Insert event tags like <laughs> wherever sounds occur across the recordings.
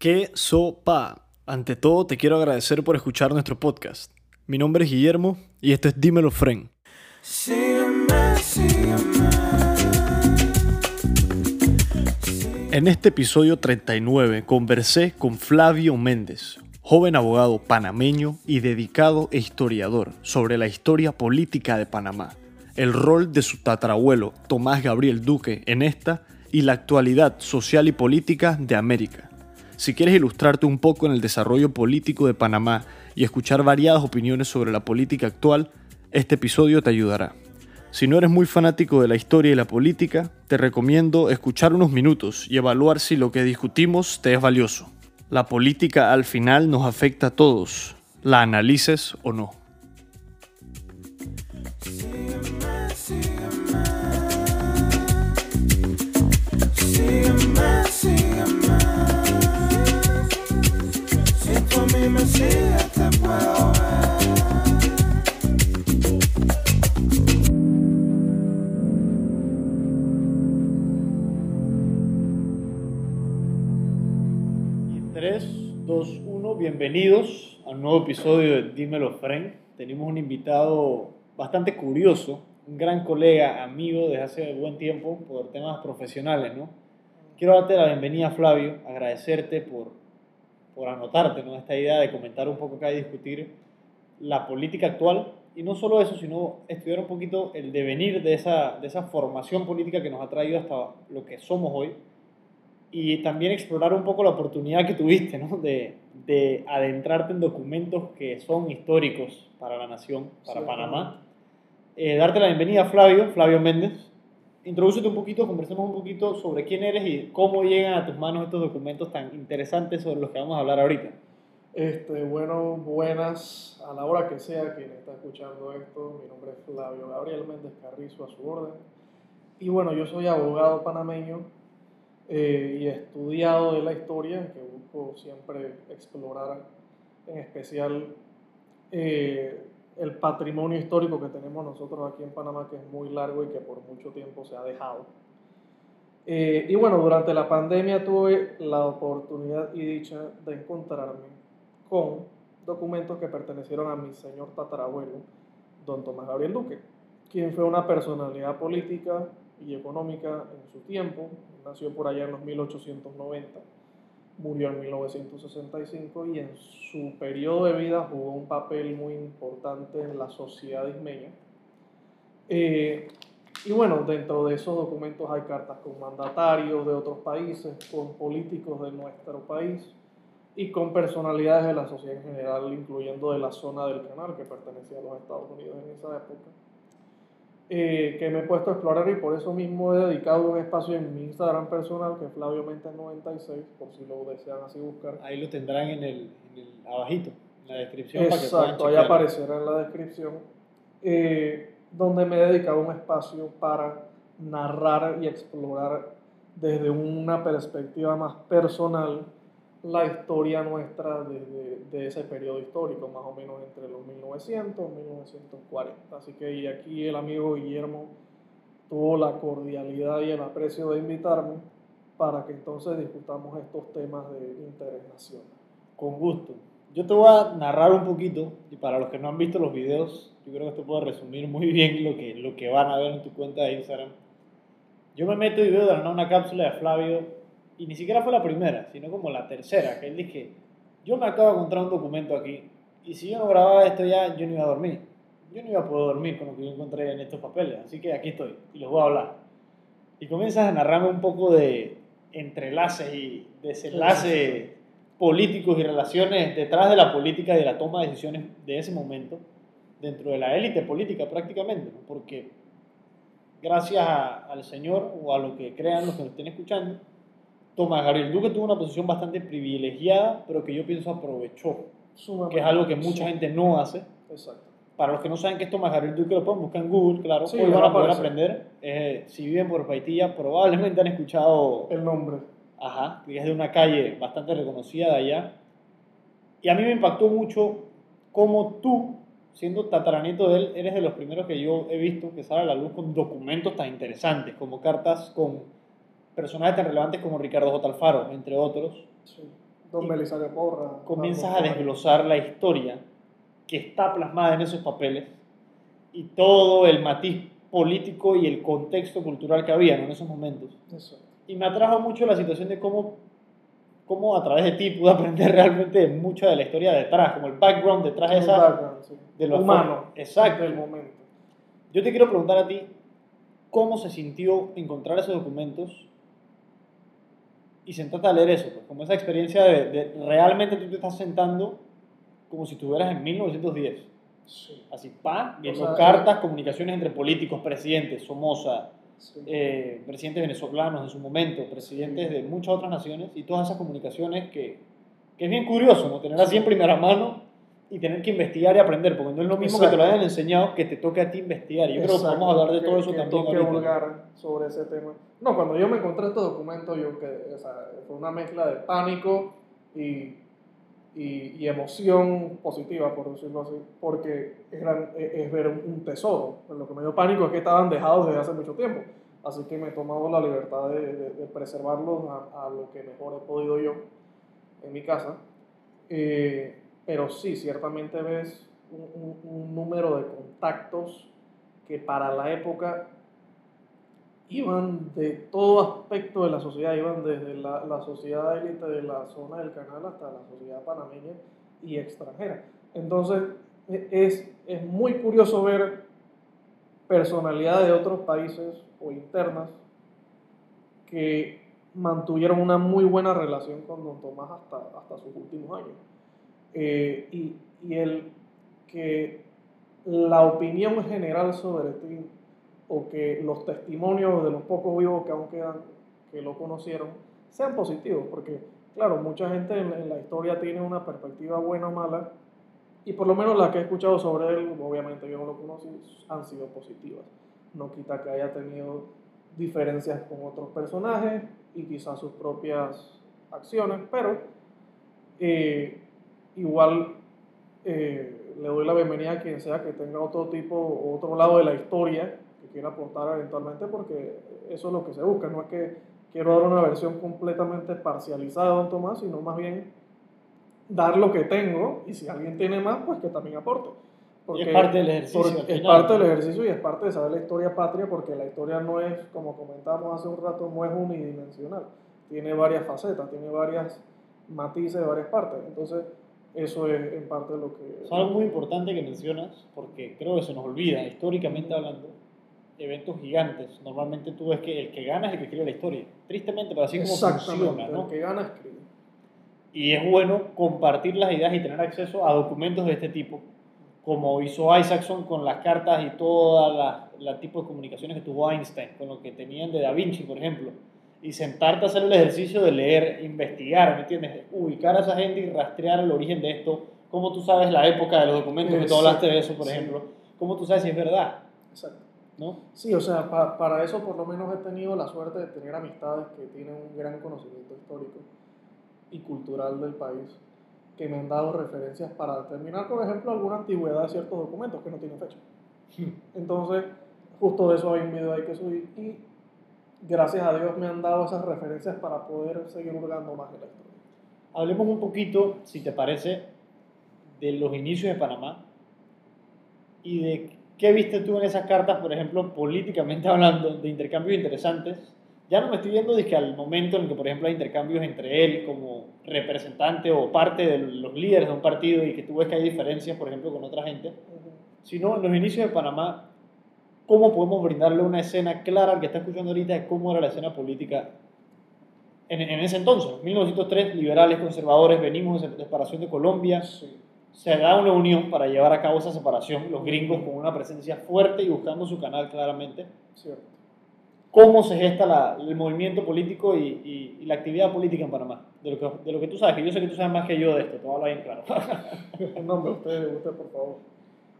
¿Qué sopa? Ante todo, te quiero agradecer por escuchar nuestro podcast. Mi nombre es Guillermo y esto es Dímelo Fren. En este episodio 39 conversé con Flavio Méndez, joven abogado panameño y dedicado e historiador sobre la historia política de Panamá, el rol de su tatarabuelo Tomás Gabriel Duque en esta y la actualidad social y política de América. Si quieres ilustrarte un poco en el desarrollo político de Panamá y escuchar variadas opiniones sobre la política actual, este episodio te ayudará. Si no eres muy fanático de la historia y la política, te recomiendo escuchar unos minutos y evaluar si lo que discutimos te es valioso. La política al final nos afecta a todos, la analices o no. Bienvenidos a un nuevo episodio de Dímelo Fren. Tenemos un invitado bastante curioso, un gran colega, amigo desde hace buen tiempo por temas profesionales, ¿no? Quiero darte la bienvenida, Flavio, agradecerte por, por anotarte, ¿no? Esta idea de comentar un poco acá y discutir la política actual y no solo eso, sino estudiar un poquito el devenir de esa, de esa formación política que nos ha traído hasta lo que somos hoy y también explorar un poco la oportunidad que tuviste ¿no? de, de adentrarte en documentos que son históricos para la nación, para Sí, Panamá. Eh, darte la bienvenida, Flavio, Flavio Méndez. Introdúcete un poquito, conversemos un poquito sobre quién eres y cómo llegan a tus manos estos documentos tan interesantes sobre los que vamos a hablar ahorita. Este, bueno, buenas a la hora que sea quien está escuchando esto. Mi nombre es Flavio Gabriel Méndez Carrizo, a su orden. Y bueno, yo soy abogado panameño eh, y estudiado de la historia, que busco siempre explorar, en especial eh, el patrimonio histórico que tenemos nosotros aquí en Panamá, que es muy largo y que por mucho tiempo se ha dejado. Eh, y bueno, durante la pandemia tuve la oportunidad y dicha de encontrarme con documentos que pertenecieron a mi señor tatarabuelo, don Tomás Gabriel Duque, quien fue una personalidad política y económica en su tiempo, nació por allá en los 1890, murió en 1965 y en su periodo de vida jugó un papel muy importante en la sociedad ismeña. Eh, y bueno, dentro de esos documentos hay cartas con mandatarios de otros países, con políticos de nuestro país y con personalidades de la sociedad en general, incluyendo de la zona del canal que pertenecía a los Estados Unidos en esa época, eh, que me he puesto a explorar y por eso mismo he dedicado un espacio en mi Instagram personal, que es Flavio Mentes 96, por si lo desean así buscar. Ahí lo tendrán en el, en el abajito, en la descripción. para que puedan Exacto, ahí aparecerá en la descripción, eh, donde me he dedicado un espacio para narrar y explorar desde una perspectiva más personal la historia nuestra de, de- de ese periodo histórico, más o menos entre los 1900 y 1940. Así que y aquí el amigo Guillermo tuvo la cordialidad y el aprecio de invitarme para que entonces discutamos estos temas de interés nacional. Con gusto. Yo te voy a narrar un poquito, y para los que no han visto los videos, yo creo que esto puede resumir muy bien lo que, lo que van a ver en tu cuenta de Instagram. Yo me meto y veo de una cápsula de Flavio, y ni siquiera fue la primera, sino como la tercera, que él dice, yo me acabo de encontrar un documento aquí, y si yo no grababa esto ya, yo no iba a dormir. Yo no iba a poder dormir con lo que yo encontré en estos papeles, así que aquí estoy, y les voy a hablar. Y comienzas a narrarme un poco de entrelaces y desenlaces políticos y relaciones detrás de la política y de la toma de decisiones de ese momento dentro de la élite política prácticamente, ¿no? porque gracias a- al Señor o a lo que crean los que nos estén escuchando, Tomás Gabriel Duque tuvo una posición bastante privilegiada, pero que yo pienso aprovechó, Sumamente. que es algo que mucha gente no hace. Exacto. Para los que no saben qué es Tomás Gabriel Duque, lo pueden buscar en Google, claro, Sí, hoy van a poder aprender. Eh, si viven por Paitilla, probablemente han escuchado El nombre. Ajá, que es de una calle bastante reconocida de allá. Y a mí me impactó mucho cómo tú, siendo tataranieto de él, eres de los primeros que yo he visto que sale a la luz con documentos tan interesantes, como cartas con personajes tan relevantes como Ricardo J. Alfaro, entre otros. Sí. Don Belisario Porra. comienzas a desglosar la historia que está plasmada en esos papeles y todo el matiz político y el contexto cultural que había ¿no? en esos momentos. Eso. Y me atrajo mucho la situación de cómo, cómo a través de ti pude aprender realmente mucho de la historia detrás, como el background detrás de esa... background, sí. de lo humano. Exacto. Del momento. Yo te quiero preguntar a ti, ¿cómo se sintió encontrar esos documentos y sentarte a leer eso? Pues, como esa experiencia de, de realmente tú te estás sentando como si estuvieras en 1910. Sí. Así, pa, viendo sea, cartas, comunicaciones entre políticos, presidentes, Somoza, sí. eh, presidentes venezolanos en su momento, presidentes Sí. de muchas otras naciones y todas esas comunicaciones que, que es bien curioso, ¿no? Tener así en primera mano y tener que investigar y aprender, porque no es lo mismo que te lo Exacto. hayan enseñado que te toque a ti investigar. Y yo creo que Exacto, podemos hablar de que- todo eso que también toque vulgar sobre ese tema. No, cuando yo me encontré este documento, yo que, o sea, fue una mezcla de pánico y, y, y emoción positiva, por decirlo así, porque eran, es, es ver un, un tesoro. Lo que me dio pánico es que estaban dejados desde hace mucho tiempo. Así que me he tomado la libertad de, de- de preservarlos a, a lo que mejor he podido yo en mi casa. Eh, pero sí, ciertamente ves un, un- un número de contactos que para la época iban de todo aspecto de la sociedad, iban desde la, la sociedad élite de la zona del canal hasta la sociedad panameña y extranjera. Entonces, e- es, es muy curioso ver personalidades de otros países o internas que mantuvieron una muy buena relación con Don Tomás hasta, hasta sus últimos años. Eh, y, y el que la opinión general sobre ti o que los testimonios de los pocos vivos que aún quedan que lo conocieron sean positivos, porque claro, mucha gente en, en la historia tiene una perspectiva buena o mala, y por lo menos las que he escuchado sobre él, obviamente yo no lo conocí, han sido positivas. No quita que haya tenido diferencias con otros personajes y quizás sus propias acciones, pero eh, igual eh, le doy la bienvenida a quien sea que tenga otro tipo otro lado de la historia que quiera aportar eventualmente, porque eso es lo que se busca, no es que quiero dar una versión completamente parcializada de Don Tomás, sino más bien dar lo que tengo y si alguien tiene más, pues que también aporte. Y es parte del ejercicio. porque es parte del ejercicio y es parte de saber la historia patria, porque la historia no es, como comentábamos hace un rato, no es unidimensional. Tiene varias facetas, tiene varias matices, varias partes. Entonces, eso es en parte lo que... Es algo muy importante que mencionas, porque creo que se nos olvida, históricamente hablando, eventos gigantes. Normalmente tú ves que el que gana es el que escribe la historia. Tristemente, pero así como funciona, ¿no? el que gana escribe. Y es bueno compartir las ideas y tener acceso a documentos de este tipo, como hizo Isaacson con las cartas y toda la, la tipo de comunicaciones que tuvo Einstein, con lo que tenían de Da Vinci, por ejemplo. Y sentarte a hacer el ejercicio de leer, investigar, ¿me entiendes? Ubicar a esa gente y rastrear el origen de esto. ¿Cómo tú sabes la época de los documentos? Que tú Exacto, hablaste de eso, por sí. ejemplo. ¿Cómo tú sabes si es verdad? Exacto. ¿No? Sí, o sea, pa- para eso por lo menos he tenido la suerte de tener amistades que tienen un gran conocimiento histórico y cultural del país, que me han dado referencias para determinar, por ejemplo, alguna antigüedad de ciertos documentos que no tienen fecha. <laughs> Entonces, justo de eso hay un video ahí que subí y gracias a Dios me han dado esas referencias para poder seguir hurgando más en. Hablemos un poquito, si te parece, de los inicios de Panamá y de qué viste tú en esas cartas, por ejemplo, políticamente <laughs> hablando, de intercambios interesantes. Ya no me estoy viendo desde al momento en que, por ejemplo, hay intercambios entre él como representante o parte de los líderes de un partido y que tú ves que hay diferencias, por ejemplo, con otra gente, sino en los inicios de Panamá, cómo podemos brindarle una escena clara al que está escuchando ahorita de cómo era la escena política en, en ese entonces. 1903, liberales, conservadores, venimos de separación de Colombia, Sí. se da una unión para llevar a cabo esa separación, los gringos con una presencia fuerte y buscando su canal claramente. Cierto. ¿Cómo se gesta la- el movimiento político y, y- y la actividad política en Panamá? De lo, que, de lo que tú sabes, que yo sé que tú sabes más que yo de esto, te voy a hablar bien claro. <laughs> No, hombre, usted, usted, por favor.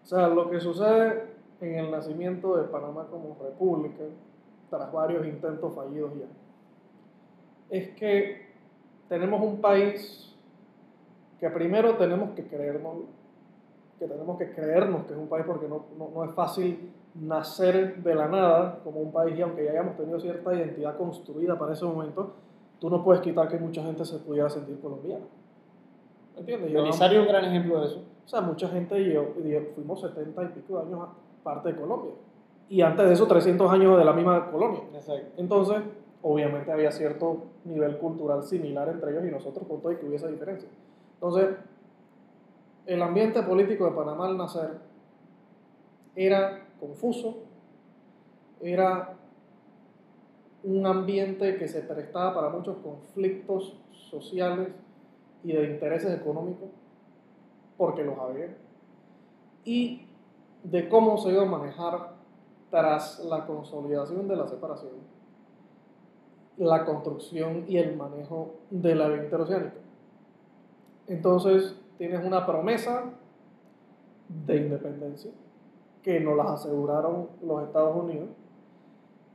O sea, lo que sucede en el nacimiento de Panamá como república, tras varios intentos fallidos ya, es que tenemos un país que primero tenemos que creernos, que tenemos que creernos que es un país porque no, no, no es fácil nacer de la nada como un país y aunque ya hayamos tenido cierta identidad construida para ese momento, tú no puedes quitar que mucha gente se pudiera sentir colombiana. ¿Me entiendes? Belisario es un gran ejemplo de eso. O sea, mucha gente llevó, lle- fuimos 70 y pico de años parte de Colombia. Y antes de eso, 300 años de la misma colonia. Exacto. Entonces, obviamente había cierto nivel cultural similar entre ellos y nosotros, con todo y que hubiese diferencia. Entonces, el ambiente político de Panamá al nacer era confuso, era un ambiente que se prestaba para muchos conflictos sociales y de intereses económicos, porque los había, y de cómo se iba a manejar tras la consolidación de la separación, la construcción y el manejo de la vía interoceánica. Entonces, tienes una promesa de independencia que nos las aseguraron los Estados Unidos.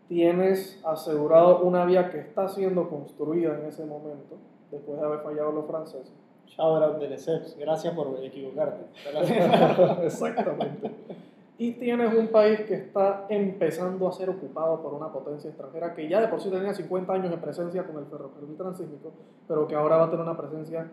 Tienes asegurado una vía que está siendo construida en ese momento, después de haber fallado los franceses. Shout out de Lesseps. Gracias por equivocarte. <laughs> Exactamente. <laughs> Y tienes un país que está empezando a ser ocupado por una potencia extranjera que ya de por sí tenía 50 años de presencia con el ferrocarril transísmico, pero que ahora va a tener una presencia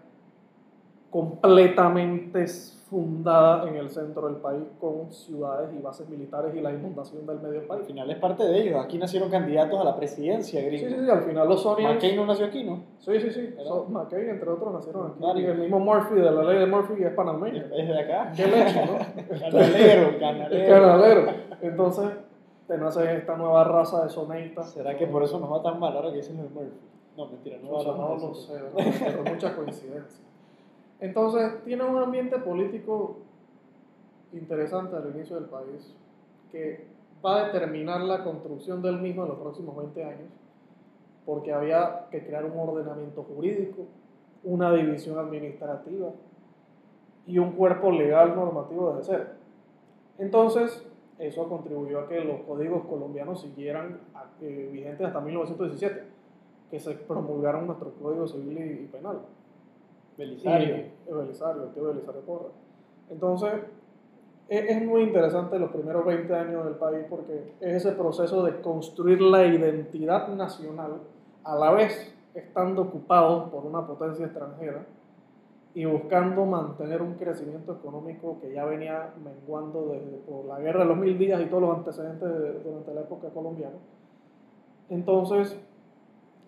completamente fundada en el centro del país con ciudades y bases militares y la inundación del medio del Al país. final es parte de ellos. Aquí nacieron candidatos a la presidencia, Sí, gringo. sí, sí, al final los Sonians... McCain no nació aquí, ¿no? Sí, sí, sí. So- McCain, entre otros, nacieron aquí. Y el mismo Murphy de la ley de Murphy es panameño. Es de acá. Qué leche, ¿no? <laughs> Canalero, canalero. canalero. Entonces, te nace esta nueva raza de soneitas. ¿Será que por eso nos va tan mal ahora que dicen lo de Murphy? No, mentira, no No, no eso. sé, pero mucha coincidencia. Entonces, tiene un ambiente político interesante al inicio del país que va a determinar la construcción del mismo en los próximos 20 años, porque había que crear un ordenamiento jurídico, una división administrativa y un cuerpo legal normativo desde cero. Entonces, eso contribuyó a que los códigos colombianos siguieran eh, vigentes hasta 1917, que se promulgaron nuestros códigos civil y penal. Belisario. Y- el Belisario, el tío Belisario Porra. Entonces, e- es muy interesante los primeros 20 años del país porque es ese proceso de construir la identidad nacional a la vez estando ocupados por una potencia extranjera y buscando mantener un crecimiento económico que ya venía menguando desde por la guerra de los mil días y todos los antecedentes de- durante la época colombiana. Entonces,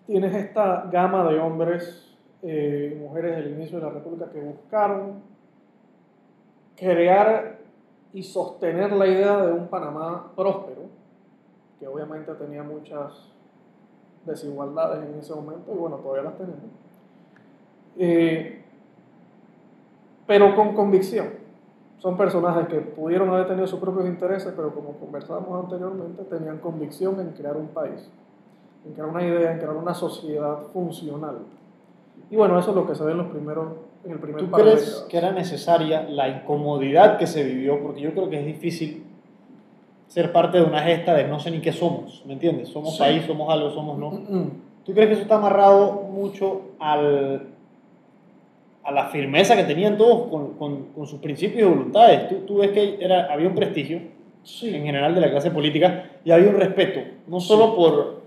tienes esta gama de hombres eh, mujeres del inicio de la República que buscaron crear y sostener la idea de un Panamá próspero, que obviamente tenía muchas desigualdades en ese momento, y bueno, todavía las tenemos, Eh, pero con convicción. Son personajes que pudieron haber tenido sus propios intereses, pero como conversamos anteriormente, tenían convicción en crear un país, en crear una idea, en crear una sociedad funcional. Y bueno, eso es lo que se ve en los primeros, en el primer ¿Tú par de crees décadas. que era necesaria la incomodidad que se vivió? Porque yo creo que es difícil ser parte de una gesta de no sé ni qué somos, ¿me entiendes? Somos Sí. país, somos algo, somos no. ¿Tú crees que eso está amarrado mucho al, a la firmeza que tenían todos con, con, con sus principios y voluntades? ¿Tú, tú ves que era, había un prestigio Sí. en general de la clase política y había un respeto, no solo por,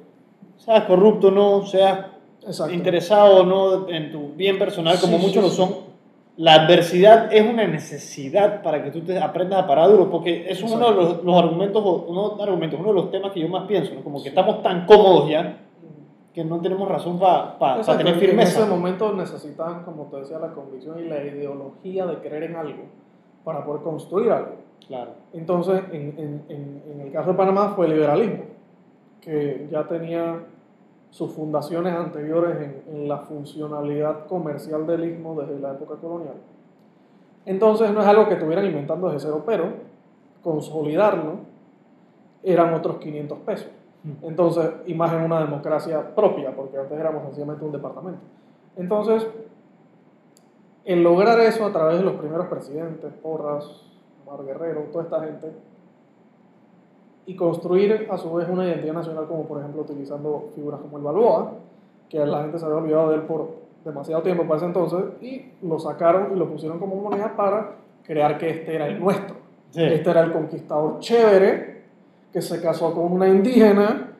seas corrupto no, seas Exacto. interesado o no en tu bien personal, como Sí, muchos sí, lo son, la adversidad es una necesidad para que tú te aprendas a parar duro, porque es uno de los, los argumentos, uno, de argumentos, uno de los temas que yo más pienso, ¿no? como que estamos tan cómodos ya que no tenemos razón para Exacto, tener en- firmeza. En ese momento necesitaban, como te decía, la convicción y la ideología de creer en algo para poder construir algo. Claro. Entonces, en, en- en- en el caso de Panamá fue el liberalismo, que ya tenía sus fundaciones anteriores en, en la funcionalidad comercial del istmo desde la época colonial. Entonces, no es algo que estuvieran inventando desde cero, pero consolidarlo eran otros 500 pesos. Entonces, y más en una democracia propia, porque antes éramos sencillamente un departamento. Entonces, el lograr eso a través de los primeros presidentes, Porras, Omar Guerrero, toda esta gente, y construir a su vez una identidad nacional, como por ejemplo utilizando figuras como el Balboa, que la gente se había olvidado de él por demasiado tiempo para ese entonces, y lo sacaron y lo pusieron como moneda para crear que este era el nuestro. Sí. Este era el conquistador chévere que se casó con una indígena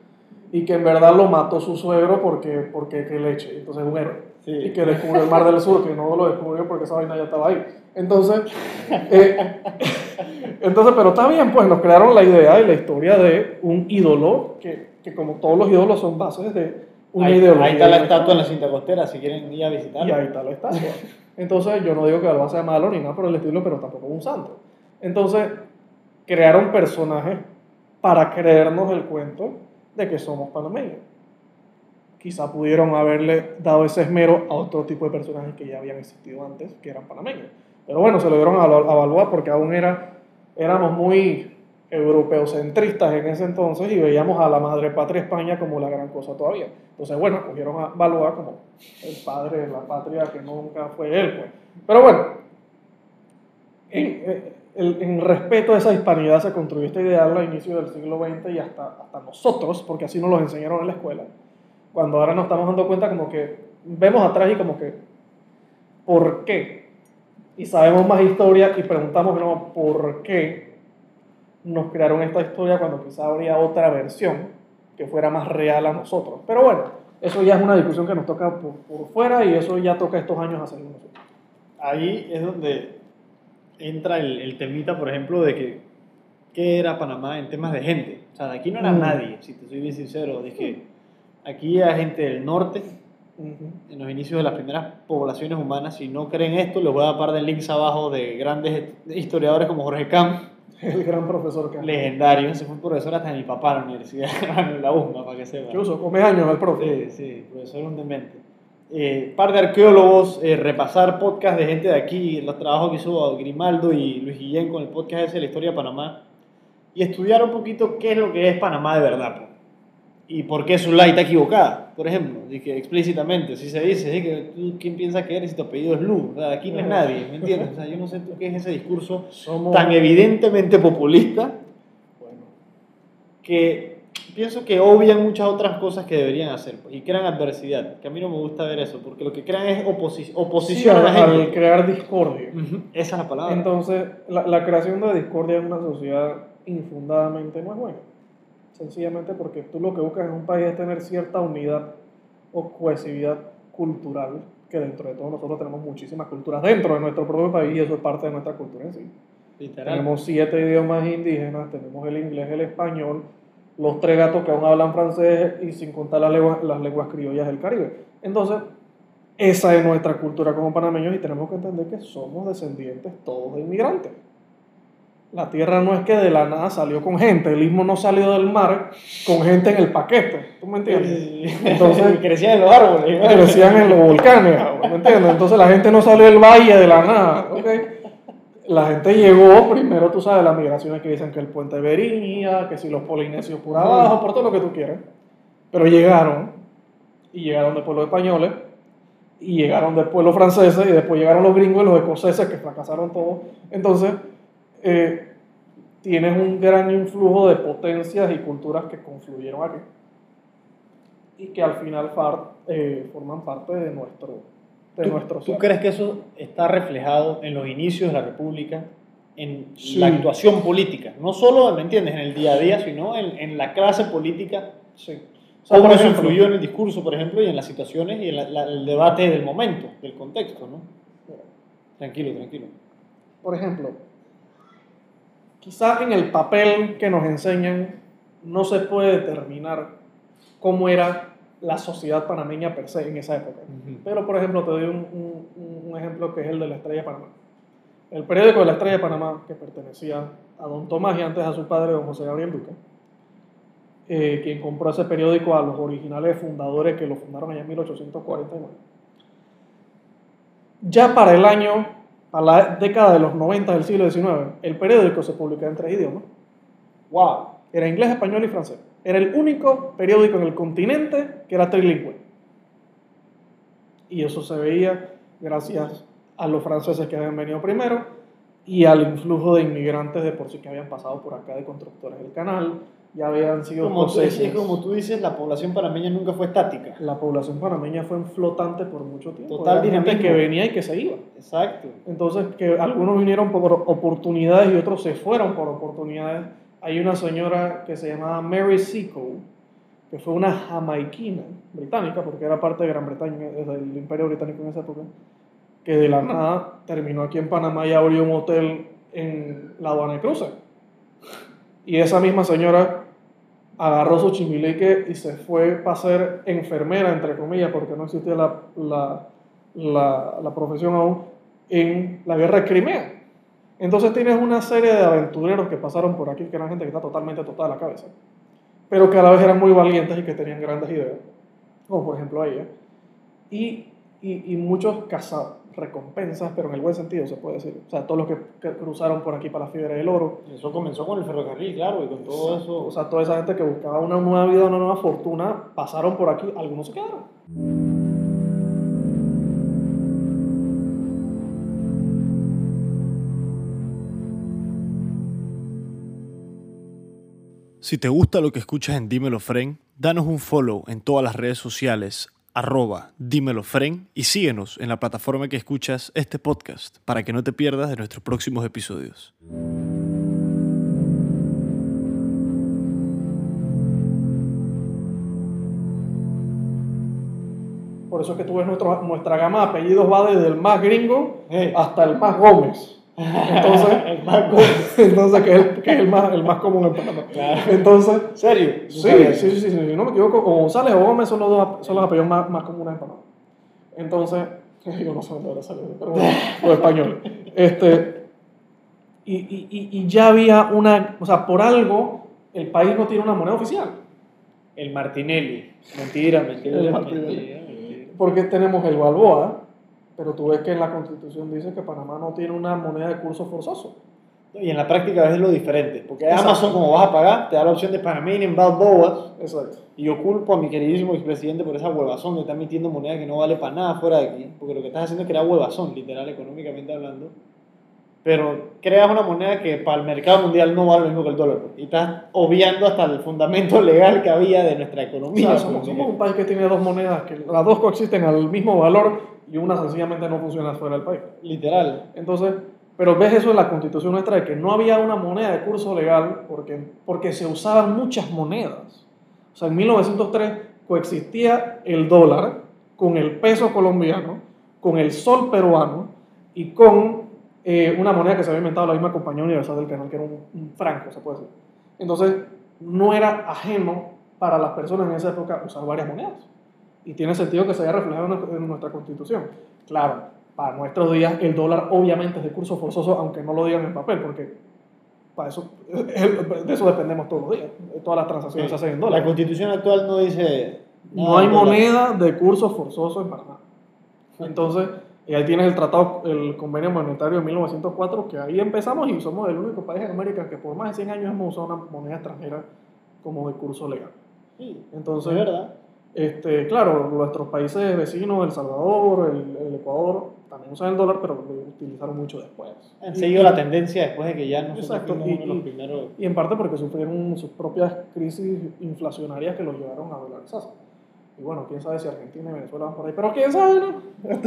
y que en verdad lo mató su suegro porque, porque qué leche. Entonces, un héroe. Sí. y que descubrió el Mar del Sur, que no lo descubrió porque esa vaina ya estaba ahí. Entonces, eh, entonces, pero está bien, pues nos crearon la idea y la historia de un ídolo, que, que como todos los ídolos son bases de una ahí, ideología. ahí está la estatua en la cinta costera, si quieren ir a Y visitarla. ahí está la estatua. Entonces, yo no digo que Balboa sea malo ni nada por el estilo, pero tampoco un santo. Entonces, crearon personajes para creernos el cuento de que somos panameños. Quizá pudieron haberle dado ese esmero a otro tipo de personajes que ya habían existido antes, que eran panameños. Pero bueno, se lo dieron a, a Balboa porque aún era, éramos muy europeocentristas en ese entonces y veíamos a la madre patria España como la gran cosa todavía. Entonces, bueno, cogieron a Balboa como el padre de la patria que nunca fue él. Pues. Pero bueno, en, en, en respeto a esa hispanidad se construyó este ideal a inicio del siglo XX y hasta, hasta nosotros, porque así nos lo enseñaron en la escuela, cuando ahora nos estamos dando cuenta como que vemos atrás y como que, ¿por qué? Y sabemos más historia y preguntamos, no, ¿por qué nos crearon esta historia cuando quizá habría otra versión que fuera más real a nosotros? Pero bueno, eso ya es una discusión que nos toca por, por fuera y eso ya toca estos años hacerlo nosotros. Ahí es donde entra el, el temita, por ejemplo, de que qué era Panamá en temas de gente. O sea, de aquí no era Mm. nadie, si te soy bien sincero. Dije, aquí hay gente del norte, Ujú. en los inicios de las primeras poblaciones humanas. Si no creen esto, les voy a dar par de links abajo de grandes historiadores como Jorge Camp, El gran profesor que legendario. Se fue profesor hasta en mi papá en la universidad, <laughs> en la UMA, para que sepan. Incluso come años el profe. Sí, sí, profesor un demente. Eh, par de arqueólogos, eh, repasar podcast de gente de aquí, los trabajos que hizo Grimaldo y Luis Guillén con el podcast ese de la historia de Panamá, y estudiar un poquito qué es lo que es Panamá de verdad. Y por qué su está equivocada, por ejemplo, dije explícitamente, si se dice, ¿sí? que tú quién piensas que eres si tu apellido es Lu, O sea, aquí no es nadie, ¿me entiendes? O sea, yo no sé tú qué es ese discurso Somos. tan evidentemente populista Bueno, que pienso que obvian muchas otras cosas que deberían hacer pues, y crean adversidad, que a mí no me gusta ver eso, porque lo que crean es oposi- oposición sí, a la gente. al crear discordia. Ujú, Esa es la palabra. Entonces, la, la creación de discordia en una sociedad infundadamente no es buena. Sencillamente porque tú lo que buscas en un país es tener cierta unidad o cohesividad cultural, que dentro de todo nosotros tenemos muchísimas culturas dentro de nuestro propio país y eso es parte de nuestra cultura en sí. Literal. Tenemos siete idiomas indígenas, tenemos el inglés, el español, los tres gatos que aún hablan francés y sin contar las lenguas, las lenguas criollas del Caribe. Entonces, esa es nuestra cultura como panameños y tenemos que entender que somos descendientes todos de inmigrantes. La tierra no es que de la nada salió con gente, el istmo no salió del mar con gente en el paquete, ¿tú me entiendes? Entonces <laughs> crecían en los árboles. crecían en los volcanes, ¿me entiendes? Entonces la gente no salió del valle de la nada, ¿ok? La gente llegó, primero tú sabes, las migraciones que dicen que el puente de Berinia, que si los polinesios por abajo, por todo lo que tú quieras. Pero llegaron, y llegaron después los españoles, y llegaron después los franceses, y después llegaron los gringos y los escoceses, que fracasaron todos. Entonces, eh, tienes un gran influjo de potencias y culturas que confluyeron aquí y que al final far- eh, forman parte de nuestro, de ¿Tú, nuestro tú crees que eso está reflejado en los inicios de la República, en Sí. la actuación política? No solo, ¿me entiendes?, en el día a día, sino en, en la clase política. Sí. O sea, ¿Cómo eso influyó en el discurso, por ejemplo, y en las situaciones y en la- la- el debate del momento, del contexto, ¿no? Tranquilo, tranquilo. por ejemplo, quizás en el papel que nos enseñan no se puede determinar cómo era la sociedad panameña per se en esa época. Pero, por ejemplo, te doy un, un- un ejemplo que es el de la Estrella de Panamá. El periódico de la Estrella de Panamá, que pertenecía a don Tomás y antes a su padre, don José Gabriel Duque, eh, quien compró ese periódico a los originales fundadores que lo fundaron allá en 1849. Ya para el año, para la década de los 90 del siglo XIX, el periódico se publicaba en tres idiomas. ¡Wow! Era inglés, español y francés. Era el único periódico en el continente que era trilingüe. Y eso se veía gracias a los franceses que habían venido primero y al influjo de inmigrantes de por sí que habían pasado por acá de constructores del canal. Ya habían sido Como tú, es como tú dices, la población panameña nunca fue estática. La población panameña fue flotante por mucho tiempo. Total dinamismo. que venía y que se iba. Exacto. Entonces, que algunos vinieron por oportunidades y otros se fueron por oportunidades. Hay una señora que se llamaba Mary Seco, que fue una jamaiquina británica, porque era parte de Gran Bretaña, del Imperio Británico en esa época, que de la nada terminó aquí en Panamá y abrió un hotel en la aduana de cruce. Y esa misma señora agarró su chimilique y se fue para ser enfermera, entre comillas, porque no existía la, la, la, profesión aún, en la guerra de Crimea. Entonces tienes una serie de aventureros que pasaron por aquí, que eran gente que está totalmente total a la cabeza, pero que a la vez eran muy valientes y que tenían grandes ideas, como por ejemplo ella, y, y, y muchos recompensas, pero en el buen sentido se puede decir. O sea, todos los que, que cruzaron por aquí para la fiebre del oro. Eso comenzó con el ferrocarril, claro, y con todo eso. O sea, toda esa gente que buscaba una nueva vida, una nueva fortuna, pasaron por aquí, algunos se quedaron. Si te gusta lo que escuchas en Dímelo Fren, danos un follow en todas las redes sociales, arroba Dímelo Fren, y síguenos en la plataforma que escuchas este podcast para que no te pierdas de nuestros próximos episodios. Por eso es que tú ves nuestra gama de apellidos va desde el más gringo Eh. hasta el más Gómez. Entonces, <laughs> el más entonces que es, el, que es el, más, el más común en Panamá. Claro. Entonces, ¿Serio? sí, sí, sí, sí, si no me equivoco, o González o Gómez son los, dos, son los apellidos más, más comunes en Panamá. Entonces, <laughs> yo no sé dónde habrá salido, pero bueno, <laughs> los españoles. Este, y, y, y, ya había una, o sea, por algo el país no tiene una moneda oficial. El Martinelli. Mentira, mentira. El Martinelli. mentira. Porque tenemos el Balboa, pero tú ves que en la Constitución dice que Panamá no tiene una moneda de curso forzoso. Y en la práctica es lo diferente, porque Exacto. Amazon, como vas a pagar, te da la opción de Panamanian Balboas, Exacto. y yo culpo a mi queridísimo expresidente por esa huevazón de estar metiendo moneda que no vale para nada fuera de aquí, porque lo que estás haciendo es crear huevazón, literal, económicamente hablando, pero creas una moneda que para el mercado mundial no vale lo mismo que el dólar, y estás obviando hasta el fundamento <laughs> legal que había de nuestra O economía. sea, pues, somos, somos un país que tiene dos monedas, que las dos coexisten al mismo valor y una sencillamente no funciona fuera del país. Literal. Entonces, pero ves eso en la constitución nuestra de que no había una moneda de curso legal porque, porque se usaban muchas monedas. O sea, en 1903 coexistía el dólar con el peso colombiano, con el sol peruano y con eh, una moneda que se había inventado la misma compañía universal del canal, que era un, un franco, se puede decir. Entonces, no era ajeno para las personas en esa época usar varias monedas. Y tiene sentido que se haya reflejado en nuestra- constitución. Claro, para nuestros días el dólar obviamente es de curso forzoso, aunque no lo digan en papel, porque para eso, <laughs> de eso dependemos todos los días. Todas las transacciones se hacen en La dólares. constitución actual no dice... No hay moneda de curso forzoso en Panamá. Entonces, y ahí tienes el tratado, el convenio monetario de 1904, que ahí empezamos y somos el único país en América que por más de 100 años hemos usado una moneda extranjera como de curso legal. Sí, Entonces, es verdad. Este, claro, nuestros países vecinos, El Salvador, el, el Ecuador, también usan el dólar, pero lo utilizaron mucho después. Han seguido la tendencia después de que ya nosotros Exacto, y- uno de los primeros... Y en parte porque sufrieron sus propias crisis inflacionarias que los llevaron a dolarizarse. Y bueno, quién sabe si Argentina y Venezuela van por ahí, pero quién sabe, ¿no? <laughs>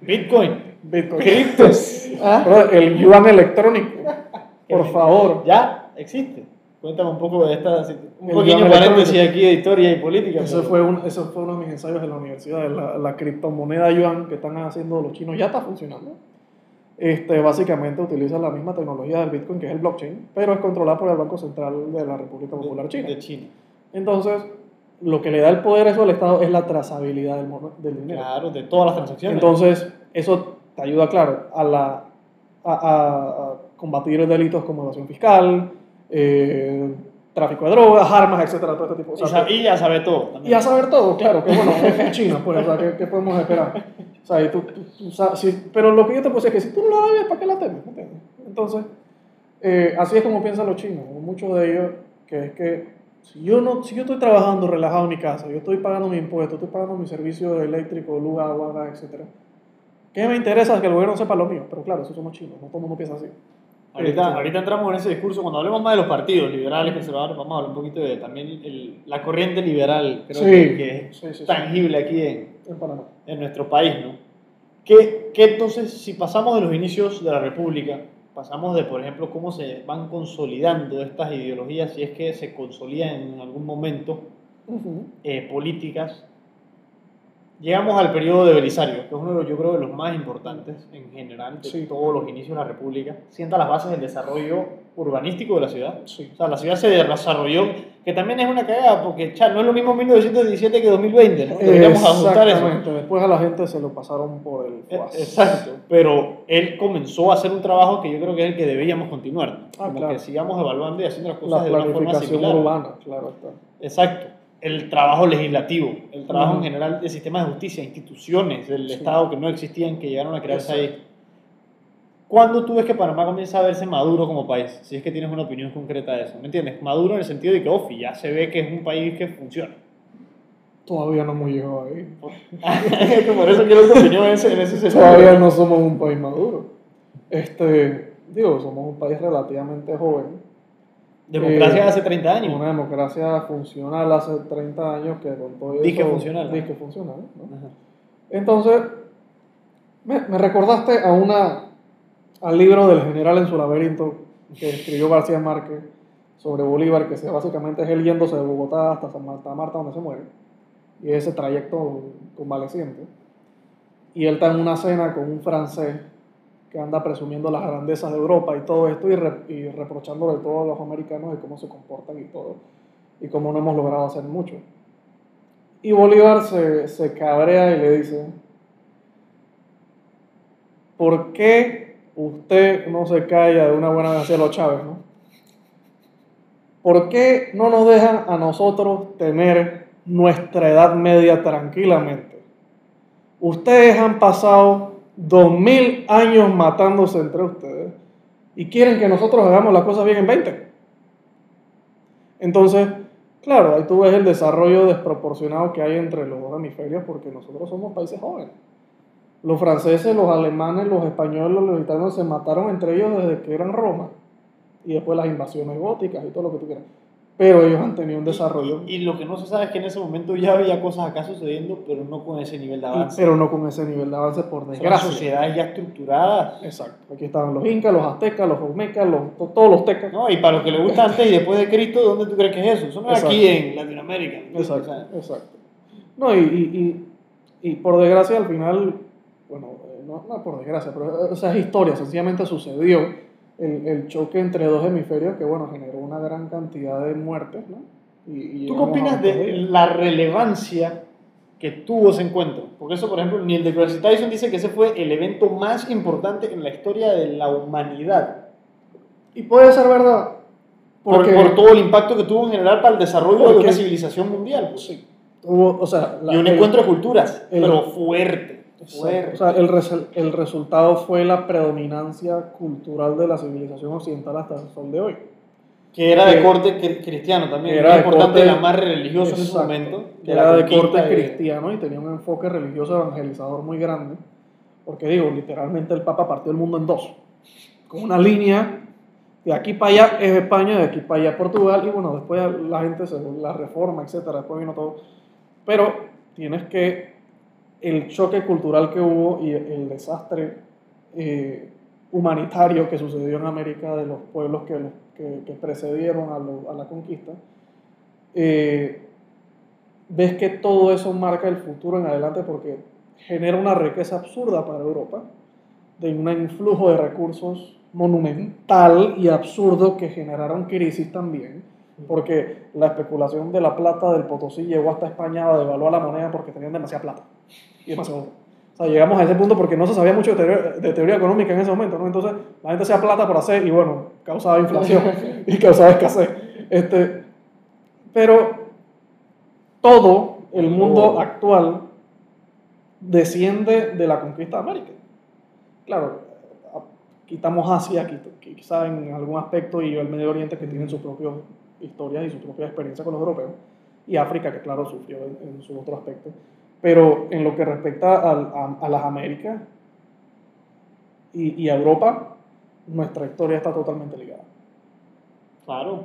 Bitcoin. Bitcoin. Criptos. <laughs> ¿Ah? El yuan electrónico, <laughs> por favor. Ya existe. Cuéntame un poco de esta... Un El pequeño paréntesis aquí de historia y política. Ese pero- fue, un, ese fue uno de mis ensayos en la universidad, la, la criptomoneda yuan que están haciendo los chinos, ya está funcionando. Este, básicamente utiliza la misma tecnología del Bitcoin, que es el blockchain, pero es controlada por el Banco Central de la República Popular China. De China. Entonces, lo que le da el poder eso al Estado es la trazabilidad del, del dinero. Claro, de todas las transacciones. Entonces, eso te ayuda, claro, a, la, a, a- a combatir delitos como evasión fiscal, eh, tráfico de drogas, armas, etcétera, todo este tipo de y, sa- y ya sabe todo. también. y a saber todo, claro, que bueno, es China, pues, o sea, ¿qué, qué podemos esperar? O sea, y tú, tú- tú sabes, si- pero lo que yo te puedo decir es que si tú no la bebes, ¿para qué la temes? Entonces, eh, así es como piensan los chinos, muchos de ellos, que es que si yo, no, si yo estoy trabajando relajado en mi casa, yo estoy pagando mi impuesto, estoy pagando mi servicio eléctrico, luz, agua, etcétera, ¿qué me interesa que el gobierno sepa lo mío? Pero claro, eso somos chinos, no todo el mundo piensa así. Ahorita, ahorita entramos en ese discurso. Cuando hablemos más de los partidos liberales, conservadores, vamos a hablar un poquito de también el- la corriente liberal, creo Sí, que, que es sí, sí, tangible aquí en, En nuestro país, ¿no? ¿Qué, qué entonces, si pasamos de los inicios de la República, pasamos de, por ejemplo, cómo se van consolidando estas ideologías, si es que se consolidan en algún momento, Ujú. eh, políticas, llegamos al periodo de Belisario, que es uno de los, yo creo, de los más importantes en general de Sí. todos los inicios de la República. Sienta las bases del desarrollo urbanístico de la ciudad. Sí. O sea, la ciudad se desarrolló, que también es una cagada, porque cha, no es lo mismo 1917 que 2020, ¿no? Deberíamos ajustar eso. Exactamente. Después a la gente se lo pasaron por el Eh, fuas. Exacto, pero él comenzó a hacer un trabajo que yo creo que es el que deberíamos continuar. Ah, Como claro. que sigamos evaluando y haciendo las cosas La de una forma similar. urbana, claro está. Exacto. El trabajo legislativo, el trabajo en general de sistemas de justicia, instituciones del Sí. Estado que no existían, que llegaron a crearse Exacto. ahí. ¿Cuándo tú ves que Panamá comienza a verse maduro como país? Si es que tienes una opinión concreta de eso. ¿Me entiendes? Maduro en el sentido de que, ofi, ya se ve que es un país que funciona. Todavía no hemos llegado ahí. <laughs> Por eso quiero tu opinión en ese, en ese sentido. Todavía no somos un país maduro. Este, digo, somos un país relativamente joven. Democracia Eh, hace 30 años. Una democracia funcional hace 30 años que con todo eso... Disque funcional. Disque funcional, ¿no? Ajá. Entonces, me, me recordaste a una, al libro del general en su laberinto que escribió García Márquez sobre Bolívar, que se- básicamente es él yéndose de Bogotá hasta San Marta, Marta, donde se muere, y ese trayecto convaleciente. Y él está en una cena con un francés que anda presumiendo las grandezas de Europa y todo esto y, re- y reprochándole todo a los americanos de cómo se comportan y todo, y cómo no hemos logrado hacer mucho. Y Bolívar se, se cabrea y le dice, ¿por qué usted no se calla de una buena vez hacia los Chávez, no? ¿Por qué no nos dejan a nosotros tener nuestra edad media tranquilamente? Ustedes han pasado dos mil años matándose entre ustedes y quieren que nosotros hagamos las cosas bien en 20. Entonces, claro, ahí tú ves el desarrollo desproporcionado que hay entre los dos hemisferios porque nosotros somos países jóvenes. Los franceses, los alemanes, los españoles, los italianos se mataron entre ellos desde que eran Roma y después las invasiones góticas y todo lo que tú quieras. Pero ellos han tenido un desarrollo, Y, y lo que no se sabe es que en ese momento ya había cosas acá sucediendo, pero no con ese nivel de y- avance. pero no con ese nivel de avance por desgracia. sociedades ya estructuradas. Exacto. Aquí estaban los incas, los aztecas, los olmecas, los, to- todos los tecas. ¿no? Y para los que les gusta antes y después de Cristo, ¿dónde tú crees que es eso? Eso no es aquí en Latinoamérica. Exacto, exacto. No, y, y, y, y por desgracia al final, bueno, eh, no, no por desgracia, pero eh, o sea, es historia, sencillamente sucedió el, el choque entre dos hemisferios que, bueno, generó una gran cantidad de muertes, ¿no? Y, y ¿Tú qué opinas de la relevancia que tuvo ese encuentro? Porque eso, por ejemplo, Neil deGrasse Tyson dice que ese fue el evento más importante en la historia de la humanidad. Y puede ser verdad, Por, porque por todo el impacto que tuvo en general para el desarrollo de una civilización mundial. pues. sí, hubo, o sea, la- y un el- encuentro de culturas, el- pero fuerte. Exacto. fuerte. O sea, el, res- el resultado fue la predominancia cultural de la civilización occidental hasta el sol de hoy. que era de corte cri- cristiano también. que Era era de importante, corte- la más religiosa en ese Exacto. momento. que era de corte de- cristiano y tenía un enfoque religioso evangelizador muy grande. Porque digo, literalmente el Papa partió el mundo en dos. Con una línea de aquí para allá es España, de aquí para allá Portugal, y bueno, después la gente se la reforma, etcétera, después vino todo. Pero tienes que el choque cultural que hubo y el desastre eh, humanitario que sucedió en América de los pueblos que, los- que, que precedieron a, lo- a la conquista, eh, ves que todo eso marca el futuro en adelante porque genera una riqueza absurda para Europa, de un influjo de recursos monumental y absurdo que generaron crisis también, porque la especulación de la plata del Potosí llegó hasta España a devaluar la moneda porque tenían demasiada plata y oro. O sea, llegamos a ese punto porque no se sabía mucho de teoría, de teoría económica en ese momento, ¿no? Entonces, la gente hacía plata por hacer y bueno, causaba inflación <laughs> y causaba escasez. Este, pero todo el mundo Todo. actual desciende de la conquista de América. Claro, quitamos Asia, quizá en algún aspecto, y el Medio Oriente que tienen sus propias historias y su propia experiencia con los europeos, y África que claro sufrió en, en su otro aspecto. Pero en lo que respecta al- a, a las Américas y, y a Europa, nuestra historia está totalmente ligada. Claro.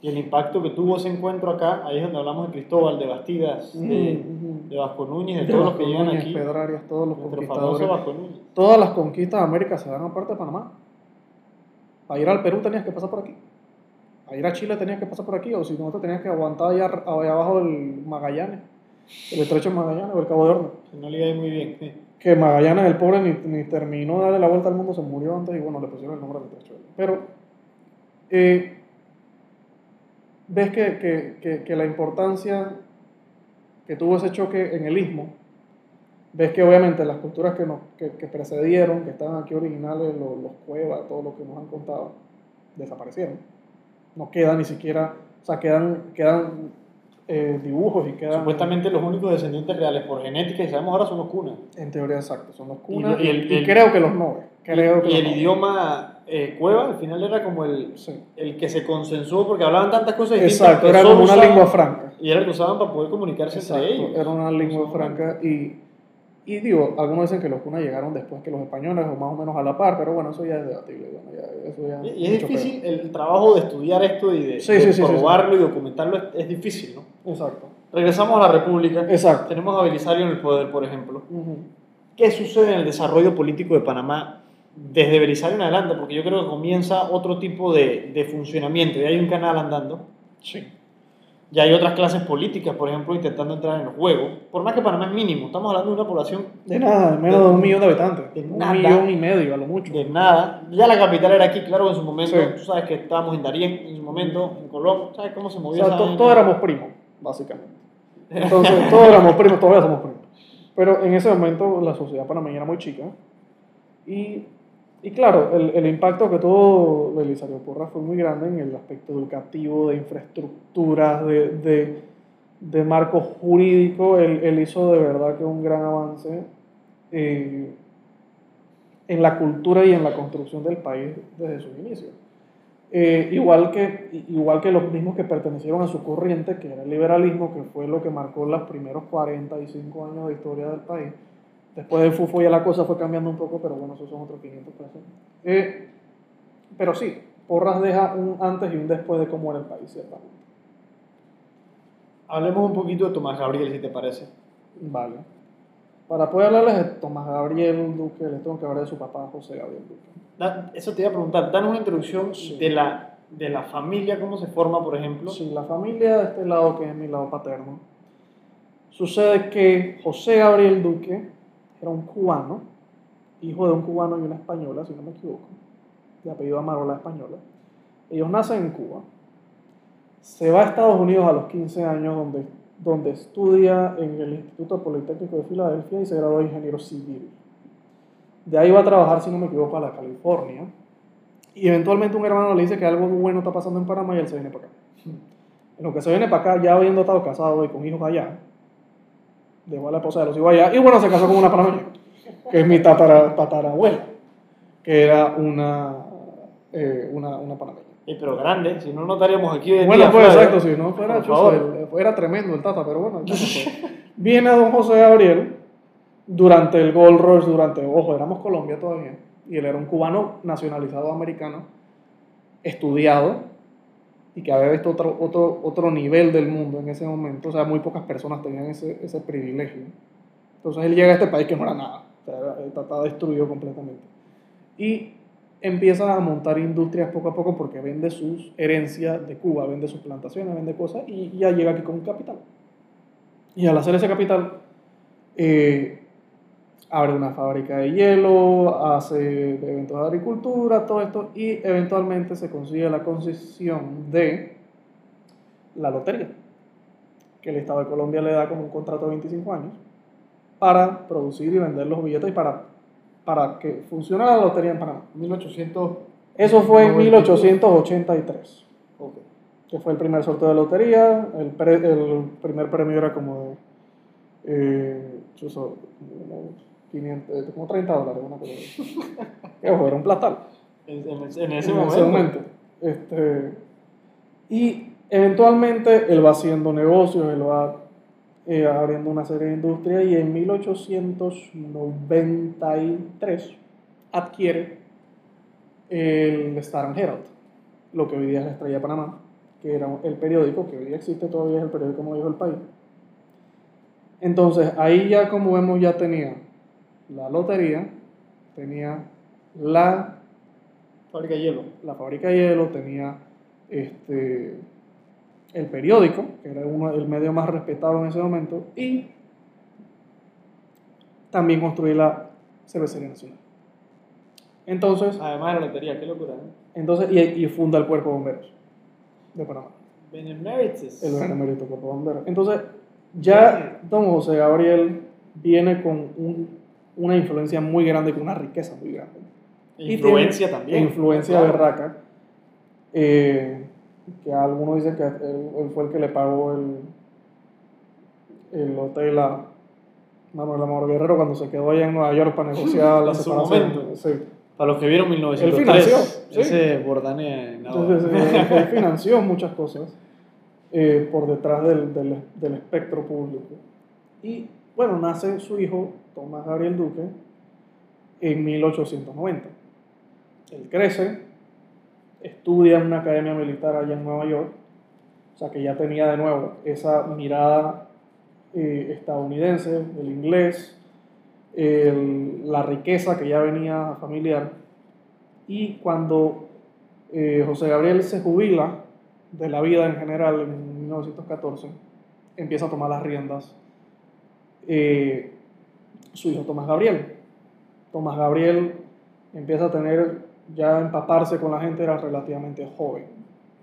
Y el impacto que tuvo ese encuentro acá, ahí es donde hablamos de Cristóbal, de Bastidas, de, Ujú. de Vasco Núñez, de De todos los que Vasco llegan Núñez, aquí. Pedrarias, todos los conquistadores. Vasco Núñez. Todas las conquistas de América se dan aparte de Panamá. Para ir al Perú tenías que pasar por aquí. a ir a Chile tenías que pasar por aquí, o si no te tenías que aguantar allá, allá abajo del Magallanes, el estrecho de Magallanes o el Cabo de Horno. No le iba muy bien. sí. Que Magallanes, el pobre, ni, ni terminó de darle la vuelta al mundo, se murió antes y bueno, le pusieron el nombre al estrecho. Pero eh, ves que, que, que, que la importancia que tuvo ese choque en el istmo, ves que obviamente las culturas que, nos, que, que precedieron, que estaban aquí originales, los, los cuevas, todo lo que nos han contado, desaparecieron. No queda ni siquiera, o sea, quedan, quedan eh, dibujos y quedan... Supuestamente los únicos descendientes reales por genética, y sabemos ahora, son los cunas. En teoría, exacto, son los Y cunas lo- y, y el- y el- creo que los noves. Creo que y el noves. idioma eh, cueva al final era como el, Sí. el que se consensuó porque hablaban tantas cosas distintas. Exacto, era como una usaban- lengua franca. Y era el que usaban para poder comunicarse Exacto, entre ellos. era una lengua franca y, y digo, algunos dicen que los cunas llegaron después que los españoles o más o menos a la par, pero bueno, eso ya es debatible. Bueno, ya, eso ya Y y es difícil el trabajo de estudiar esto y de, Sí, de sí, sí, sí, probarlo y documentarlo, es, es difícil, ¿no? peor. Exacto. Regresamos a la República. Exacto. Tenemos a Belisario en el poder, por ejemplo. Ujú. ¿Qué sucede en el desarrollo político de Panamá desde Belisario en adelante? Porque yo creo que comienza otro tipo de, de funcionamiento. Ya hay un canal andando. Sí. Ya hay otras clases políticas, por ejemplo, intentando entrar en el juego. Por más que Panamá es mínimo, estamos hablando de una población De nada, de menos de un millón de habitantes. De un nada. millón y medio a lo mucho. de nada. Ya la capital era aquí, claro, en su momento. Sí. Tú sabes que estábamos en Darién, en su momento, en Colón. ¿Sabes cómo se O movía sea, to- vaina? todos éramos primos, básicamente. Entonces, <laughs> todos éramos primos, todavía somos primos. Pero en ese momento la sociedad panameña era muy chica. Y, y claro, el, el impacto que tuvo Belisario Porras fue muy grande en el aspecto educativo, de infraestructuras, de, de, de marco jurídico. Él, él hizo de verdad que un gran avance eh, en la cultura y en la construcción del país desde sus inicios. Eh, igual, que, igual que los mismos que pertenecieron a su corriente, que era el liberalismo, que fue lo que marcó los primeros 45 años de historia del país. Después del FUFO ya la cosa fue cambiando un poco, pero bueno, esos son otros 500 pesos. Eh, pero sí, Porras deja un antes y un después de cómo era el país, ciertamente. Hablemos un poquito de Tomás Gabriel, si te parece. Vale. Para poder hablarles de Tomás Gabriel Duque, les tengo que hablar de su papá, José Gabriel Duque. Da- Eso te iba a preguntar. Danos una introducción Sí. de, la, de la familia, cómo se forma, por ejemplo. Sí, la familia de este lado, que es mi lado paterno, sucede que José Gabriel Duque era un cubano, hijo de un cubano y una española, si no me equivoco, de apellido Amarola española. Ellos nacen en Cuba, se va a Estados Unidos a los 15 años, donde, donde estudia en el Instituto Politécnico de Filadelfia y se graduó de ingeniero civil. De ahí va a trabajar, si no me equivoco, a la California. Y eventualmente un hermano le dice que algo bueno está pasando en Panamá y él se viene para acá. En lo que se viene para acá, ya habiendo estado casado y con hijos allá, dejó a la esposa de los allá y bueno, se casó con una panameña, que es mi tatara, tatarabuela, que era una, eh, una, una panameña. Eh, pero grande, si no, no estaríamos aquí en Bueno, pues Flavio. exacto, si no fuera era tremendo el tata, pero bueno, fue. viene don José Gabriel durante el Gold Rush, durante, ojo, éramos Colombia todavía, y él era un cubano nacionalizado americano, estudiado, y que había visto otro, otro, otro nivel del mundo en ese momento, o sea, muy pocas personas tenían ese, ese privilegio. Entonces él llega a este país que no era nada, o sea, era- está destruido completamente. Y empieza a montar industrias poco a poco porque vende sus herencias de Cuba, vende sus plantaciones, vende cosas y ya llega aquí con un capital. Y al hacer ese capital, eh, abre una fábrica de hielo, hace eventos de agricultura, todo esto, y eventualmente se consigue la concesión de la lotería, que el Estado de Colombia le da como un contrato de 25 años para producir y vender los billetes y para, para que funcionara la lotería en Panamá. 1800. Eso fue en 90. 1883, Ok. que fue el primer sorteo de lotería. El, pre- el primer premio era como de. Eh, 500, como 30 dólares, una cosa <laughs> ojo, era un platal. En, en- en ese en momento. ese momento. Este, y eventualmente él va haciendo negocios, él va eh, abriendo una serie de industrias y en 1893 adquiere el Star and Herald, lo que hoy día es la Estrella de Panamá, que era el periódico que hoy día existe todavía, es el periódico más viejo del país. Entonces ahí ya como vemos ya tenía la lotería, tenía la Fábrica de hielo. la fábrica de hielo, tenía este, el periódico, que era uno, el medio más respetado en ese momento, y también construir la cervecería nacional. Entonces, Además de la lotería, qué locura. ¿eh? entonces y, y funda el Cuerpo de Bomberos de Panamá. Beneméritos. El benemérito Cuerpo de Bomberos. Entonces, ya don José Gabriel viene con un- una influencia muy grande, con una riqueza muy grande. Y Influencia tiene- también. Influencia Claro. berraca. eh, que algunos dicen que él, él fue el que le pagó el, el hotel a Manuel Amor Guerrero cuando se quedó allá en Nueva York para negociar <laughs> la separación. momento. Sí. Para los que vieron 1903. Él financió, sí. Ese Bordane. Entonces, eh, <laughs> él financió muchas cosas eh, por detrás del, del, del espectro público. Y bueno, nace su hijo, Tomás Gabriel Duque, en 1890. Él crece, estudia en una academia militar allá en Nueva York, o sea que ya tenía de nuevo esa mirada eh, estadounidense, el inglés, el- la riqueza que ya venía familiar. Y cuando eh, José Gabriel se jubila de la vida en general en 1914, empieza a tomar las riendas eh, su hijo Tomás Gabriel. Tomás Gabriel empieza a tener, ya a empaparse con la gente, era relativamente joven.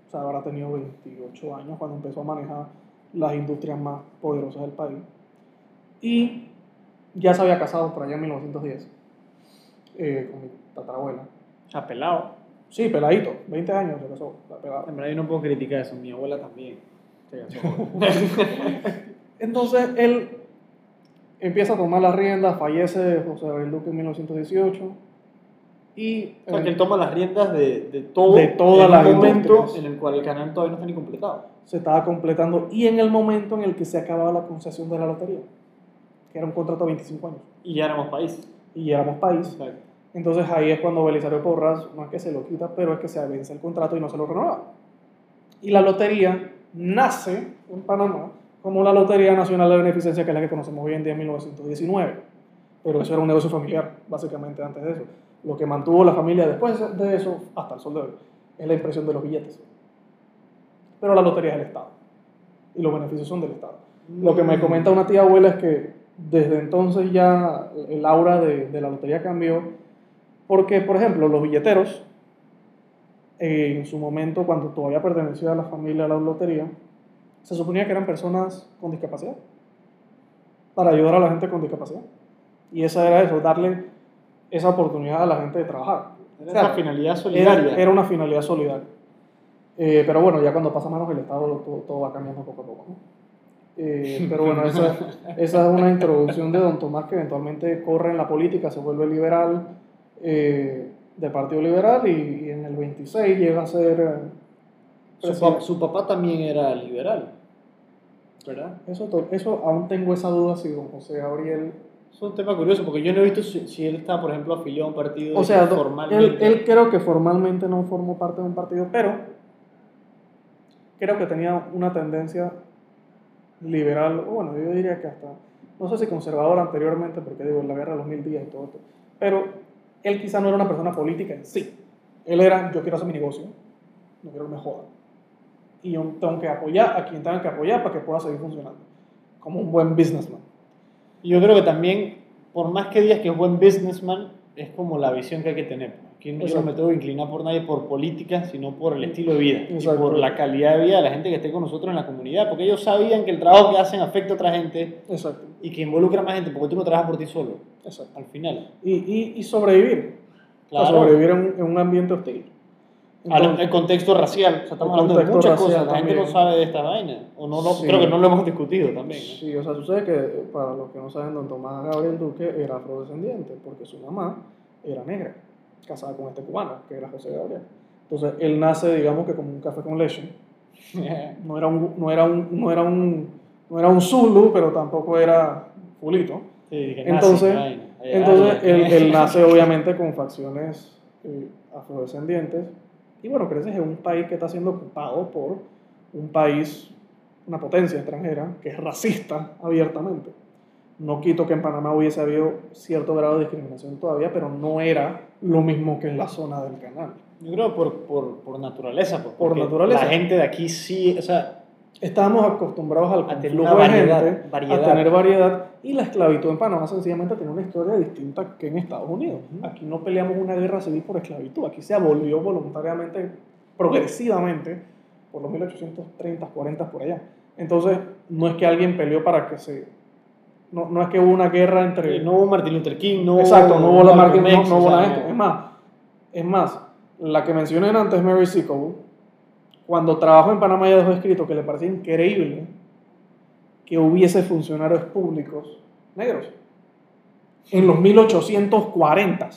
O sea, habrá tenido 28 años cuando empezó a manejar las industrias más poderosas del país. Y ya se había casado por allá en 1910 eh, con mi tatarabuela. Apelado. Sí, peladito, 20 años se casó. En verdad yo no puedo criticar eso. Mi abuela también. se casó. <laughs> Entonces él empieza a tomar las riendas, fallece José Gabriel Duque en 1918 y O sea, toma las riendas de, de todo. De todas en las un momento industrias. en el cual el canal todavía no está ni completado. se estaba completando y en el momento en el que se acababa la concesión de la lotería, que era un contrato de 25 años Y ya éramos país. y éramos país. Exacto. Entonces ahí es cuando Belisario Porras, no es que se lo quita, pero es que se vence el contrato y no se lo renueva. Y la lotería nace en Panamá como la Lotería Nacional de Beneficencia, que es la que conocemos hoy en día en 1919. Pero eso era un negocio familiar, básicamente antes de eso. Lo que mantuvo la familia después de eso, hasta el sol de hoy, es la impresión de los billetes. Pero la lotería es del Estado. Y los beneficios son del Estado. Lo que me comenta una tía abuela es que desde entonces ya el aura de, de la lotería cambió porque, por ejemplo, los billeteros, eh, en su momento, cuando todavía pertenecía a la familia de la lotería, se suponía que eran personas con discapacidad, para ayudar a la gente con discapacidad. Y esa era eso, darle esa oportunidad a la gente de trabajar. Era O sea, esa finalidad solidaria. Era, era una finalidad solidaria. Eh, pero bueno, ya cuando pasa a manos del Estado, todo, todo va cambiando poco a poco. ¿no? Eh, <laughs> pero bueno, esa, esa es una introducción de don Tomás que eventualmente corre en la política, se vuelve liberal eh, del Partido Liberal y, y en el 26 llega a ser... Su, pa- su papá también era liberal. ¿Verdad? Eso, eso aún tengo esa duda si don José Gabriel... Es un tema curioso porque yo no he visto si, si él está, por ejemplo, afiliado a un partido O sea, do- él, formalmente. él creo que formalmente no formó parte de un partido, pero creo que tenía una tendencia liberal, o bueno, yo diría que hasta, no sé si conservador anteriormente, porque digo, la guerra de los mil días y todo esto, pero él quizá no era una persona política en sí. Él era, yo quiero hacer mi negocio, no quiero que me jodan. Y yo tengo que apoyar a quien tenga que apoyar para que pueda seguir funcionando, como un buen businessman. Y yo creo que también, por más que digas que es buen businessman, es como la visión que hay que tener. Aquí no- yo me tengo que inclinar por nadie por política, sino por el estilo de vida y por la calidad de vida de la gente que esté con nosotros en la comunidad, porque ellos sabían que el trabajo que hacen afecta a otra gente Exacto, y que involucra a más gente, porque tú no trabajas por ti solo, exacto. al final. Y, y, y sobrevivir, o Claro. sobrevivir en, en un ambiente hostil. Entonces- el contexto racial, o sea, estamos hablando de muchas cosas, la gente no sabe de esta vaina, o no lo- Sí. creo que no lo hemos discutido también. ¿no? Sí, o sea, sucede que eh, para los que no saben, don Tomás Gabriel Duque era afrodescendiente, porque su mamá era negra, casada con este cubano, que era José Gabriel. Entonces, él nace, digamos que como un café con leche. <laughs> No era un, no era un, no era un, no era un Zulu, pero tampoco era fulito. Sí, Entonces- nazi, vaina. Eh, Entonces, algo. él, él nace obviamente con facciones eh, afrodescendientes. Y bueno, creces en un país que está siendo ocupado por un país, una potencia extranjera, que es racista abiertamente. No quito que en Panamá hubiese habido cierto grado de discriminación todavía, pero no era lo mismo que en la zona del canal. Yo creo por, por, por naturaleza. pues, Por naturaleza. La gente de aquí sí, o sea, Estábamos acostumbrados al A tener variedad- gente, variedad. a tener variedad, y la esclavitud en Panamá sencillamente tiene una historia distinta que en Estados Unidos. Aquí no peleamos una guerra civil por esclavitud, aquí se abolió voluntariamente, progresivamente, por los 1830, 40 por allá. Entonces, no es que alguien peleó para que se... No, no es que hubo una guerra entre... no hubo Martin Luther King, no Exacto, no hubo la marca, Malcolm no, no hubo de esto. Es más, es más, la que mencioné antes, Mary Seacole, cuando trabajó en Panamá ya dejó escrito que le parecía increíble que hubiese funcionarios públicos negros en los 1840.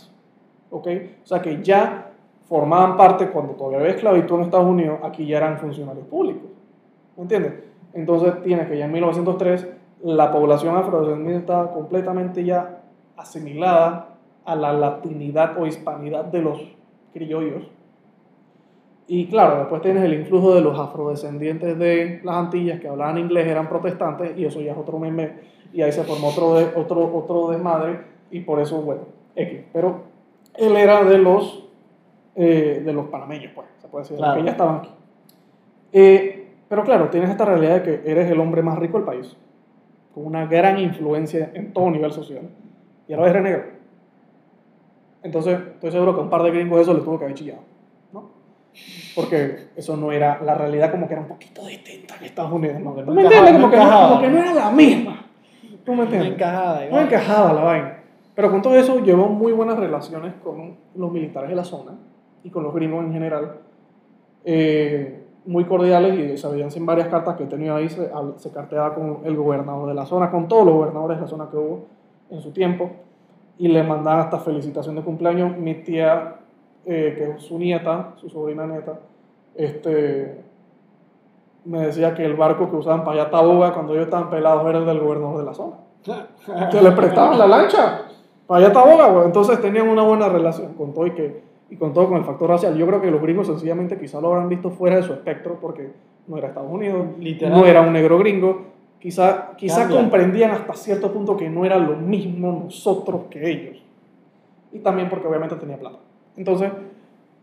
¿Ok? O sea que ya formaban parte, cuando todavía había esclavitud en Estados Unidos, aquí ya eran funcionarios públicos. ¿Me entiendes? Entonces tiene que ya en 1903 la población afrodescendiente estaba completamente ya asimilada a la latinidad o hispanidad de los criollos. Y claro, después tienes el influjo de los afrodescendientes de las Antillas que hablaban inglés, eran protestantes, y eso ya es otro meme, y ahí se formó otro, de- otro, otro desmadre, y por eso, bueno, X. Pero él era de los, eh, de los panameños, pues, se puede decir, Claro. que ya estaban aquí. Eh, pero claro, tienes esta realidad de que eres el hombre más rico del país, con una gran influencia en todo nivel social, y ahora eres negro. Entonces, estoy seguro que a un par de gringos eso le tuvo que haber chillado. Porque eso no era, la realidad como que era un poquito distinta en Estados Unidos, ¿no? Como que ¿Tú no me entiendes? no Como, que no, como que no era la misma. ¿Tú me No entiendes? encajaba. No encajaba la vaina. Pero con todo eso llevó muy buenas relaciones con los militares de la zona y con los gringos en general. Eh, muy cordiales y se veían sin varias cartas que he tenido ahí. Se, se carteaba con el gobernador de la zona, con todos los gobernadores de la zona que hubo en su tiempo. Y le mandaban hasta felicitación de cumpleaños. Mi tía, eh, que es su nieta, su sobrina nieta, este, me decía que el barco que usaban para allá Taboga cuando ellos estaban pelados era el del gobernador de la zona <laughs> que le prestaban la lancha para allá Taboga, güey. Entonces tenían una buena relación con todo y que y con todo con el factor racial. Yo creo que los gringos sencillamente quizá lo habrán visto fuera de su espectro porque no era Estados Unidos, Literal. no era un negro gringo. Quizá, quizá Cambia. comprendían hasta cierto punto que no era lo mismo nosotros que ellos. Y también porque obviamente tenía plata. Entonces,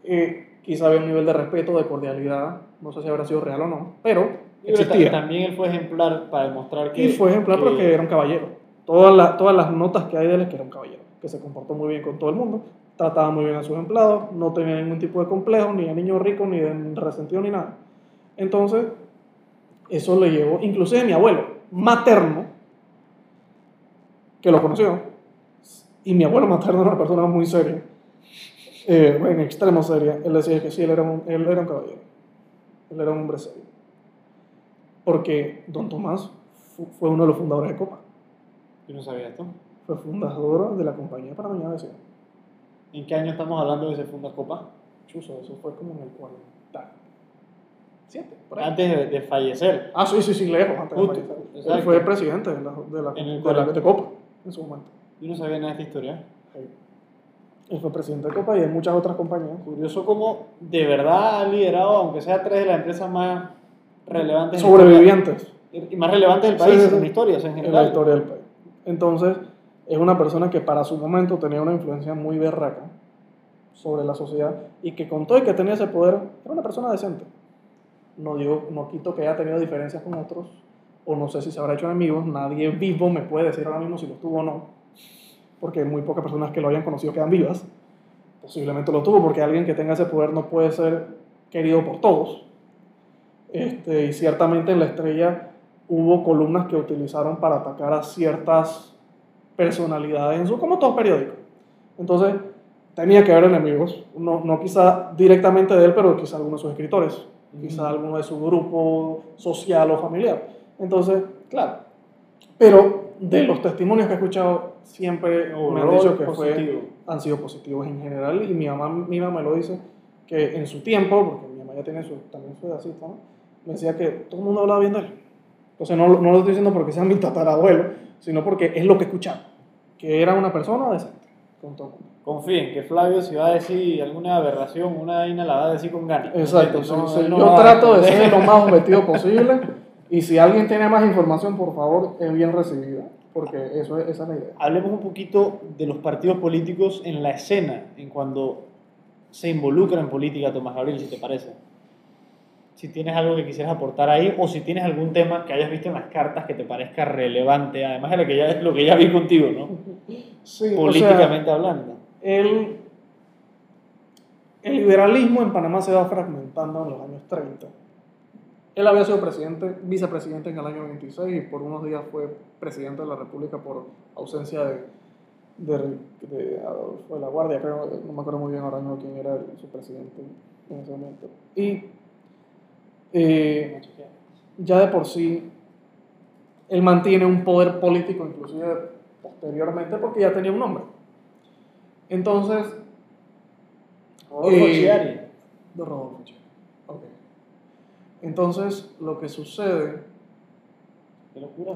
eh, quizá había un nivel de respeto, de cordialidad, no sé si habrá sido real o no, pero existía. también él fue ejemplar para demostrar que. Y fue ejemplar que- porque era un caballero. Todas, las todas las notas que hay de él es que era un caballero, que se comportó muy bien con todo el mundo, trataba muy bien a sus empleados, no tenía ningún tipo de complejo, ni de niño rico, ni de resentido, ni nada. Entonces, eso le llevó, inclusive mi abuelo materno, que lo conoció, y mi abuelo materno era una persona muy seria, eh, en extremo seria, él decía que sí, él era un, él era un caballero, él era un hombre serio. Porque don Tomás fu- fue uno de los fundadores de Copa, Yo no sabía esto. fue fundador de la compañía Panameña de Vecino. ¿En qué año estamos hablando de ese Funda Copa? Chuzo, eso fue como en el 47, por ahí. Antes de, de fallecer. Ah, sí, sí, sí, lejos, antes de Justo, fallecer. Él fue presidente de la, de la, de la- de Copa en su momento. Yo no sabía nada de esta historia. Él fue presidente de Copa y de muchas otras compañías. Curioso cómo de verdad ha liderado, aunque sea tres de las empresas más relevantes. Sobrevivientes Y más relevantes del país sí, sí. en la historia, o sea, en en la general. historia del país. Entonces, es una persona que para su momento tenía una influencia muy berraca sobre la sociedad y que con todo y que tenía ese poder, era una persona decente. No digo, no quito que haya tenido diferencias con otros, o no sé si se habrá hecho enemigos, nadie vivo me puede decir ahora mismo si lo tuvo o no, porque muy pocas personas que lo hayan conocido quedan vivas. Posiblemente lo tuvo, porque alguien que tenga ese poder no puede ser querido por todos. Este, y ciertamente en la estrella hubo columnas que utilizaron para atacar a ciertas personalidades en su, como todo periódico. Entonces, tenía que haber enemigos, no, no quizá directamente de él, pero quizá algunos de sus escritores, quizá alguno de su grupo social o familiar. Entonces, claro. Pero de los testimonios que he escuchado, siempre me han dicho que fue, han sido positivos en general y mi mamá misma me lo dice que en su tiempo, porque mi mamá ya tiene su, también su edadcita, ¿no? me decía que todo el mundo hablaba bien de él. Entonces no, no lo estoy diciendo porque sea mi tatarabuelo, sino porque es lo que escuchaba, que era una persona decente con todo. Confíen que Flavio, si va a decir alguna aberración, una vaina, la va a decir con ganas. Exacto, ¿Entiendes? sí, No, sí. no yo trato de ser lo más objetivo <laughs> posible y si alguien tiene más información, por favor, es bien recibida, porque eso es, esa es la idea. Hablemos un poquito de los partidos políticos en la escena, en cuando se involucra en política Tomás Gabriel, si te parece. Si tienes algo que quisieras aportar ahí o si tienes algún tema que hayas visto en las cartas que te parezca relevante, además de lo que ya, lo que ya vi contigo, ¿no? Sí, Políticamente o sea, hablando. el, el liberalismo en Panamá se va fragmentando en los años 30. Él había sido presidente, vicepresidente en el año 26 y por unos días fue presidente de la República por ausencia de, de, de Adolfo de la Guardia, creo, no me acuerdo muy bien ahora mismo quién era el- su presidente en ese momento. Y eh, ya de por sí él mantiene un poder político inclusive posteriormente porque ya tenía un nombre. Entonces, Rodolfo Eh, Chiari. de Rodolfo Chiari. Entonces, lo que sucede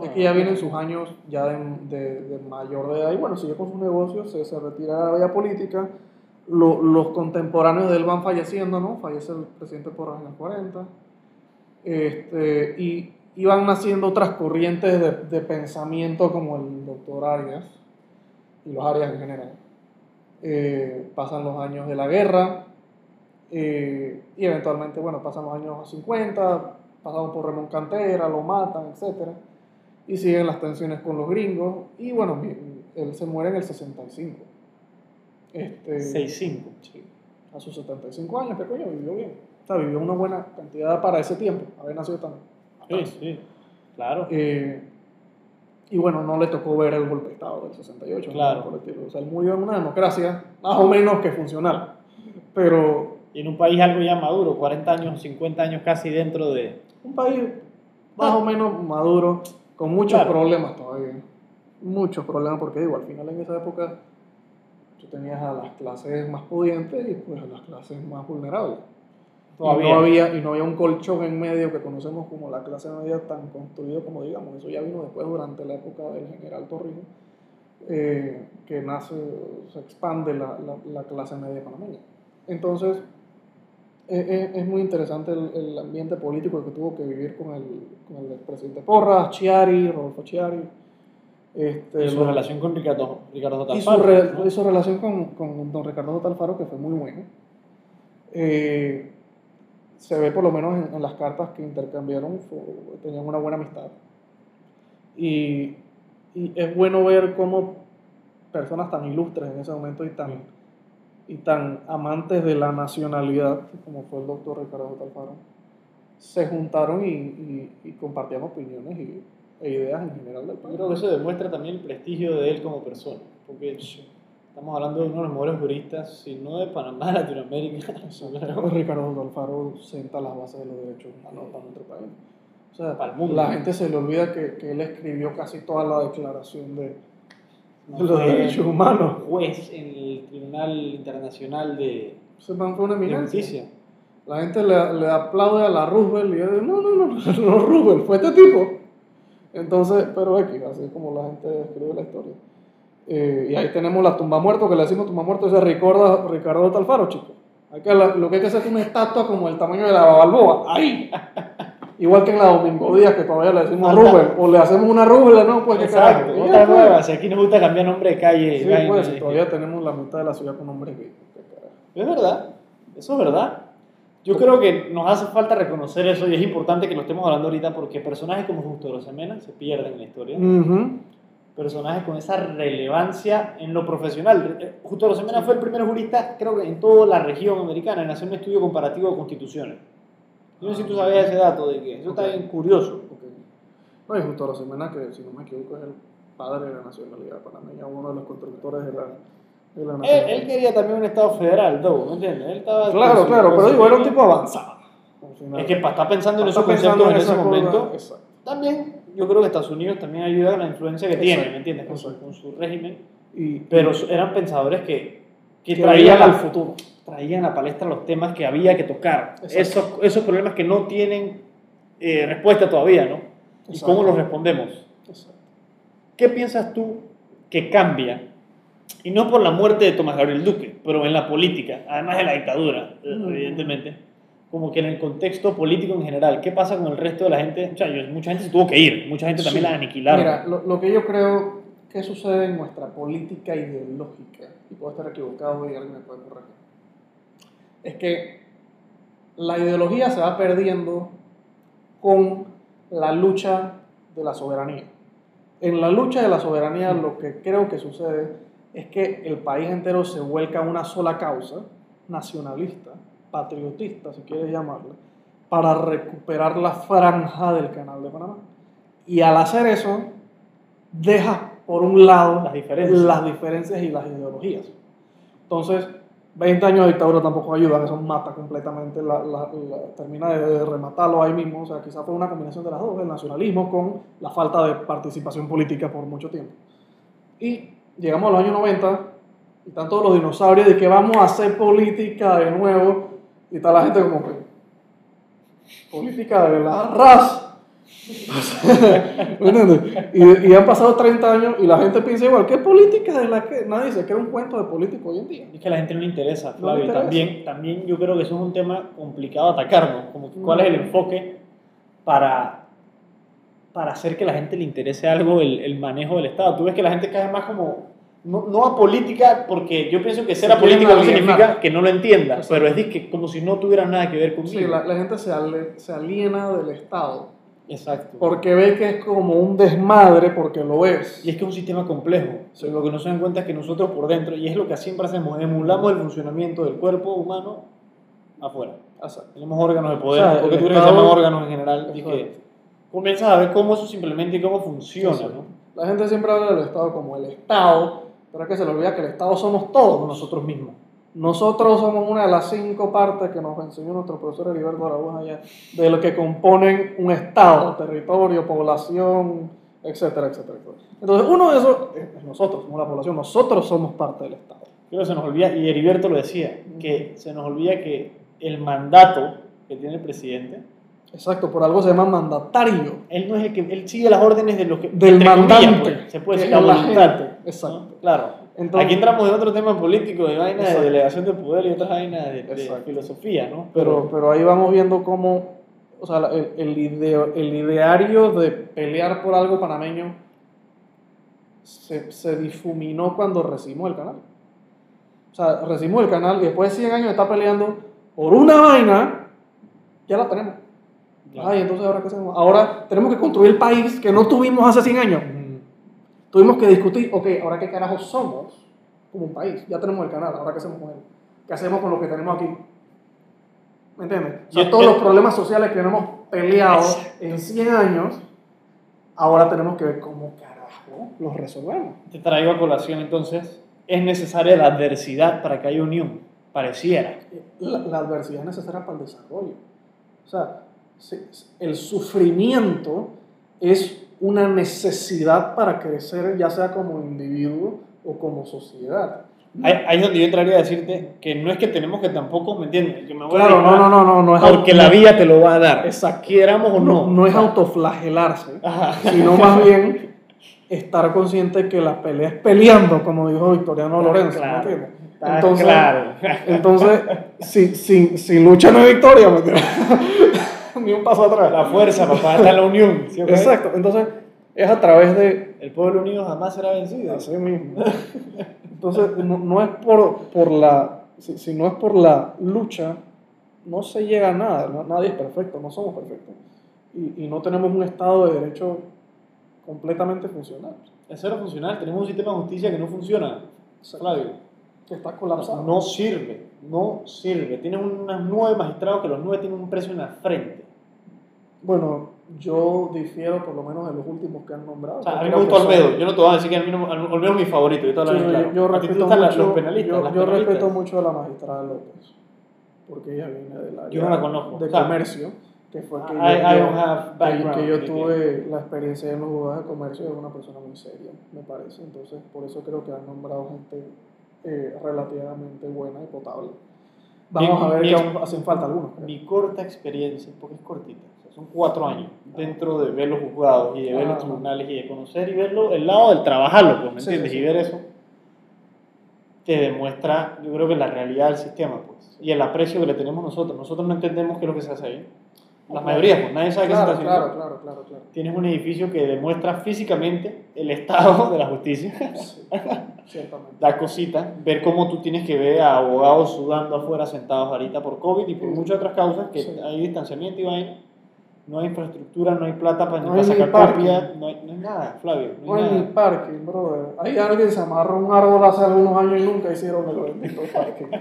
es que ya vienen sus años ya de, de- de mayor de edad y bueno, sigue con sus negocios, se, se retira de la vida política. Lo- los contemporáneos de él van falleciendo, ¿no? Fallece el presidente por los años 40. Este, y, y van naciendo otras corrientes de, de pensamiento como el doctor Arias y los Arias en general. Eh, pasan los años de la guerra eh, y eventualmente, bueno, pasan los años 50, pasamos por Ramón Cantera, lo matan, etc. Y siguen las tensiones con los gringos. Y bueno, él se muere en el 65. Este, 6-5. Sí, a sus 75 años, que coño, vivió bien. O sea, vivió una buena cantidad para ese tiempo, haber nacido tan... Sí, sí. Claro. Eh, y bueno, no le tocó ver el golpe de Estado del 68. ni Claro. nada por el. O sea, él murió en una democracia más o menos que funcional. Pero Y en un país algo ya maduro, 40 años, 50 años casi dentro de... un país más o menos maduro, con muchos Claro. problemas todavía. Muchos problemas, porque digo, al final en esa época tú tenías a las clases más pudientes y pues a las clases más vulnerables. Todavía. Y no, había, y no había un colchón en medio que conocemos como la clase media tan construido como digamos. Eso ya vino después durante la época del general Torrijos, eh, que nace, se expande la, la, la clase media panameña. Entonces, eh, es muy interesante el, el ambiente político que tuvo que vivir con el, con el expresidente Porras, Chiari, Rodolfo Chiari. Este, Y su los- relación con Ricardo, Ricardo y su, Talfaro, re- ¿no? y su relación con, con don Ricardo J. Alfaro, que fue muy buena. Eh, se ve por lo menos en, en las cartas que intercambiaron, fue- tenían una buena amistad. Y, y es bueno ver cómo personas tan ilustres en ese momento y tan, y tan amantes de la nacionalidad, como fue el doctor Ricardo J. Alfaro, se juntaron y, y- y compartían opiniones y, e ideas en general del Yo país. creo que eso demuestra también el prestigio de él como persona, porque estamos hablando de uno de los mejores juristas, si no de Panamá, <laughs> Latinoamérica. Ricardo. Alfaro senta las bases de los derechos humanos para nuestro país. O sea, Para el mundo. la gente se le olvida que, que él escribió casi toda la declaración de, No de los derechos humanos. juez en el Tribunal Internacional de, fue una eminencia. Justicia. La gente le, le aplaude a la Roosevelt y yo digo, no, no, no, no, no, Roosevelt, fue este tipo. Entonces, pero X, así es como la gente escribe la historia. Eh, y ahí tenemos la tumba muerto, que le decimos tumba muerto, ese Ricardo, Ricardo Talfaro, chicos. Hay que, lo que hay que hacer es una estatua como el tamaño de la Balboa, ahí. Igual que en la Domingo Díaz, que todavía le decimos Falta- Rubel, o le hacemos una Rubel, ¿no? Pues Exacto. Y otra pues. nueva. Si aquí nos gusta cambiar nombre de calle. Sí, vaina, pues, todavía tenemos la mitad de la ciudad con nombres gay. Es verdad, eso es verdad. Yo creo que nos hace falta reconocer eso y es importante que lo estemos hablando ahorita porque personajes como Justo Rosemena se pierden en la historia. Ujú. Personajes con esa relevancia en lo profesional. Eh, Justo Rosemena fue el primer jurista, creo que en toda la región americana, en hacer un estudio comparativo de constituciones. Yo no sé si tú sabías ese dato, de que eso está Ok. bien curioso. Ok. No, y Justo Rosemena, que si no me equivoco es el padre de la nacionalidad panameña, uno de los constructores de la, de la Él, nacionalidad. él quería también un Estado federal, ¿no? ¿me entiendes? Él estaba claro, claro, pero digo, era un tipo avanzado. final. Es que para estar pensando en Está esos conceptos en, ese cosa, momento, Exacto. también yo creo que Estados Unidos también ayuda con la influencia que tiene, Exacto, ¿me entiendes? Con su, con su régimen. Y, Pero eran pensadores que, que que traían, al futuro. traían a la palestra los temas que había que tocar. Esos, esos problemas que no tienen eh, respuesta todavía, ¿no? ¿Y cómo los respondemos? Exacto. ¿Qué piensas tú que cambia? Y no por la muerte de Tomás Gabriel Duque, pero en la política, además de la dictadura, Mm. evidentemente, como que en el contexto político en general, ¿qué pasa con el resto de la gente? O sea, mucha gente se tuvo que ir, mucha gente también Sí. la aniquilaron. Mira, lo, lo que yo creo que sucede en nuestra política ideológica, y puedo estar equivocado y alguien me puede corregir, es que la ideología se va perdiendo con la lucha de la soberanía. En la lucha de la soberanía lo que creo que sucede es que el país entero se vuelca a una sola causa, nacionalista, patriotista, si quieres llamarla, para recuperar la franja del canal de Panamá. Y al hacer eso, deja por un lado Las diferencias. las diferencias y las ideologías. Entonces, 20 años de dictadura tampoco ayudan, eso mata completamente, la, la- la- termina de, rematarlo ahí mismo, o sea, quizás fue una combinación de las dos, el nacionalismo con la falta de participación política por mucho tiempo. Y llegamos a los años 90 y están todos los dinosaurios de que vamos a hacer política de nuevo y está la gente como que política de la raza. <laughs> Y, y han pasado 30 años y la gente piensa igual, ¿qué política de la que nadie se crea un cuento de político hoy en día? Es que a la gente no le interesa, No Flavio. le interesa. También, también yo creo que eso es un tema complicado atacar, ¿no? Como que cuál es el Mm. enfoque para, para hacer que a la gente le interese algo el, el manejo del Estado. Tú ves que la gente cae más como, no, no a política, porque yo pienso que ser Se apolítico no significa que no lo entienda, Exacto. pero es de que como si no tuviera nada que ver conmigo. Sí, la, la gente se, ale- se aliena del Estado Exacto. porque ve que es como un desmadre porque lo es. Y es que es un sistema complejo. O sea, lo que no se dan cuenta es que nosotros por dentro, y es lo que siempre hacemos, emulamos el funcionamiento del cuerpo humano afuera. Tenemos órganos de poder, O sea, porque tú crees que se Estado- llaman órganos en general, y que comienzas a ver cómo eso se implementa y cómo funciona, Sí, sí. ¿no? La gente siempre habla del Estado como el Estado, pero es que se le olvida que el Estado somos todos. Nosotros mismos. Nosotros somos una de las cinco partes que nos enseñó nuestro profesor Heriberto Araújo allá, de lo que componen un Estado, territorio, población, etcétera, etcétera. etcétera. Entonces, uno de esos es nosotros, somos la población, nosotros somos parte del Estado. Creo que se nos olvida, y Heriberto lo decía, que se nos olvida que el mandato que tiene el presidente, Exacto, por algo se llama mandatario. él no es el que, él sigue las órdenes de los que, Del comillas, mandante, pues, se puede decir, la. Exacto. Claro. Entonces- Aquí entramos en otro tema político, de vainas de delegación de poder y otras vainas de, de filosofía, ¿no? Pero, pero ahí vamos viendo cómo, o sea, el, el, ideo- el ideario de pelear por algo panameño se, se difuminó cuando recibimos el canal. O sea, recibimos el canal y después de 100 años de estar peleando por una vaina, ya la tenemos. Ya. Ay, entonces ahora qué hacemos? Ahora tenemos que construir el país que no tuvimos hace 100 años. Tuvimos que discutir, ok, ahora qué carajos somos como un país. Ya tenemos el canal, ahora qué hacemos con él. ¿Qué hacemos con lo que tenemos aquí? ¿Me entiendes? O sea, todos los problemas sociales que hemos peleado en 100 años, ahora tenemos que ver cómo carajo los resolvemos. Te traigo a colación entonces, es necesaria la adversidad para que haya unión, pareciera. La, la adversidad es necesaria para el desarrollo. O sea, se- el sufrimiento es una necesidad para crecer, ya sea como individuo o como sociedad. Ahí, es donde yo entraría a decirte que no es que tenemos que tampoco, ¿me entiendes? Que me voy a Claro, no, dedicar no, no, no, no es Porque la vida te lo va a dar. Exacto. Quieramos o no. no, no es autoflagelarse, Ajá. sino más bien estar consciente que la pelea es peleando, como dijo Victoriano Está Lorenzo. ¿me claro, entiendes? está Entonces, claro. entonces si, si, si lucha no es victoria, ¿me entiendes? <laughs> ni un paso atrás. La fuerza, papá, está en la unión. Exacto, entonces es a través de El pueblo unido jamás será vencido. así mismo. Entonces no, no es por, por la, si, si no es por la lucha, no se llega a nada, no- nadie es perfecto, no somos perfectos. Y, y no tenemos un Estado de Derecho completamente funcional. Es cero funcional. Tenemos un sistema de justicia que no funciona. Flavio. Que está colapsado. No sirve. No sirve. Tienen unos nueve magistrados que los nueve tienen un precio en la frente. Bueno, yo difiero por lo menos de los últimos que han nombrado. O sea, a mí me gusta son- Olmedo. Yo no te voy a decir que a mí no- Olmedo es mi favorito. Yo, Sí, claro. yo respeto mucho, los penalistas. yo, respeto mucho a la magistrada López, porque ella viene del área Yo no la conozco. de O sea, comercio, que fue que I- yo, I que- que de tuve la experiencia en los juzgados de comercio, es una persona muy seria, me parece, entonces por eso creo que han nombrado gente eh, relativamente buena y potable. Vamos Mi- a ver mi que aún hacen falta algunos. creo. Mi corta experiencia, porque es cortita, son cuatro años dentro de ver los juzgados y de ver Ah. los tribunales y de conocer y verlo, el lado del trabajarlo, pues, ¿me Sí, entiendes? sí, Y sí. ver eso te demuestra, yo creo que la realidad del sistema, pues, y el aprecio que le tenemos nosotros. Nosotros no entendemos qué es lo que se hace ahí. La mayoría, pues nadie sabe qué se Claro, está haciendo. claro, claro, claro, claro. Tienes un edificio que demuestra físicamente el estado <laughs> de la justicia. Da cosita ver cómo tú tienes que ver a abogados sudando afuera sentados ahorita por COVID y por muchas otras causas, que hay distanciamiento y vaina. No hay infraestructura, no hay plata para, No para hay sacar copias, no hay, no hay nada, Flavio. No No hay hay ni parking, brother. Hay alguien se amarró un árbol hace algunos años y nunca hicieron el bendito parking. <laughs>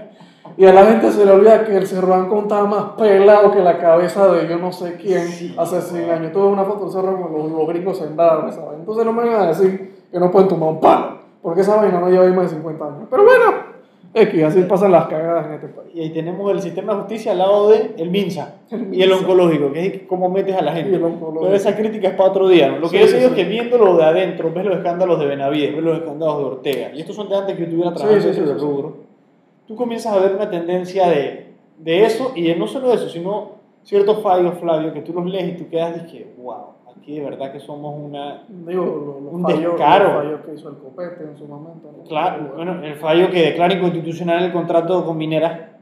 Y a la gente se le olvida que el Cerro Blanco estaba más pelado que la cabeza de yo no sé quién Sí, hace 100 años. Tuve una foto del Cerro con los, los gringos sentados. vaina. Entonces no me van a decir que no pueden tomar un palo, porque esa vaina no lleva ahí más de 50 años. Pero bueno, es que así pasan las cagadas en este país. Y ahí tenemos el sistema de justicia al lado de el MINSA y el oncológico, que es cómo metes a la gente. Pero esa crítica es para otro día. ¿no? Lo que Sí, yo sí, sé es sí. que viéndolo de adentro, ves los escándalos de Benavides, ves los escándalos de Ortega, y estos son de antes que yo estuviera Sí, trabajando sí, sí, en sí, sí. rubro, tú comienzas a ver una tendencia de, de eso, y de no solo eso, sino ciertos fallos, Flavio, que tú los lees y tú quedas y que, wow, aquí de verdad que somos una... Digo, lo- los Un fallos, descaro. los fallos que hizo el copete en su momento. ¿no? Claro, bueno, el fallo que declara inconstitucional el contrato con Minera,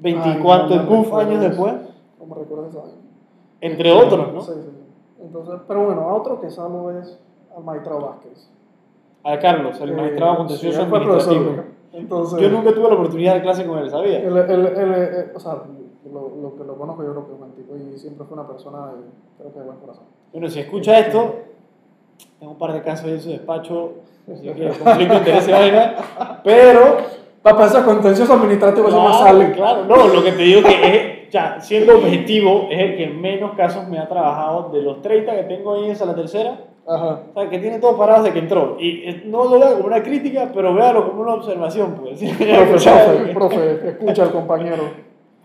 24 Ay, no puf, recuerdes. años después, No me recuerdo esa entre otros, ¿no? Sí, sí, sí. Entonces, pero bueno, a otro que salvo es al Maestrao Vázquez. A Carlos, el Eh, magistrado sí, contencioso administrativo. Entonces, Yo nunca tuve la oportunidad de clase con él, ¿sabía? él, él, él, él, o sea, lo, lo que lo conozco yo creo que es buen tipo y siempre fue una persona de, creo que de buen corazón. Bueno, si escucha esto, tengo un par de casos ahí en su despacho, si quiere conflicto de interés vaina, pero... Para esos contenciosos administrativos más Claro, sale. claro, no, lo que te digo que es, ya, siendo objetivo, es el que menos casos me ha trabajado de los 30 que tengo ahí esa la tercera, Ajá. o sea, que tiene todo parado desde que entró. Y no lo veo como una crítica, pero véalo como una observación, pues. Profe, <laughs> profe, escucha al compañero.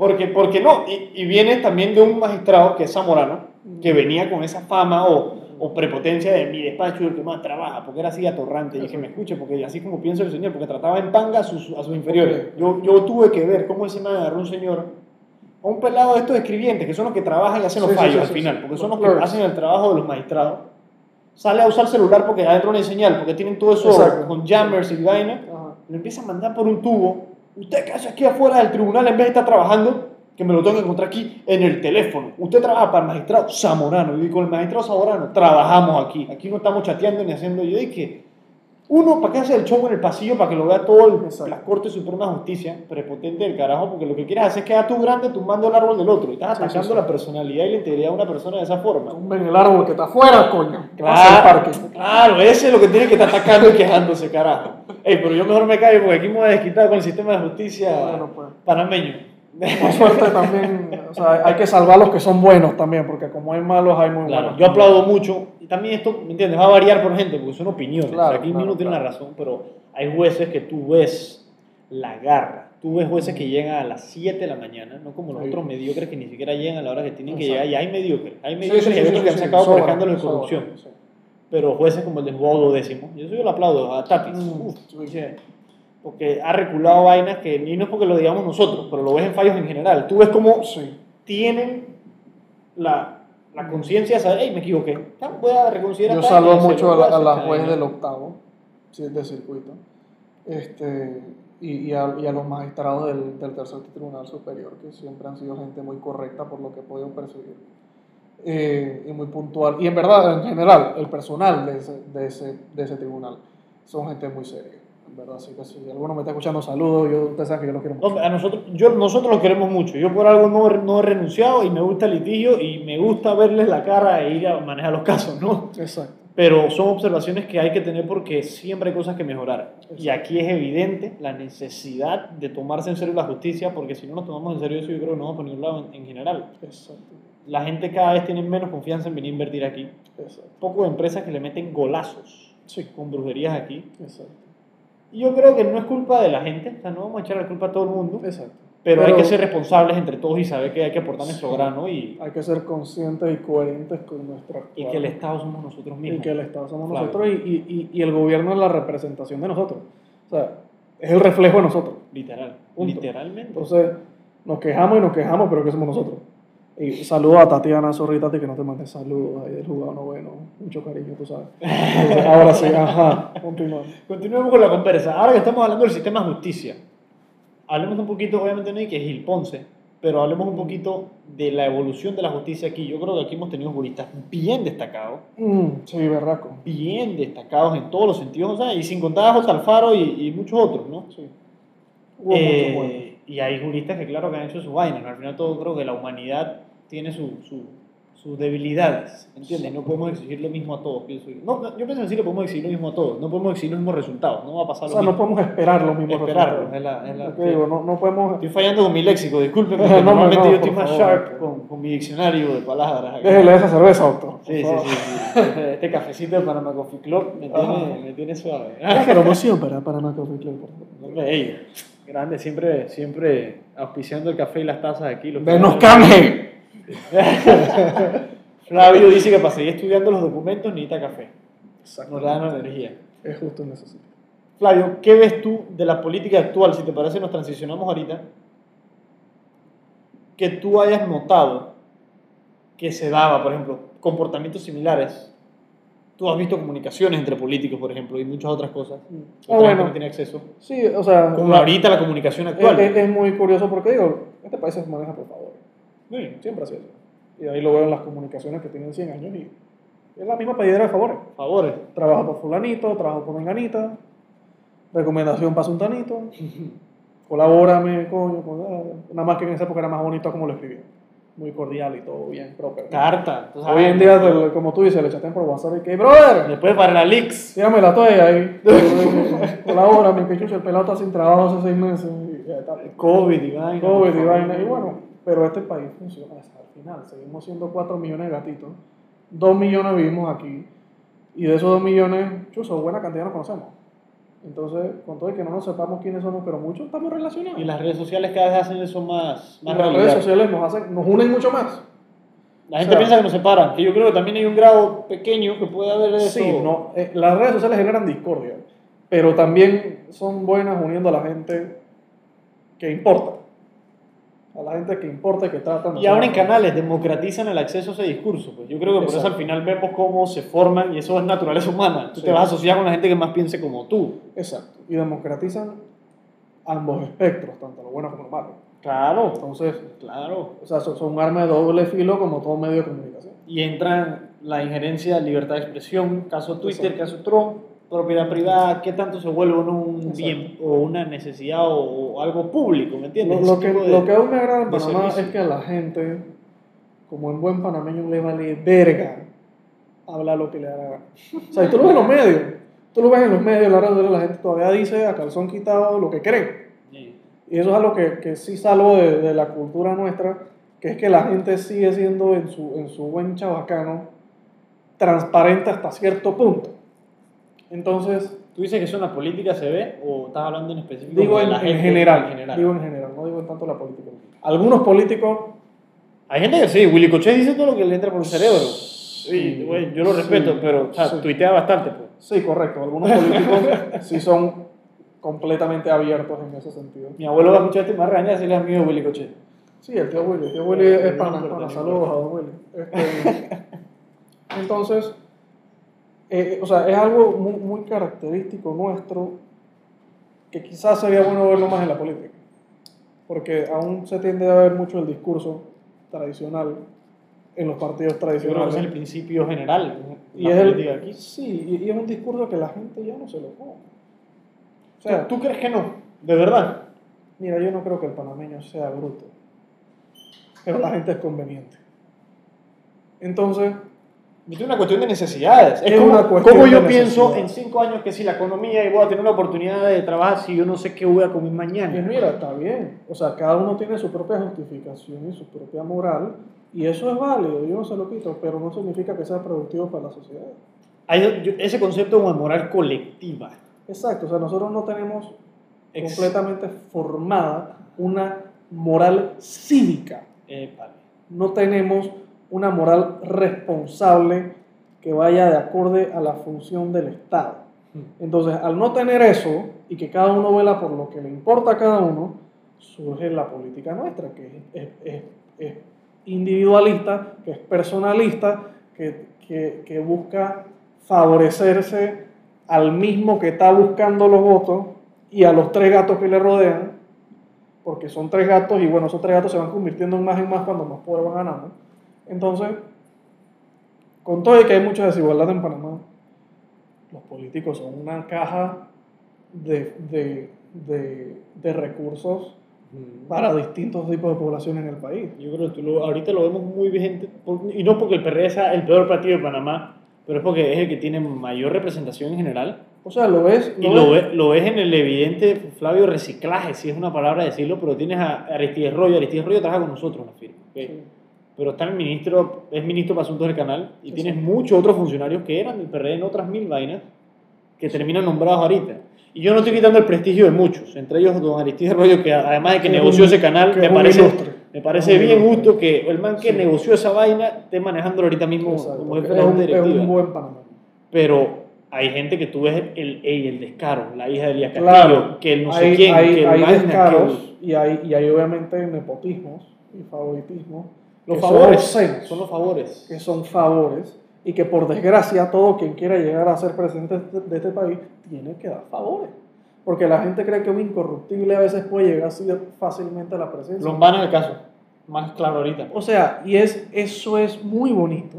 Porque, porque no, y, y viene también de un magistrado que es zamorano, que venía con esa fama o, o prepotencia de mi despacho el que más trabaja, porque era así atorrante, y que me escuche, porque así como piensa el señor, porque trataba en panga a sus, a sus inferiores. Yo, yo tuve que ver cómo ese man agarró un señor, a un pelado de estos escribientes, que son los que trabajan y hacen los Sí, fallos sí, al sí, final, sí. porque son Los que hacen el trabajo de los magistrados. Sale a usar celular porque adentro no hay señal, porque tienen todo eso Exacto. con jammers y vaina le empieza a mandar por un tubo. Usted que hace aquí afuera del tribunal en vez de estar trabajando, que me lo tengo que encontrar aquí en el teléfono. Usted trabaja para el magistrado Zamorano. Y con el magistrado Zamorano trabajamos aquí. Aquí no estamos chateando ni haciendo. Yo dije, uno, ¿para qué hace el show en el pasillo? Para que lo vea todo el, la Corte Suprema de Justicia, prepotente del carajo, porque lo que quieres hacer es quedar tú grande tumbando el árbol del otro. Y estás Sí, sí, atacando sí. la personalidad y la integridad de una persona de esa forma. Tumben el árbol que está afuera, coño. Claro, claro, ese es lo que tiene que estar atacando y quejándose, carajo. Ey, pero yo mejor me callo porque aquí me voy a desquitar con el sistema de justicia Bueno, pues. panameño. Por suerte también, o sea, hay que salvar los que son buenos también, porque como hay malos, hay muy Claro, buenos. yo aplaudo mucho, y también esto, ¿me entiendes? Va a variar por gente, porque son opiniones. Claro, o sea, aquí claro, uno tiene una razón, pero hay jueces que tú ves la garra. Tú ves jueces que llegan a las 7 de la mañana, no como los Sí. otros mediocres que ni siquiera llegan a la hora que tienen que Exacto. llegar. Y hay mediocres. Hay mediocres sí, y sí, hay otros que han sacado por escándalos de corrupción. sí. Pero jueces como el de Juego décimo, yo eso yo lo aplaudo a Tapis. Mm, porque ha reculado vainas que ni no es porque lo digamos nosotros, pero lo ves en fallos en general. Tú ves cómo Sí. tienen la, la conciencia de saber, hey, me equivoqué. Voy a reconsiderar. Yo se mucho a la, a la juez del octavo, si es de circuito, este, y, y, a, y a los magistrados del, del tercer tribunal superior, que siempre han sido gente muy correcta por lo que he podido percibir, eh, y muy puntual. Y en verdad, en general, el personal de ese, de ese, de ese tribunal son gente muy seria. Verdad, así que si alguno me está escuchando, saludos, yo, ustedes saben que yo los quiero mucho. No, a nosotros, yo, nosotros lo queremos mucho. Yo por algo no, no he renunciado y me gusta el litigio y me gusta verles la cara e ir a manejar los <laughs> casos, ¿no? Exacto. Pero son observaciones que hay que tener porque siempre hay cosas que mejorar. Y aquí es evidente la necesidad de tomarse en serio la justicia, porque si no nos tomamos en serio eso, yo creo que no vamos por ningún lado en, en general. Exacto. La gente cada vez tiene menos confianza en venir a invertir aquí. Exacto. Poco de empresas que le meten golazos Sí. con brujerías aquí. Exacto. Y yo creo que no es culpa de la gente, o sea, no vamos a echar la culpa a todo el mundo, Exacto. pero, hay que ser responsables entre todos y saber que hay que aportar nuestro Sí. grano y, Hay que ser conscientes y coherentes con nuestra y que el Estado somos nosotros y mismos. que el Estado somos Claro. nosotros y, y, y, y el gobierno es la representación de nosotros. O sea, es el reflejo de nosotros. Literal, Punto. literalmente. Entonces, nos quejamos y nos quejamos, pero que somos nosotros. Y saludo a Tatiana, sorry Tati, que no te mandé saludos ahí del jugador noveno. Mucho cariño, tú sabes. Entonces, <laughs> ahora sí, ajá, continuamos. Continuemos con la conversa. Ahora que estamos hablando del sistema de justicia, hablemos un poquito, obviamente, ¿no? de que Gil Ponce pero hablemos un poquito de la evolución de la justicia aquí. Yo creo que aquí hemos tenido juristas bien destacados, Mm, sí, berraco. bien destacados en todos los sentidos, o sea, y sin contar a José Alfaro y, y muchos otros, ¿no? Sí. Hubo Eh, mucho bueno. Y hay juristas que claro que han hecho su vaina, ¿no? al final todo creo que la humanidad tiene su, su- sus debilidades, ¿entiendes? No podemos exigir lo mismo a todos, pienso yo. No, no, yo pienso que sí le podemos exigir lo mismo a todos, no podemos exigir los mismos resultados, no va a pasar O lo sea, no mismo. podemos esperar los mismos Esperarlo, resultados. es la- es la- que digo, no, no podemos... Estoy fallando con mi léxico, discúlpeme, <laughs> No, no, normalmente no, yo estoy más favor. sharp con, con mi diccionario de palabras. Déjele esa cerveza, doctor. Sí, sí, sí, sí. <laughs> Este, cafecito de Panama Coffee Club me tiene, me tiene suave. Una promoción para Panamá Coffee Club, por favor. Hombre, grande, siempre, siempre auspiciando el café y las tazas aquí. los ¡Denos cabrones. canje! <laughs> Flavio dice que para seguir estudiando los documentos necesita café. Nos da energía. Es justo necesario. Flavio, ¿qué ves tú de la política actual? Si te parece, nos transicionamos ahorita. Que tú hayas notado que se daba, por ejemplo, comportamientos similares. Tú has visto comunicaciones entre políticos, por ejemplo, y muchas otras cosas. Ah, Otra gente bueno. no tiene acceso. Sí, o sea... Como la- ahorita la comunicación actual. es- es muy curioso porque, digo, este país se maneja por favor. Sí, Siempre ha sido. Y ahí lo veo en las comunicaciones que tienen 100 años y es la misma pedidera de favores. favores. Trabajo por fulanito, trabajo por menganita, recomendación para sultanito, <laughs> colabórame, coño, ah, nada más que en esa época era más bonito como lo escribía. Muy cordial y todo bien proper. Carta. tú sabes. Hoy en día, como tú dices, le chatean por WhatsApp y que, brother, Después para la Leaks. tírame la toalla ahí, <laughs> colabórame, que chucho, el pelado está sin trabajo hace seis meses y ya está. COVID y vaina. COVID y vaina, y bueno, pero este país funciona hasta el final. Seguimos siendo 4 millones de gatitos, 2 millones vivimos aquí, y de esos 2 millones, chuzo, buena cantidad nos conocemos. Entonces, con todo y que no nos sepamos quiénes somos, pero muchos estamos relacionados. Y las redes sociales cada vez hacen eso más, más las realidad. redes sociales nos, hacen, nos unen mucho más. La gente o sea- piensa que nos separan, que yo creo que también hay un grado pequeño que puede haber de eso. Sí, no, eh, las redes sociales generan discordia, pero también son buenas uniendo a la gente que importa. A la gente que importa y que tratan Y abren canales, democratizan el acceso a ese discurso. Pues yo creo que por eso Exacto. al final vemos cómo se forman y eso es naturaleza humana. Tú Sí. te vas a asociar con la gente que más piense como tú. Exacto. Y democratizan ambos espectros, tanto lo bueno como lo malo. Claro, Entonces, claro. o sea, son, son un arma de doble filo como todo medio de comunicación. Y entra la injerencia de libertad de expresión, caso Twitter, Exacto. caso Trump, propiedad privada, qué tanto se vuelve uno un Exacto. bien o una necesidad o, o algo público, ¿me entiendes? Lo, lo que, de- lo que aún me agrada en Panamá es que a la gente, como en buen panameño, le vale verga hablar lo que le gana. O sea, y tú lo ves en los medios. Tú lo ves en los medios, la radio, la gente todavía dice a calzón quitado lo que cree. Sí. Y eso es algo que, que sí salvo de, de la cultura nuestra, que es que la gente sigue siendo en su, en su buen chabacano transparente hasta cierto punto. Entonces, ¿Tú dices que eso en la política se ve o estás hablando en específico digo en, la en gente general, en general? digo en general, no digo en tanto la política. Algunos políticos Hay gente que sí, Willy Cochet dice todo lo que le entra por el cerebro. Sí, güey, yo lo sí, respeto, pero o sea, sí. tuitea bastante. Pues. Sí, correcto. Algunos políticos <laughs> sí son completamente abiertos en ese sentido. Mi abuelo va a escuchar este más regaña si él es amigo de Willy Cochet. Sí, el tío Willy. El tío Willy es pana, Saludos a don Willy. Este, <laughs> entonces, eh, o sea, es algo muy, muy característico nuestro que quizás sería bueno verlo más en la política. Porque aún se tiende a ver mucho el discurso tradicional en los partidos Yo creo que tradicionales. es el principio general. y es, el, aquí. sí, y, y es un discurso que la gente ya no se lo come. O sea, ¿tú crees que no? De verdad. Mira, yo no creo que el panameño sea bruto, pero la gente es conveniente. Entonces, Es una cuestión de necesidades. Es, Es como, una cuestión como yo de pienso en cinco años que si la economía y voy a tener una oportunidad de trabajar si yo no sé qué voy a comer y mañana. mira, está bien. O sea, cada uno tiene su propia justificación y su propia moral, y eso es válido, yo no se lo quito, pero no significa que sea productivo para la sociedad. Hay yo- ese concepto de moral colectiva. Exacto, o sea, nosotros no tenemos Ex- completamente formada una moral cívica. Épale. no tenemos una moral responsable que vaya de acorde a la función del Estado. Entonces, al no tener eso y que cada uno vela por lo que le importa a cada uno, surge la política nuestra, que es, es- es individualista, que es personalista, que, que- que busca favorecerse al mismo que está buscando los votos y a los tres gatos que le rodean, porque son tres gatos y bueno, esos tres gatos se van convirtiendo en más y más cuando más poder van ganando. Entonces, con todo y que hay mucha desigualdad en Panamá, los políticos son una caja de, de, de, de recursos para distintos tipos de población en el país. Yo creo que tú lo- ahorita lo vemos muy vigente, y no porque el PRD sea el peor partido de Panamá, pero es porque es el que tiene mayor representación en general. O sea, lo ves, Y lo, ve- lo ves en el evidente, Flavio, reciclaje, si es una palabra decirlo, pero tienes a Aristides Rollo. Aristides Rollo trabaja con nosotros la firma. ¿ok? Sí. Pero está el ministro, es ministro para asuntos del canal, y Sí, tienes sí. muchos otros funcionarios que eran del PRD en otras mil vainas que terminan nombrados ahorita. Y yo no estoy quitando el prestigio de muchos, entre ellos don Aristides Rollo, que además de que negoció un- ese canal, me parece, ilustre. me parece bien ilustre. justo que el man que Sí. negoció esa vaina esté manejándolo ahorita mismo Exacto, como jefe de directiva. un buen Panamá. Pero hay gente que tú ves el, ey, el descaro, la hija de Elías Castillo, Claro, que el no sé hay, quién, hay, que el hay vaina, descaros que y hay, y hay obviamente nepotismos y favoritismos. Los son favores, obscenos, son los favores. que son favores y que por desgracia todo quien quiera llegar a ser presidente de este país tiene que dar favores. Porque la gente cree que un incorruptible a veces puede llegar así fácilmente a la presidencia. Lombana es el caso, más claro ahorita. O sea, y es, eso es muy bonito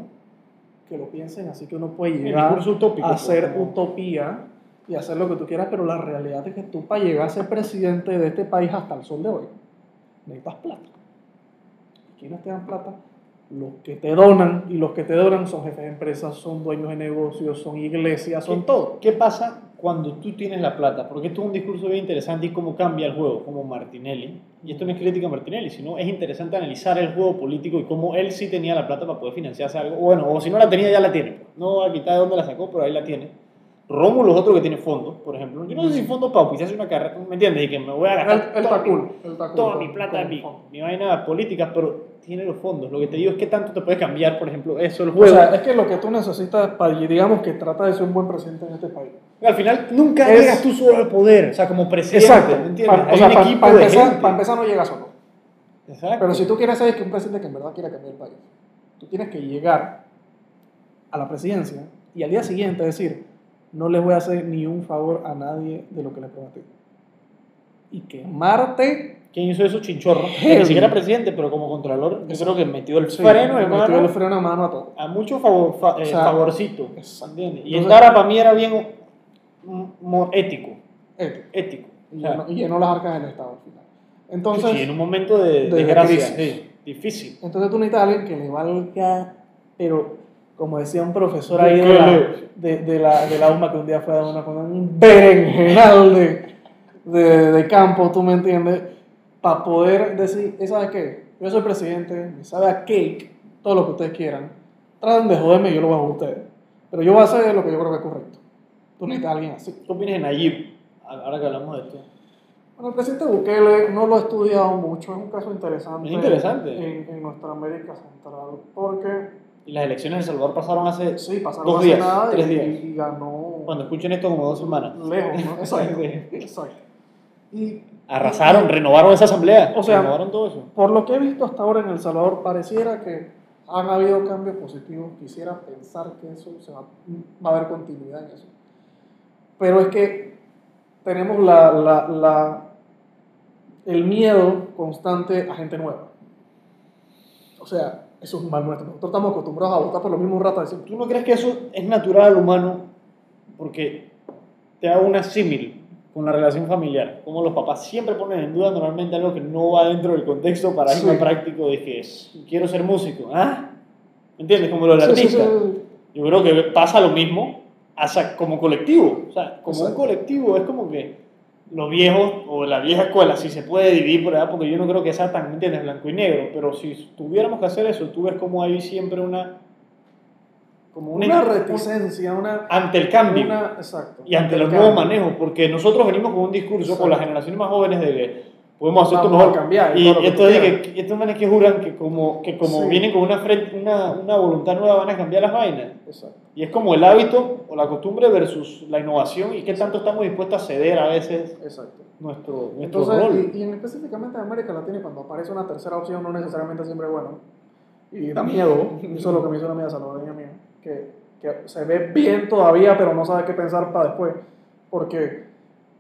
que lo piensen así que uno puede llegar utópico, a hacer pues, como- utopía y hacer lo que tú quieras, pero la realidad es que tú para llegar a ser presidente de este país hasta el sol de hoy necesitas plata. ¿Quiénes te dan plata? Los que te donan y los que te donan son jefes de empresas, son dueños de negocios, son iglesias, son ¿Qué- todo. ¿Qué pasa cuando tú tienes la plata? Porque esto es un discurso bien interesante y cómo cambia el juego, como Martinelli. Y esto no es crítica a Martinelli, sino es interesante analizar el juego político y cómo él sí tenía la plata para poder financiarse algo. Bueno, o si no la tenía, ya la tiene. No va a quitar de dónde la sacó, pero ahí la tiene. Rómulo es otro que tiene fondos, por ejemplo. Yo no sé si fondos para auspiciarse una carrera, ¿me entiendes? Y que me voy a gastar él toda está mi- está cool toda mi plata, mi, mi vaina política, pero tiene los fondos. Lo que te digo es que tanto te puede cambiar, por ejemplo, eso, el O juego. sea, es que lo que tú necesitas para, digamos, que trata de ser un buen presidente en este país. al final nunca es- llegas tú solo al poder, o sea, como presidente, Exacto. ¿me entiendes? Pa- o sea, un pa- equipo pa de empezar, pa empezar no llega solo. Exacto. Pero si tú quieres ser que un presidente que en verdad quiera cambiar el país, tú tienes que llegar a la presidencia y al día siguiente decir, no le voy a hacer ni un favor a nadie de lo que le prometí. Y quemarte ¿Quién hizo eso? Chinchorro. <laughs> Que ni siquiera presidente, pero como controlor, yo creo que metió el sí, freno de metió mano el freno a mano a todo. a mucho favor, fa- eh, O sea. Y el Dara para mí era bien mm, ético. Ético. O y, llenó, y llenó las arcas del Estado al final. Entonces, sí, en un momento de, de desgracia, sí, difícil. Entonces tú necesitas a alguien que le valga, pero como decía un profesor ahí de la, de, de la, de la UMA que un día fue a dar una con un berenjenal de, de, de campo, tú me entiendes, para poder decir, "Eh, ¿sabes qué? Yo soy presidente, me sabe a cake, todo lo que ustedes quieran, traten de joderme, yo lo voy a joder a ustedes, pero yo voy a hacer lo que yo creo que es correcto. Tú necesitas a alguien así. ¿Qué opinas de Nayib? Ahora que hablamos de esto. Bueno, el presidente Bukele no lo he estudiado mucho, es un caso interesante, Es interesante. En, en nuestra América Central, porque Y las elecciones de El Salvador pasaron hace. sí, pasaron Dos hace días, nada tres y, días. y ganó Cuando escuchen esto, como dos semanas. lejos, ¿no? Exacto, <laughs> exacto. Y Arrasaron, renovaron esa asamblea. O sea, renovaron todo eso. por lo que he visto hasta ahora en El Salvador, pareciera que han habido cambios positivos. Quisiera pensar que eso se va, va a haber continuidad en eso. Pero es que tenemos la, la, la, el miedo constante a gente nueva. O sea, eso es un mal nuestro. Nosotros estamos acostumbrados a votar por lo mismo un rato. decir, ¿Tú no crees que eso es natural al humano? Porque te hago una símil con la relación familiar. Como los papás siempre ponen en duda normalmente algo que no va dentro del contexto paradigma Sí. práctico de que quiero ser músico. ¿Ah? ¿Me entiendes? Como lo del artista. Yo creo que pasa lo mismo hasta como colectivo. O sea, como un Exacto. colectivo es como que los viejos o la vieja escuela, si se puede dividir por edad, porque yo no creo que sea tan, ¿me entiendes? Blanco y negro, pero si tuviéramos que hacer eso, tú ves como hay siempre una... Como Una reticencia, una... ante el cambio una exacto. y ante los el nuevos manejos, porque nosotros venimos con un discurso Exacto. con las generaciones más jóvenes de que podemos hacer esto mejor. cambiar y todo lo que que, estos manes que juran que como, que como Sí. vienen con una, una, una voluntad nueva van a cambiar las vainas. Exacto. Y es como el hábito o la costumbre versus la innovación y qué tanto estamos dispuestos a ceder a veces Exacto. nuestro, nuestro Entonces, rol. y, y en específicamente en América Latina, cuando aparece una tercera opción, no necesariamente siempre es bueno. Y da miedo, eso es lo que me hizo una amiga salvadoreña mía, que, que se ve bien todavía, pero no sabe qué pensar para después. Porque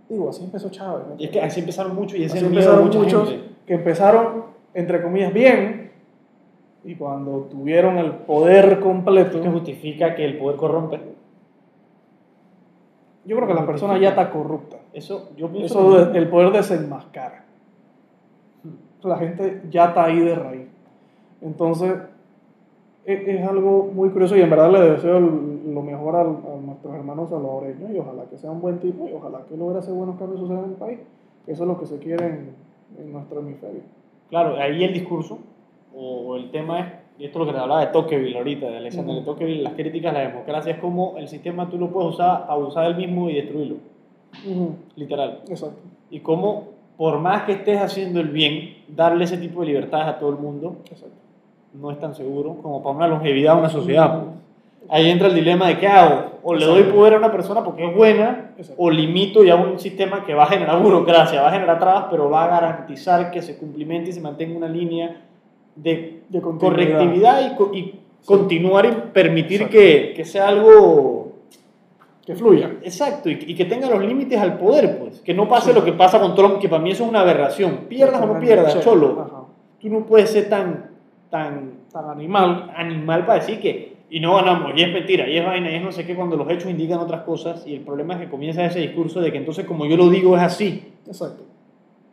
Digo, así empezó Chávez. ¿me Y es que así empezaron mucho y ese Así es el miedo de empezaron mucha muchos gente. que empezaron, entre comillas, bien, y cuando tuvieron el poder completo, que justifica que el poder corrompe. yo creo que la persona ya está corrupta. Eso, yo pienso Eso que- de- el poder desenmascara. La gente ya está ahí de raíz. Entonces, es, es algo muy curioso y en verdad le deseo lo mejor al- nuestros hermanos salvadoreños y ojalá que sea un buen tipo y ojalá que logre hacer buenos cambios sociales en el país. Eso es lo que se quiere en, en nuestro hemisferio. Claro, ahí el discurso o, el tema es, y esto es lo que te hablaba de Tocqueville ahorita, de Alexander de Ujú. Tocqueville, las críticas a la democracia es como el sistema tú lo puedes usar, abusar del mismo y destruirlo, literal. Exacto. Y como por más que estés haciendo el bien, darle ese tipo de libertades a todo el mundo Exacto. no es tan seguro como para una longevidad de una sociedad. pues. Ahí entra el dilema de qué hago. O le doy poder a una persona porque es buena, o limito ya un sistema que va a generar burocracia, va a generar trabas, pero va a garantizar que se cumplimente y se mantenga una línea de De correctividad y, y continuar y permitir que, que sea algo Que fluya. exacto y, y que tenga los límites al poder, pues. Que no pase Sí. lo que pasa con Trump, que para mí eso es una aberración. Pierdas o no pierdas, cholo. Ajá. Tú no puedes ser tan, tan Tan animal. animal para decir que y no ganamos, y es mentira, y es vaina, y es no sé qué, cuando los hechos indican otras cosas, y el problema es que comienza ese discurso de que entonces como yo lo digo es así, Exacto.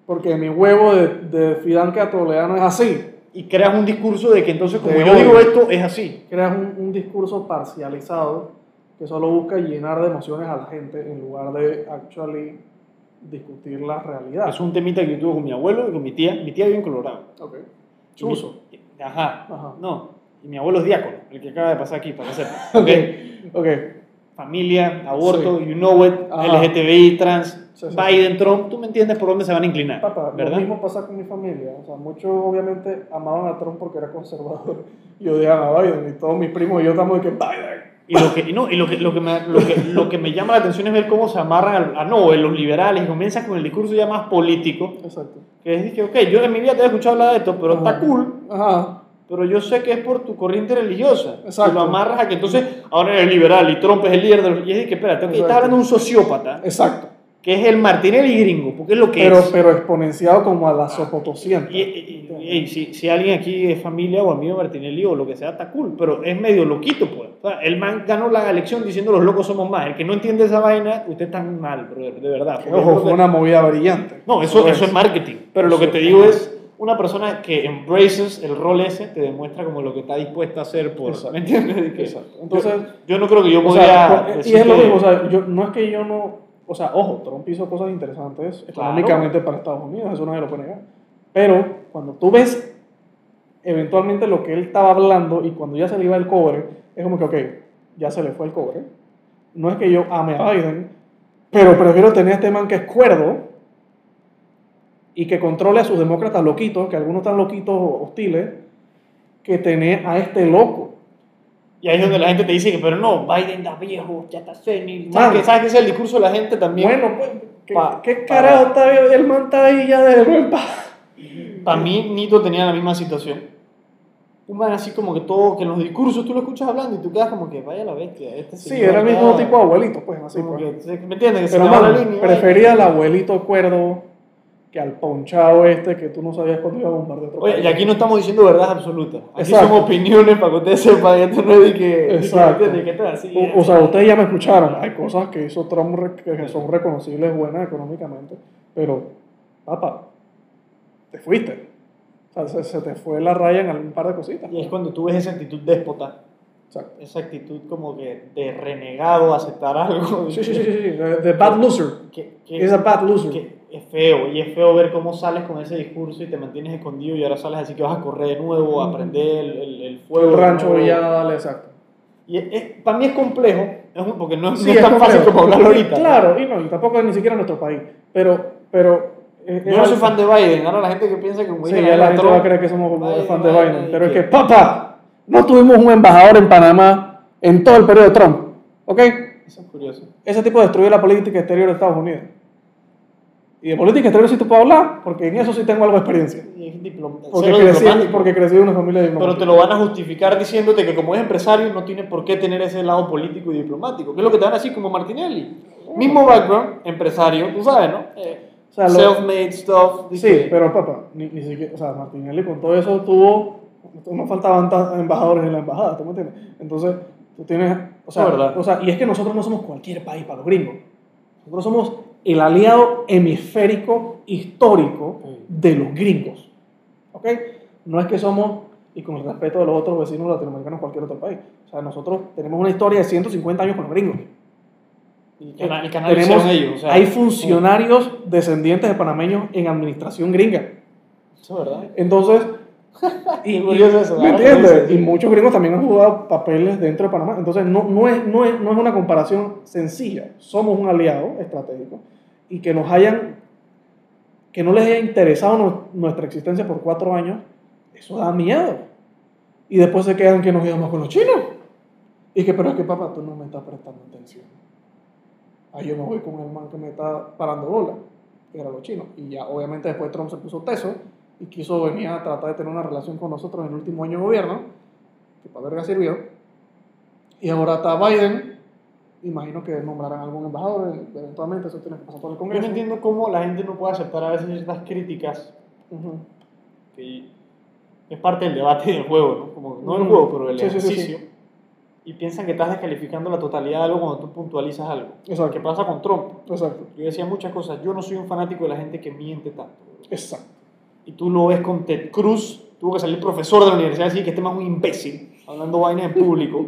Porque mi huevo de, de Fidanca Toledano es así. y creas un discurso de que entonces como De yo digo esto es así. Creas un, un discurso parcializado que solo busca llenar de emociones a la gente en lugar de actually discutir la realidad. Es un temita que yo tuve con mi abuelo y con mi tía, mi tía vive en Colorado. Ok. Chuzo. Ajá, Ajá. no, y mi abuelo es diácono, el que acaba de pasar aquí, para que sepa. <laughs> Ok. ¿ok? Familia, aborto, Sí. you know it, Ajá. LGTBI, trans, Sí, sí, Biden, Trump, tú me entiendes por dónde se van a inclinar, Papá, ¿verdad? lo mismo pasa con mi familia. O sea, muchos obviamente amaban a Trump porque era conservador <laughs> y odiaban a Biden. Y todos mis primos y yo estamos de que Biden. Y lo que, y no, y lo que, lo, que me, lo, que, lo que me llama la atención es ver cómo se amarran al- a, no, los liberales y comienzan con el discurso ya más político, Exacto. que es que, ok, yo en mi vida te he escuchado hablar de esto, pero está Ajá. cool, Ajá. Pero yo sé que es por tu corriente religiosa. Exacto. Y lo amarras a que entonces ahora eres liberal y Trump es el líder de los... Y es que, espérate, Exacto. estás hablando de un sociópata, Exacto. que es el Martinelli gringo, porque es lo que Pero, es. pero exponenciado como a la sopotoscienta. Y, y- y- si, si alguien aquí es familia o amigo de Martinelli o lo que sea, está cool, pero es medio loquito, pues. O sea, el man ganó la elección diciendo los locos somos más. El que no entiende esa vaina, usted está mal, brother, de verdad. Ojo, fue que- una movida brillante. No, eso, eso es marketing. Pero lo que Eso te digo es, una persona que embraces el rol ese, te demuestra como lo que está dispuesta a hacer por... Exacto. ¿Me entiendes? De que Exacto. Entonces, yo, yo no creo que yo podría sea, y es lo mismo, o sea, yo, no es que yo no, o sea, ojo, Trump hizo cosas interesantes económicamente para Estados Unidos, eso nadie lo puede negar. Pero cuando tú ves eventualmente lo que él estaba hablando y cuando ya se le iba el cobre, es como que, ok, ya se le fue el cobre. No es que yo ame a Biden, pero prefiero tener a este man que es cuerdo y que controle a sus demócratas loquitos, que algunos están loquitos hostiles, que tener a este loco. Y ahí es donde la gente te dice que, pero no, Biden está viejo, ya está senil. ¿Sabes qué, ¿Sabes qué es el discurso de la gente también? Bueno, pues, ¿qué, Pa- qué carajo está? El man está ahí ya de paz. Para mí, Nito tenía la misma situación. Un man así como que todo, que en los discursos tú lo escuchas hablando y tú quedas como que vaya la bestia. Este Sí, era el mismo tipo de abuelito, pues, así. pues. que, ¿Me entiendes? Que se Pero, va man, la línea. prefería al abuelito cuerdo que al ponchado este que tú no sabías cuándo iba a bombardear otro Oye, país. y aquí no estamos diciendo verdad absoluta. Aquí Exacto. son opiniones para que ustedes sepan. Esto no es de que. Exacto. De que, así. O, o sea, ustedes ya me escucharon. Hay cosas que hizo Trump que son reconocibles, buenas económicamente. Pero, papá, te fuiste. O sea, se, se te fue la raya en algún par de cositas. Y es cuando tú ves esa actitud déspota, Exacto. esa actitud como que de renegado, aceptar algo. Sí, sí, sí, sí. The, bad loser. Que, que- a bad loser. que es feo, y es feo ver cómo sales con ese discurso y te mantienes escondido y ahora sales así que vas a correr de nuevo, a prender el, el, el fuego. el rancho nuevo. Villada, dale, exacto. Y es- es- para mí es complejo, es porque no, no Sí, es tan fácil como hablarlo ahorita. Claro, y no, y tampoco es ni siquiera en nuestro país. Pero, pero. es- Yo es no soy fan de Biden, ahora la gente que piensa que como Sí, la Trump- gente va a creer que somos Biden, fan de Biden, Biden. Pero es que- papá, no tuvimos un embajador en Panamá en todo el periodo de Trump. ¿Ok? Eso es curioso. Ese tipo destruyó la política exterior de Estados Unidos. Y de política exterior sí te puedo hablar, porque en eso sí tengo algo de experiencia. Porque crecí, porque crecí en una familia Pero te diplomática. lo van a justificar diciéndote que como es empresario no tiene por qué tener ese lado político y diplomático. Que es lo que te van a decir como Martinelli. Mismo background, empresario, tú sabes, ¿no? Eh, O sea, lo- Self-made stuff. Sí, pero papá, ni, ni siquiera, o sea, Martinelli con todo eso tuvo, no faltaban embajadores en la embajada, ¿tú me entiendes? Entonces, tú tienes, o sea, verdad. o sea, y es que nosotros no somos cualquier país para los gringos. Nosotros somos el aliado hemisférico histórico Sí. de los gringos. ¿Ok? No es que somos, y con el respeto de los otros vecinos latinoamericanos, cualquier otro país. O sea, nosotros tenemos una historia de 150 años con los gringos. Y cana- y Eh, canalizaron ellos. O sea, hay funcionarios descendientes de panameños en administración gringa. Eso es verdad. Entonces, <laughs> y, curioso eso, ¿me entiendes? Y muchos gringos también han jugado papeles dentro de Panamá. Entonces, no, no, es, no, es, no es una comparación sencilla. Somos un aliado estratégico y que nos hayan, que no les haya interesado nu- nuestra existencia por cuatro años, eso da miedo. Y después se quedan que nos íbamos con los chinos. Y que, pero es que papá, tú no me estás prestando atención. Ahí yo me voy con el man que me está parando bola, que era los chinos. Y ya, obviamente, después Trump se puso teso y quiso venir a tratar de tener una relación con nosotros en el último año de gobierno, que para verga sirvió. Y ahora está Biden. Imagino que nombrarán algún embajador, eh, eventualmente eso tiene que pasar por el Yo no Congreso. entiendo cómo la gente no puede aceptar a veces ciertas críticas Ujú. que es parte del debate del juego, ¿no? Como, no del Ujú. juego, pero del Sí, sí, sí, ejercicio. Y piensan que estás descalificando la totalidad de algo cuando tú puntualizas algo. Exacto. ¿Qué pasa con Trump? Exacto. Yo decía muchas cosas. Yo no soy un fanático de la gente que miente tanto. Exacto. Y tú lo ves con Ted Cruz, tuvo que salir profesor de la universidad decir que este man es un imbécil, hablando vainas en público,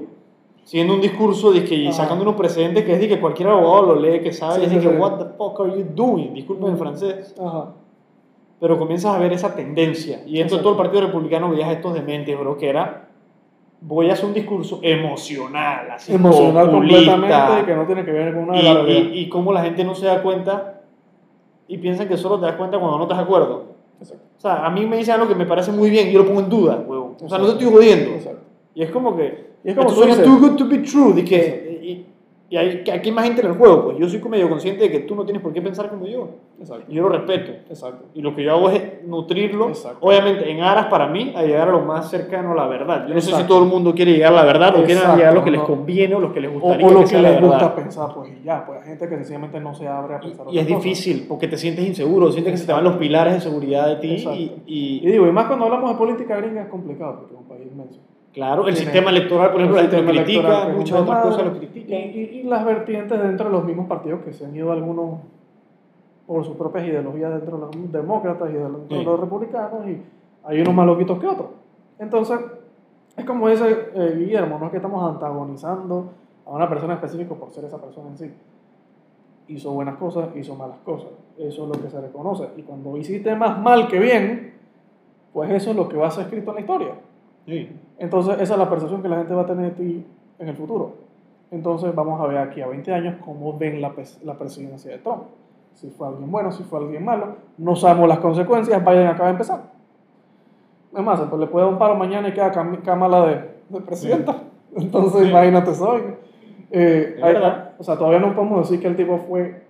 siguiendo un discurso de que, y sacando unos precedentes que es de que cualquier abogado lo lee, que sabe, Sí, y es de que, what the fuck are you doing? Disculpen el francés. Ajá. Pero comienzas a ver esa tendencia. Y dentro de todo el Partido Republicano veías estos dementes, bro, que era, voy a hacer un discurso emocional, así Emocional populista, completamente que no tiene que ver con una de y, la realidad. y, y cómo la gente no se da cuenta y piensan que solo te das cuenta cuando no estás de acuerdo. Sea, a mí me dicen algo que me parece muy bien y yo lo pongo en duda, huevo. O sea, no te estoy jodiendo. Y es como que. Y es como esto suena too good to be true. De que, y, y hay, que aquí más gente en el juego, pues. Yo soy medio consciente de que tú no tienes por qué pensar como yo. Exacto. Y yo lo respeto. Exacto. Y lo que yo hago es nutrirlo, Exacto. obviamente en aras para mí, a llegar a lo más cercano a la verdad. Yo no sé si todo el mundo quiere llegar a la verdad o Exacto, llegar a lo que les conviene o lo que les O, gustaría o lo que que la les gusta verdad. pensar, pues y ya, pues hay gente que sencillamente no se abre a pensar. Y es otras cosas. difícil porque te sientes inseguro, sientes que se te van los pilares de seguridad de ti y, Y y, digo, y más cuando hablamos de política gringa es complicado porque es un país inmenso. Claro, el sistema electoral, por ejemplo, El la gente lo critica, que es muchas otras cosas lo Y, critican. y- y las vertientes dentro de los mismos partidos que se han ido algunos por sus propias ideologías dentro de los demócratas y dentro de Sí. los republicanos y hay unos más loquitos que otros. Entonces, es como dice eh, Guillermo, no es que estamos antagonizando a una persona específica por ser esa persona en sí. Hizo buenas cosas, hizo malas cosas. Eso es lo que se reconoce. Y cuando hiciste más mal que bien, pues eso es lo que va a ser escrito en la historia. Sí. Entonces, esa es la percepción que la gente va a tener de ti en el futuro. Entonces, vamos a ver aquí a 20 años cómo ven la, la presidencia de Trump. Si fue alguien bueno, si fue alguien malo. No sabemos las consecuencias. Biden acaba de empezar. Es más, pues le puede dar un paro mañana y queda Kamala de, de presidenta. <laughs> Entonces, Sí. imagínate eso. Eh, hay- o sea, todavía no podemos decir que el tipo fue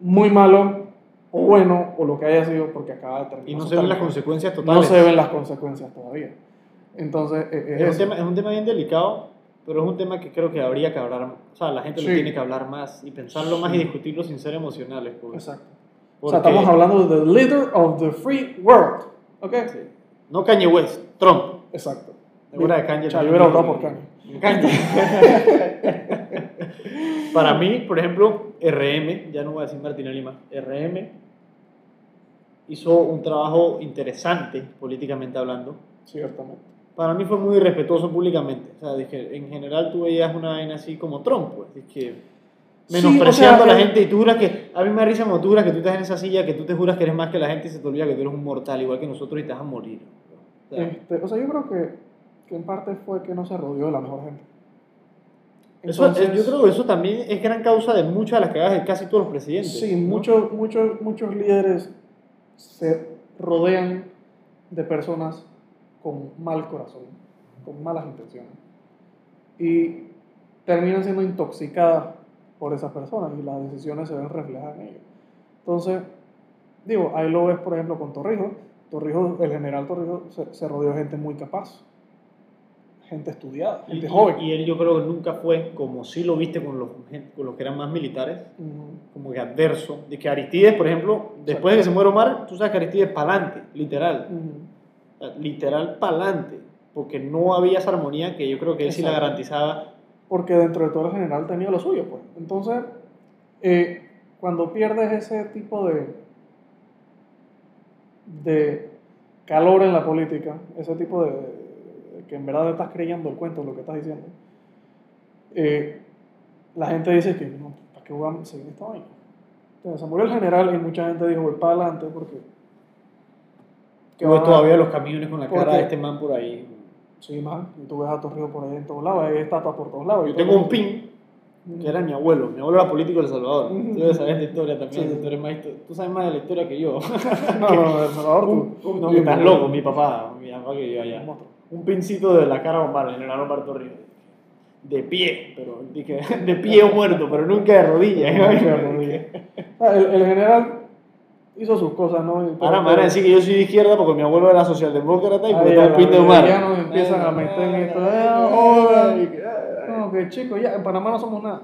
muy malo o bueno o lo que haya sido porque acaba de terminar. Y no se ven las consecuencias No totales. se ven las consecuencias todavía. Entonces, es Es un, tema, es un tema bien delicado, pero es un tema que creo que habría que hablar, o sea, la gente lo Sí. tiene que hablar más y pensarlo más y discutirlo sin ser emocionales. pues. Exacto. O Porque- sea, estamos hablando de the leader of the free world. ¿Ok? Sí. No Kanye West, Trump. Exacto. Segura de Kanye. O sea, yo hubiera votado por Kanye. Kanye. <laughs> Para mí, por ejemplo, RM, ya no voy a decir Martinelli más, RM hizo un trabajo interesante políticamente hablando. Ciertamente. Para mí fue muy respetuoso públicamente. O sea, dije, en general tú veías una vaina así como Trump, pues. Dije, Sí, menospreciando o sea, a la gente y tú juras que, a mí me da risa cuando tú juras que tú estás en esa silla, que tú te juras que eres más que la gente y se te olvida que tú eres un mortal, igual que nosotros y te vas a morir. O sea, Este, o sea, yo creo que, que en parte fue que no se rodeó de la mejor gente. eso, Entonces, eh, yo creo que eso también es gran causa de muchas de las cagadas de casi todos los presidentes. Sí, ¿no? muchos, muchos, muchos líderes se rodean de personas con mal corazón, con malas intenciones. Y terminan siendo intoxicadas por esas personas y las decisiones se ven reflejadas en ellos. Entonces, digo, ahí lo ves, por ejemplo, con Torrijos. Torrijos, el general Torrijos se, se rodeó de gente muy capaz. gente estudiada, Y, gente joven. y él yo creo que nunca fue, como sí lo viste con los, con los que eran más militares, Ujú. como que adverso. De que Aristides, por ejemplo, después de que se muere Omar, tú sabes que Aristides para adelante, literal. Ujú. Literal para adelante. Porque no había esa armonía que yo creo que él sí la garantizaba. Porque dentro de todo el general tenía lo suyo, pues. Entonces, eh, cuando pierdes ese tipo de, de calor en la política, ese tipo de, de que en verdad estás creyendo el cuento, lo que estás diciendo, eh, la gente dice que no, ¿para qué a seguir esta vaina? Entonces, se murió el general y mucha gente dijo, voy para adelante porque... Que van ves a- todavía los camiones con la cara de este man por ahí. Sí, man, y tú ves a Torrijos por ahí en todos lados, hay estatuas por todos lados. Yo tengo un pin que era mi abuelo. Mi abuelo era político de El Salvador. Ujú. Tú debes saber esta historia también. Sí. tú, eres más tú sabes más de la historia que yo. <laughs> No, no, El Salvador, tú. No, que estás loco, mi papá. Mi papá que yo allá. Un pincito de la cara de Omar, el general Omar Torrijos. De pie, pero dije, <laughs> de pie muerto, pero nunca de rodillas. Nunca de rodillas. <laughs> Ah, El, el general hizo sus cosas, ¿no? Ahora me van a decir que yo soy de izquierda porque mi abuelo era socialdemócrata y porque Ay, tengo a el la pin de Omar. ya nos empiezan a meter en esto. Eh. No, que chicos, ya en Panamá no somos nada.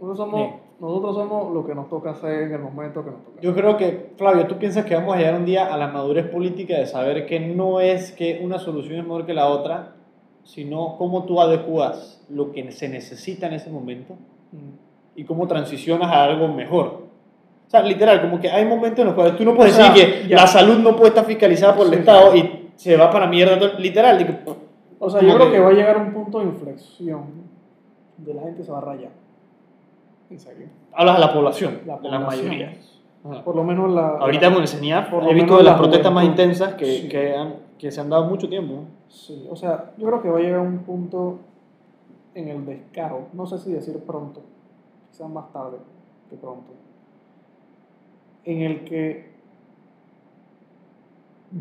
Nosotros somos, Sí. nosotros somos lo que nos toca hacer en el momento que nos toca. Yo creo que, Flavio, ¿tú piensas que vamos a llegar un día a la madurez política de saber que no es que una solución es mejor que la otra, sino cómo tú adecuas lo que se necesita en ese momento Mm. y cómo transicionas a algo mejor? Sea, literal, como que hay momentos en los cuales tú no puedes O sea, decir que ya. la salud no puede estar fiscalizada por el Sí, Estado y se va para mierda. todo- Literal, que, O sea, yo creo que- que va a llegar un punto de inflexión de la gente se va a rayar. En serio. hablas a la población, La población. mayorías. Ajá. Por lo menos la. Ahorita con el CENIAF por he visto de las la protestas más intensas que, Sí. que, han- que se han dado mucho tiempo. Sí, o sea, yo creo que va a llegar un punto en el descaro, no sé si decir pronto, quizás más tarde que pronto, en el que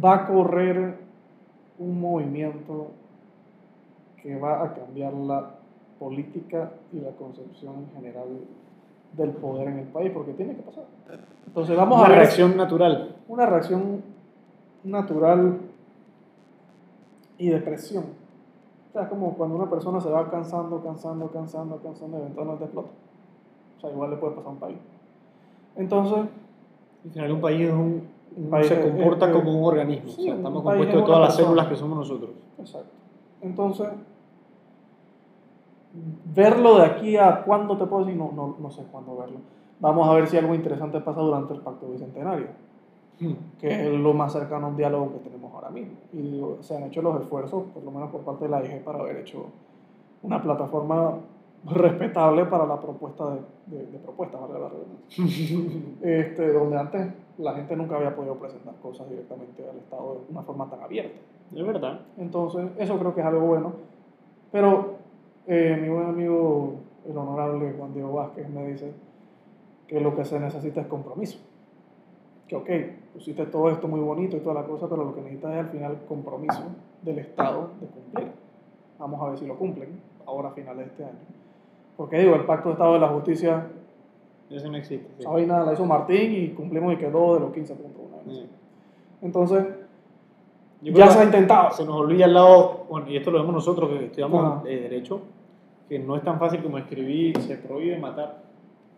va a correr un movimiento que va a cambiar la política y la concepción en general del poder en el país, porque tiene que pasar. Entonces vamos Una a ver reacción natural. una reacción natural y depresión. O sea, es como cuando una persona se va cansando, cansando, cansando, cansando, eventualmente explota. O sea, igual le puede pasar a un país. Entonces, Al final un país es un, un- país se es- comporta es- como un organismo. sí, o sea, estamos compuestos es de todas las persona. células que somos nosotros. exacto. Entonces, verlo de aquí a cuándo te puedo decir, no, no, no sé cuándo verlo. Vamos a ver si algo interesante pasa durante el Pacto Bicentenario. que es lo más cercano a un diálogo que tenemos ahora mismo. Y digo, se han hecho los esfuerzos, por lo menos por parte de la IG, para haber hecho una plataforma respetable para la propuesta de, de, de la redundancia. <laughs> este, donde antes la gente nunca había podido presentar cosas directamente al Estado de una forma tan abierta. Es verdad. Entonces, eso creo que es algo bueno. Pero eh, mi buen amigo, el honorable Juan Diego Vázquez, me dice que lo que se necesita es compromiso. Que, ok, pusiste todo esto muy bonito y toda la cosa, pero lo que necesitas es al final compromiso del Estado de cumplir. Vamos a ver si lo cumplen ahora a finales de este año. Porque digo, el Pacto de Estado de la Justicia, Eso no existe. sí. esa vaina la hizo Martín y cumplimos y quedó de los 15 puntos. una vez. Sí. Entonces, Yo ya se ha intentado. Se nos olvida al lado, bueno, y esto lo vemos nosotros que estudiamos eh, Derecho, que no es tan fácil como escribir, se prohíbe matar.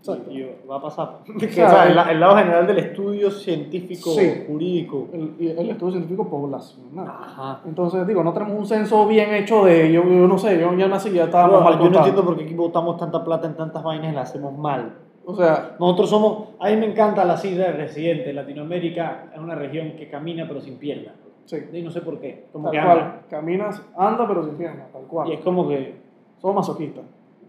Exacto. Y, va a pasar. <laughs> O sea, el, el- lado general del estudio científico, Sí. jurídico. el, el estudio científico poblacional. Ajá. Entonces, digo, no tenemos un censo bien hecho de yo, yo no sé, yo ya nací ya estábamos Bueno, mal yo no contados. entiendo por qué aquí botamos tanta plata en tantas vainas y las hacemos mal. O sea, Nosotros somos, a mí me encanta la cifra de residente. Latinoamérica es una región que camina pero sin piernas. sí, Y no sé por qué. Como tal que cual. anda. Caminas, anda pero sin piernas, tal cual. Y es como que, Somos masoquistas.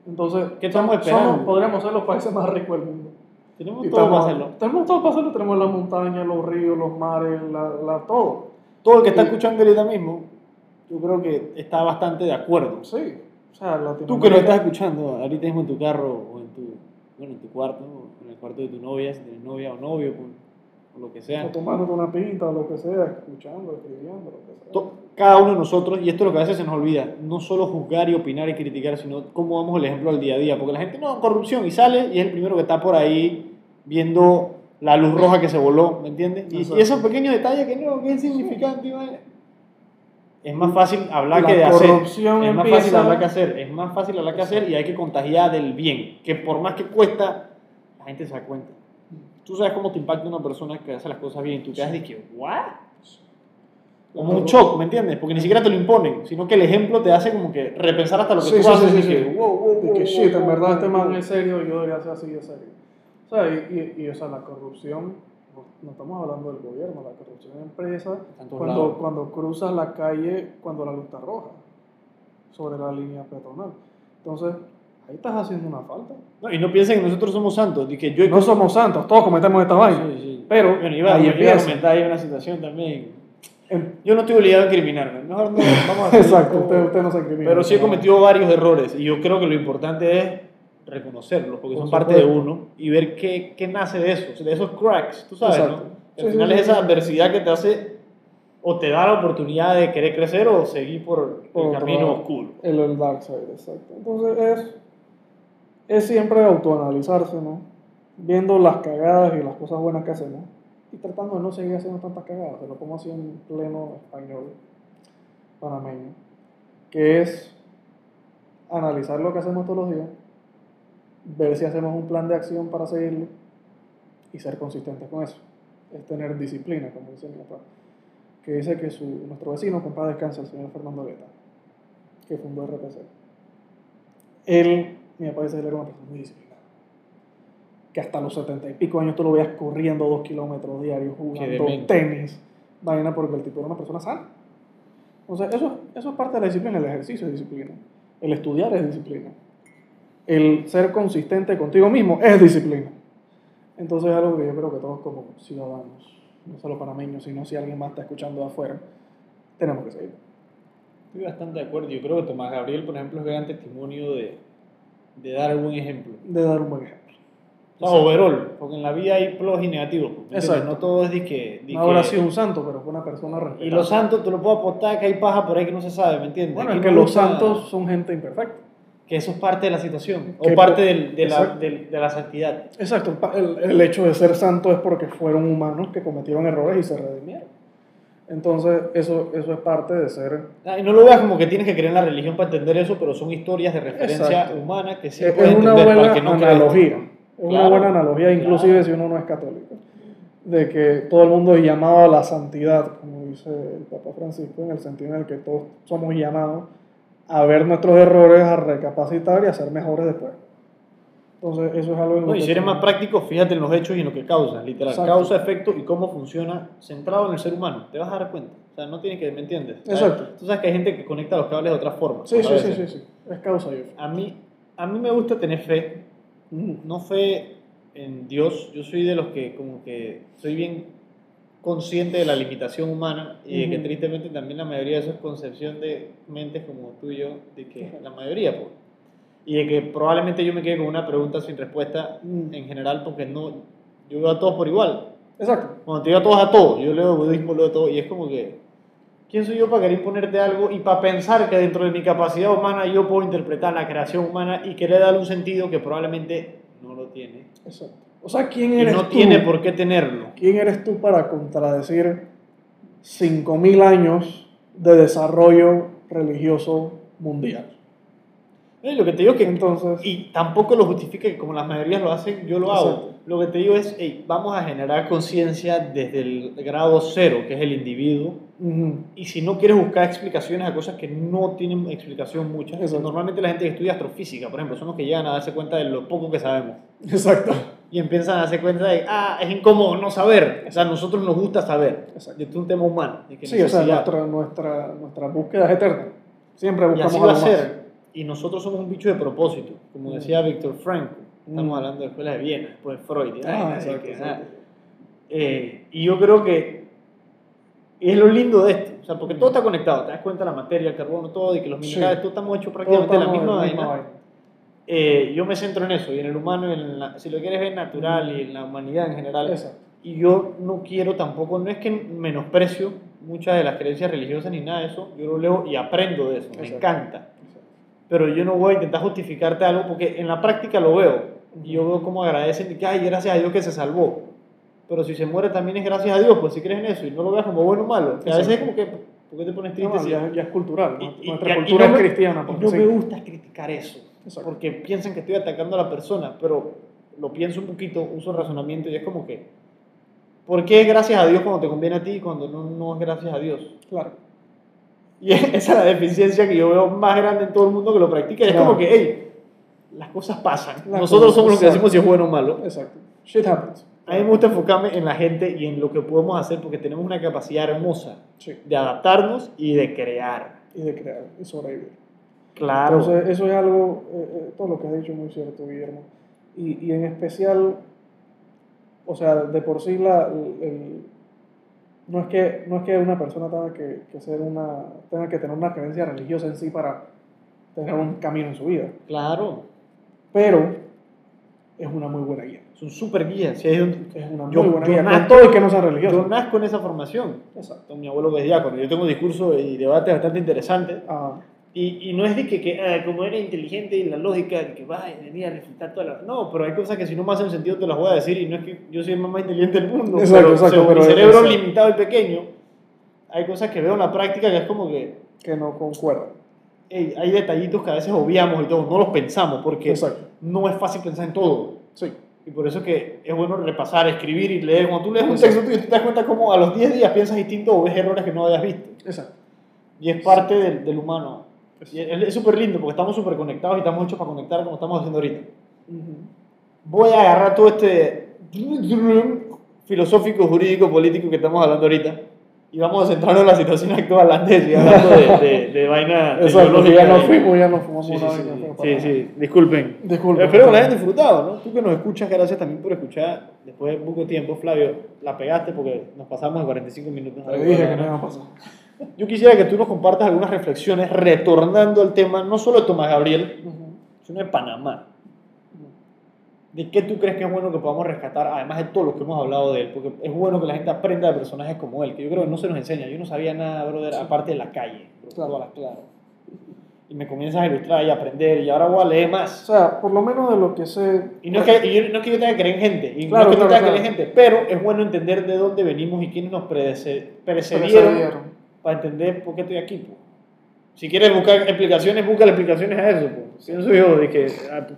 Entonces, ¿Qué estamos esperando? somos- podríamos ser los países más ricos del mundo. tenemos Y todo para hacerlo. Tenemos todo para hacerlo. Tenemos las montañas, los ríos, los mares, la, la- todo. Todo el que está Y- escuchando ahorita mismo, yo creo que está bastante de acuerdo. Sí. O sea, Tú que lo estás escuchando ahorita mismo en tu carro o en tu, bueno, en tu cuarto, o en el cuarto de tu novia, si tienes novia o novio, o lo que sea. O tomándote una pinta o lo que sea, escuchando, escribiendo, lo que sea. To- Cada uno de nosotros, y esto es lo que a veces se nos olvida, no solo juzgar y opinar y criticar, sino cómo damos el ejemplo al día a día. Porque la gente, no, corrupción, y sale y es el primero que está por ahí viendo la luz roja que se voló, ¿me entiendes? Y, y esos pequeños detalles que no, que es insignificante, es más fácil hablar La que de hacer. Es más fácil hablar que hacer. Es más fácil hablar que hacer y hay que contagiar del bien. Que por más que cuesta, la gente se da cuenta. Tú sabes cómo te impacta una persona que hace las cosas bien. Tú quedas de que, ¿what? Como un shock, ¿me entiendes? Porque ni siquiera te lo imponen, sino que el ejemplo te hace como que repensar hasta lo que Sí, tú sí, haces sí, y sí, que, sí. wow, wow, De wow, que shit, en verdad este man es serio y yo debería ser así de serio. O sea, y, y, y, o sea, la corrupción, no, estamos hablando del gobierno, la corrupción empresa, cuando, lados. cuando cruzas la calle cuando la luz está roja, sobre la línea peatonal. Entonces, ahí estás haciendo una falta. No, y no piensen que nosotros somos santos. de que yo No somos santos, todos cometemos esta vaina. Sí, sí. Pero Bueno, iba, ahí iba a comentar ahí una situación también. Em- Yo no estoy obligado a incriminarme. Mejor no, vamos a <laughs> Exacto, usted, usted no se incrimina. Pero sí he cometido varios errores y yo creo que lo importante es reconocerlos porque Por son parte de uno y ver qué, qué nace de eso, de esos cracks, tú sabes, Exacto. ¿no? Que al sí, final es esa adversidad que te hace o te da la oportunidad de querer crecer o seguir por el camino oscuro. El, el dark side, exacto. Entonces es, es siempre autoanalizarse, ¿no? Viendo las cagadas y las cosas buenas que hacemos y tratando de no seguir haciendo tantas cagadas. Se lo pongo así en pleno español panameño, que es analizar lo que hacemos todos los días, ver si hacemos un plan de acción para seguirlo y ser consistentes con eso. Es tener disciplina, como dice mi papá, que dice que su, nuestro vecino, con paz descansa, el señor Fernando Guetta, que fundó RPC. Él, mi papá dice que era una persona muy disciplinada. Que hasta los setenta y pico años tú lo veías corriendo dos kilómetros diarios, jugando tenis, vaina, porque el tipo era una persona sana. Entonces, eso, eso es parte de la disciplina, el ejercicio es disciplina, el estudiar es disciplina, el ser consistente contigo mismo es disciplina. Entonces es algo que yo creo que todos como ciudadanos, no solo panameños, sino si alguien más está escuchando de afuera, tenemos que seguir. Estoy bastante de acuerdo. Yo creo que Tomás Gabriel, por ejemplo, es gran testimonio de, de dar buen ejemplo. De dar un buen ejemplo. O sea, overall, porque en la vida hay pros y negativos. Exacto. No todo es de que... de No habrá que- sido un santo, pero fue una persona respetable. Y los santos, te lo puedo apostar que hay paja por ahí que no se sabe, ¿me entiendes? Bueno, Aquí es que no los santos son gente imperfecta. Que eso es parte de la situación, Que o parte del- de, la, Exacto. del- de la santidad. Exacto, el, el hecho de ser santo es porque fueron humanos que cometieron errores y se redimieron. Entonces, eso, eso es parte de ser... Ah, Y no lo veas como que tienes que creer en la religión para entender eso, pero son historias de referencia Exacto. humana que sí es puedes una entender buena para no analogía. Es una Claro, buena analogía, inclusive claro. si uno no es católico. De que todo el mundo es llamado a la santidad, como dice el Papa Francisco, en el sentido en el que todos somos llamados a ver nuestros errores, a recapacitar y a ser mejores después. Entonces, eso es algo en No, y si eres más práctico, fíjate en los hechos y en lo que causa, literal. Exacto. Causa, efecto y cómo funciona centrado en el ser humano. Te vas a dar cuenta. O sea, no tienes que, ¿me entiendes? Exacto. Tú sabes que hay gente que conecta los cables de otra forma. Sí, sí, sí, sí, sí. Es causa y efecto. A mí, a mí me gusta tener fe, no fe en Dios, yo soy de los que como que soy bien consciente de la limitación humana y de que tristemente también la mayoría de eso es concepción de mentes como tú y yo, de que la mayoría, pues. Y de que probablemente yo me quede con una pregunta sin respuesta Mm. en general porque no, yo veo a todos por igual. Exacto. Cuando te digo a todos a todos, yo leo budismo, leo todo y es como que, ¿quién soy yo para querer imponerte algo y para pensar que dentro de mi capacidad humana yo puedo interpretar la creación humana y querer darle un sentido que probablemente no lo tiene? Exacto. O sea, ¿quién Y eres no tú? tiene por qué tenerlo. ¿Quién eres tú para contradecir 5.000 años de desarrollo religioso mundial? Y lo que te digo es que Entonces, Y tampoco lo justifica que como las mayorías lo hacen, yo lo hago. Exacto. Lo que te digo es, hey, vamos a generar conciencia desde el grado cero, que es el individuo. ujú, Y si no quieres buscar explicaciones a cosas que no tienen explicación muchas, Exacto. normalmente la gente que estudia astrofísica, por ejemplo, son los que llegan a darse cuenta de lo poco que sabemos. exacto. Y empiezan a darse cuenta de, ah, es incómodo no saber. O sea, a nosotros nos gusta saber. Exacto. Que es un tema humano. Sí, o sea, necesidad. nuestra, nuestra, nuestra búsqueda es eterna. Siempre Y buscamos así va a algo más. Y nosotros somos un bicho de propósito, como decía Víctor Frankl. Estamos Mm. hablando de escuela de Viena, después de Freud. y Ah, exacto, que, exacto. ah, eh, y yo creo que es lo lindo de esto. O sea, porque todo está conectado. Te das cuenta de la materia, el carbono, todo, y que los Sí. minerales, todo estamos hechos prácticamente de la misma la vaina. Eh, yo me centro en eso, y en el humano, y en la- si lo quieres ver natural, y en la humanidad en general. Exacto. Y yo no quiero tampoco, no es que menosprecio muchas de las creencias religiosas ni nada de eso, yo lo leo y aprendo de eso, me Exacto. encanta. Pero yo no voy a intentar justificarte algo porque en la práctica lo veo. Y yo veo cómo agradecen y que, ay, gracias a Dios que se salvó. Pero si se muere también es gracias a Dios, pues si crees en eso y no lo veas como bueno o malo. Que a veces es como que ¿Por qué te pones triste? no, si- ya, ya es cultural. y- ¿no? y- Nuestra y- y cultura no es cristiana. y porque no sí. me gusta criticar eso, Exacto. porque piensan que estoy atacando a la persona, pero lo pienso un poquito, uso razonamiento y es como que, ¿por qué es gracias a Dios cuando te conviene a ti y cuando no, no es gracias a Dios? Claro. Y esa es la deficiencia que yo veo más grande en todo el mundo que lo practica. Y es Claro. como que, hey, las cosas pasan. Las Nosotros cosas somos los que decimos si es bueno o malo. Exacto. Shit happens. A mí me gusta enfocarme en la gente y en lo que podemos hacer porque tenemos una capacidad hermosa Sí. de adaptarnos y de crear. Y de crear y sobrevivir. Claro. Entonces, eso es algo, eh, eh, todo lo que has dicho es muy cierto, Guillermo. Y, y en especial, o sea, de por sí, la, el- no, es que, no es que una persona tenga que, que ser una, tenga que tener una creencia religiosa en sí para tener un camino en su vida, claro. pero es una muy buena guía. Es un super guía. Si hay un- Es una muy Yo- buena yo guía, nazco- todo y que no sea religioso. yo nazco en esa formación. Exacto. Mi abuelo es diácono. Yo tengo un discurso y debate bastante interesante. Y, y no es de que, que ah, como eres inteligente y la lógica de que va y venía a refutar todas las... No, pero hay cosas que si no me hacen sentido te las voy a decir y no es que yo soy el más inteligente del mundo. Exacto, pero exacto, según pero mi es- cerebro es- limitado y pequeño, hay cosas que veo en la práctica que es como que que no concuerda. hey, hay detallitos que a veces obviamos y todo, no los pensamos porque Exacto. no es fácil pensar en todo. Sí. Y por eso que es bueno repasar, escribir y leer. Cuando tú lees un Exacto. texto tuyo, te das cuenta cómo a los 10 días piensas distinto o ves errores que no habías visto. Exacto. Y es parte del, del humano. Es súper lindo porque estamos súper conectados y estamos hechos para conectar como estamos haciendo ahorita. Voy a agarrar todo este filosófico, jurídico, político que estamos hablando ahorita y vamos a centrarnos en la situación actual antes y hablando de, de, de <laughs> vaina Exacto, ya nos fuimos, ya nos fuimos. Sí, una sí, vaina sí, sí, sí, disculpen. Disculpen. Espero que la hayan disfrutado, ¿no? Tú que nos escuchas, gracias también por escuchar después de poco tiempo, Flavio. La pegaste porque nos pasamos de 45 minutos. Te dije que no iba a pasar. Yo quisiera que tú nos compartas algunas reflexiones retornando al tema, no solo de Tomás Gabriel, sino de Panamá. ¿De qué tú crees que es bueno que podamos rescatar, además de todo lo que hemos hablado de él? Porque es bueno que la gente aprenda de personajes como él, que yo creo que no se nos enseña. Yo no sabía nada, brother, aparte de la calle. Claro. todas las- claro. Y me comienzas a ilustrar y a aprender, y ahora voy a leer O más. sea, por lo menos de lo que sé. Y no es que, y yo- no es que yo tenga que creer en gente, y Claro, no es que claro, que creer en gente, pero es bueno entender de dónde venimos y quiénes nos precedieron precedieron. Para entender por qué estoy aquí. po. Si quieres buscar explicaciones, busca explicaciones a eso. Pienso yo, de que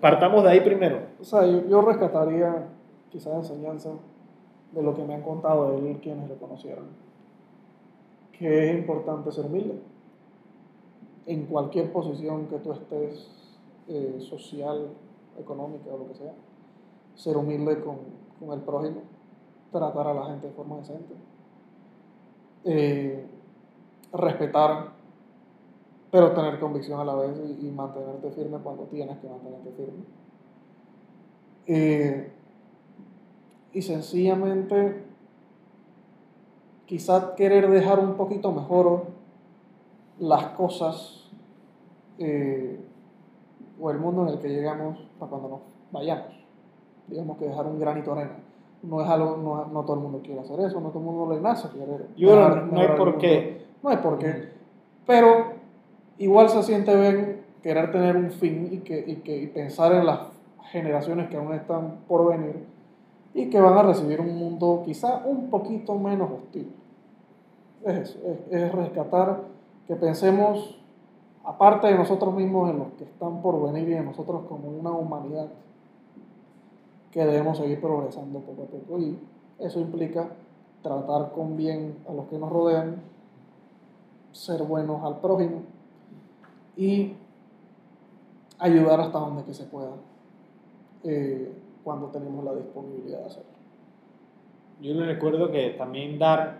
partamos de ahí primero. O sea, yo, yo rescataría quizás enseñanza de lo que me han contado de él quienes lo conocieron. Que es importante ser humilde. En cualquier posición que tú estés, eh, social, económica o lo que sea. Ser humilde con, con el prójimo. Tratar a la gente de forma decente. Eh, respetar, pero tener convicción a la vez y, y mantenerte firme cuando tienes que mantenerte firme. Eh, y sencillamente quizás querer dejar un poquito mejor las cosas eh, o el mundo en el que llegamos para cuando nos vayamos. Digamos que dejar un granito de arena. No es algo, no, no todo el mundo quiere hacer eso, no todo el mundo le nace querer. Yo que no hay por qué. No hay por qué. Pero igual se siente bien querer tener un fin y, que, y, que, pensar en las generaciones que aún están por venir y que van a recibir un mundo quizá un poquito menos hostil. Es eso, es, es rescatar que pensemos, aparte de nosotros mismos, en los que están por venir y en nosotros como una humanidad, que debemos seguir progresando poco a poco. Y eso implica tratar con bien a los que nos rodean, ser buenos al prójimo y ayudar hasta donde que se pueda eh, cuando tenemos la disponibilidad de hacerlo. Yo le recuerdo que también dar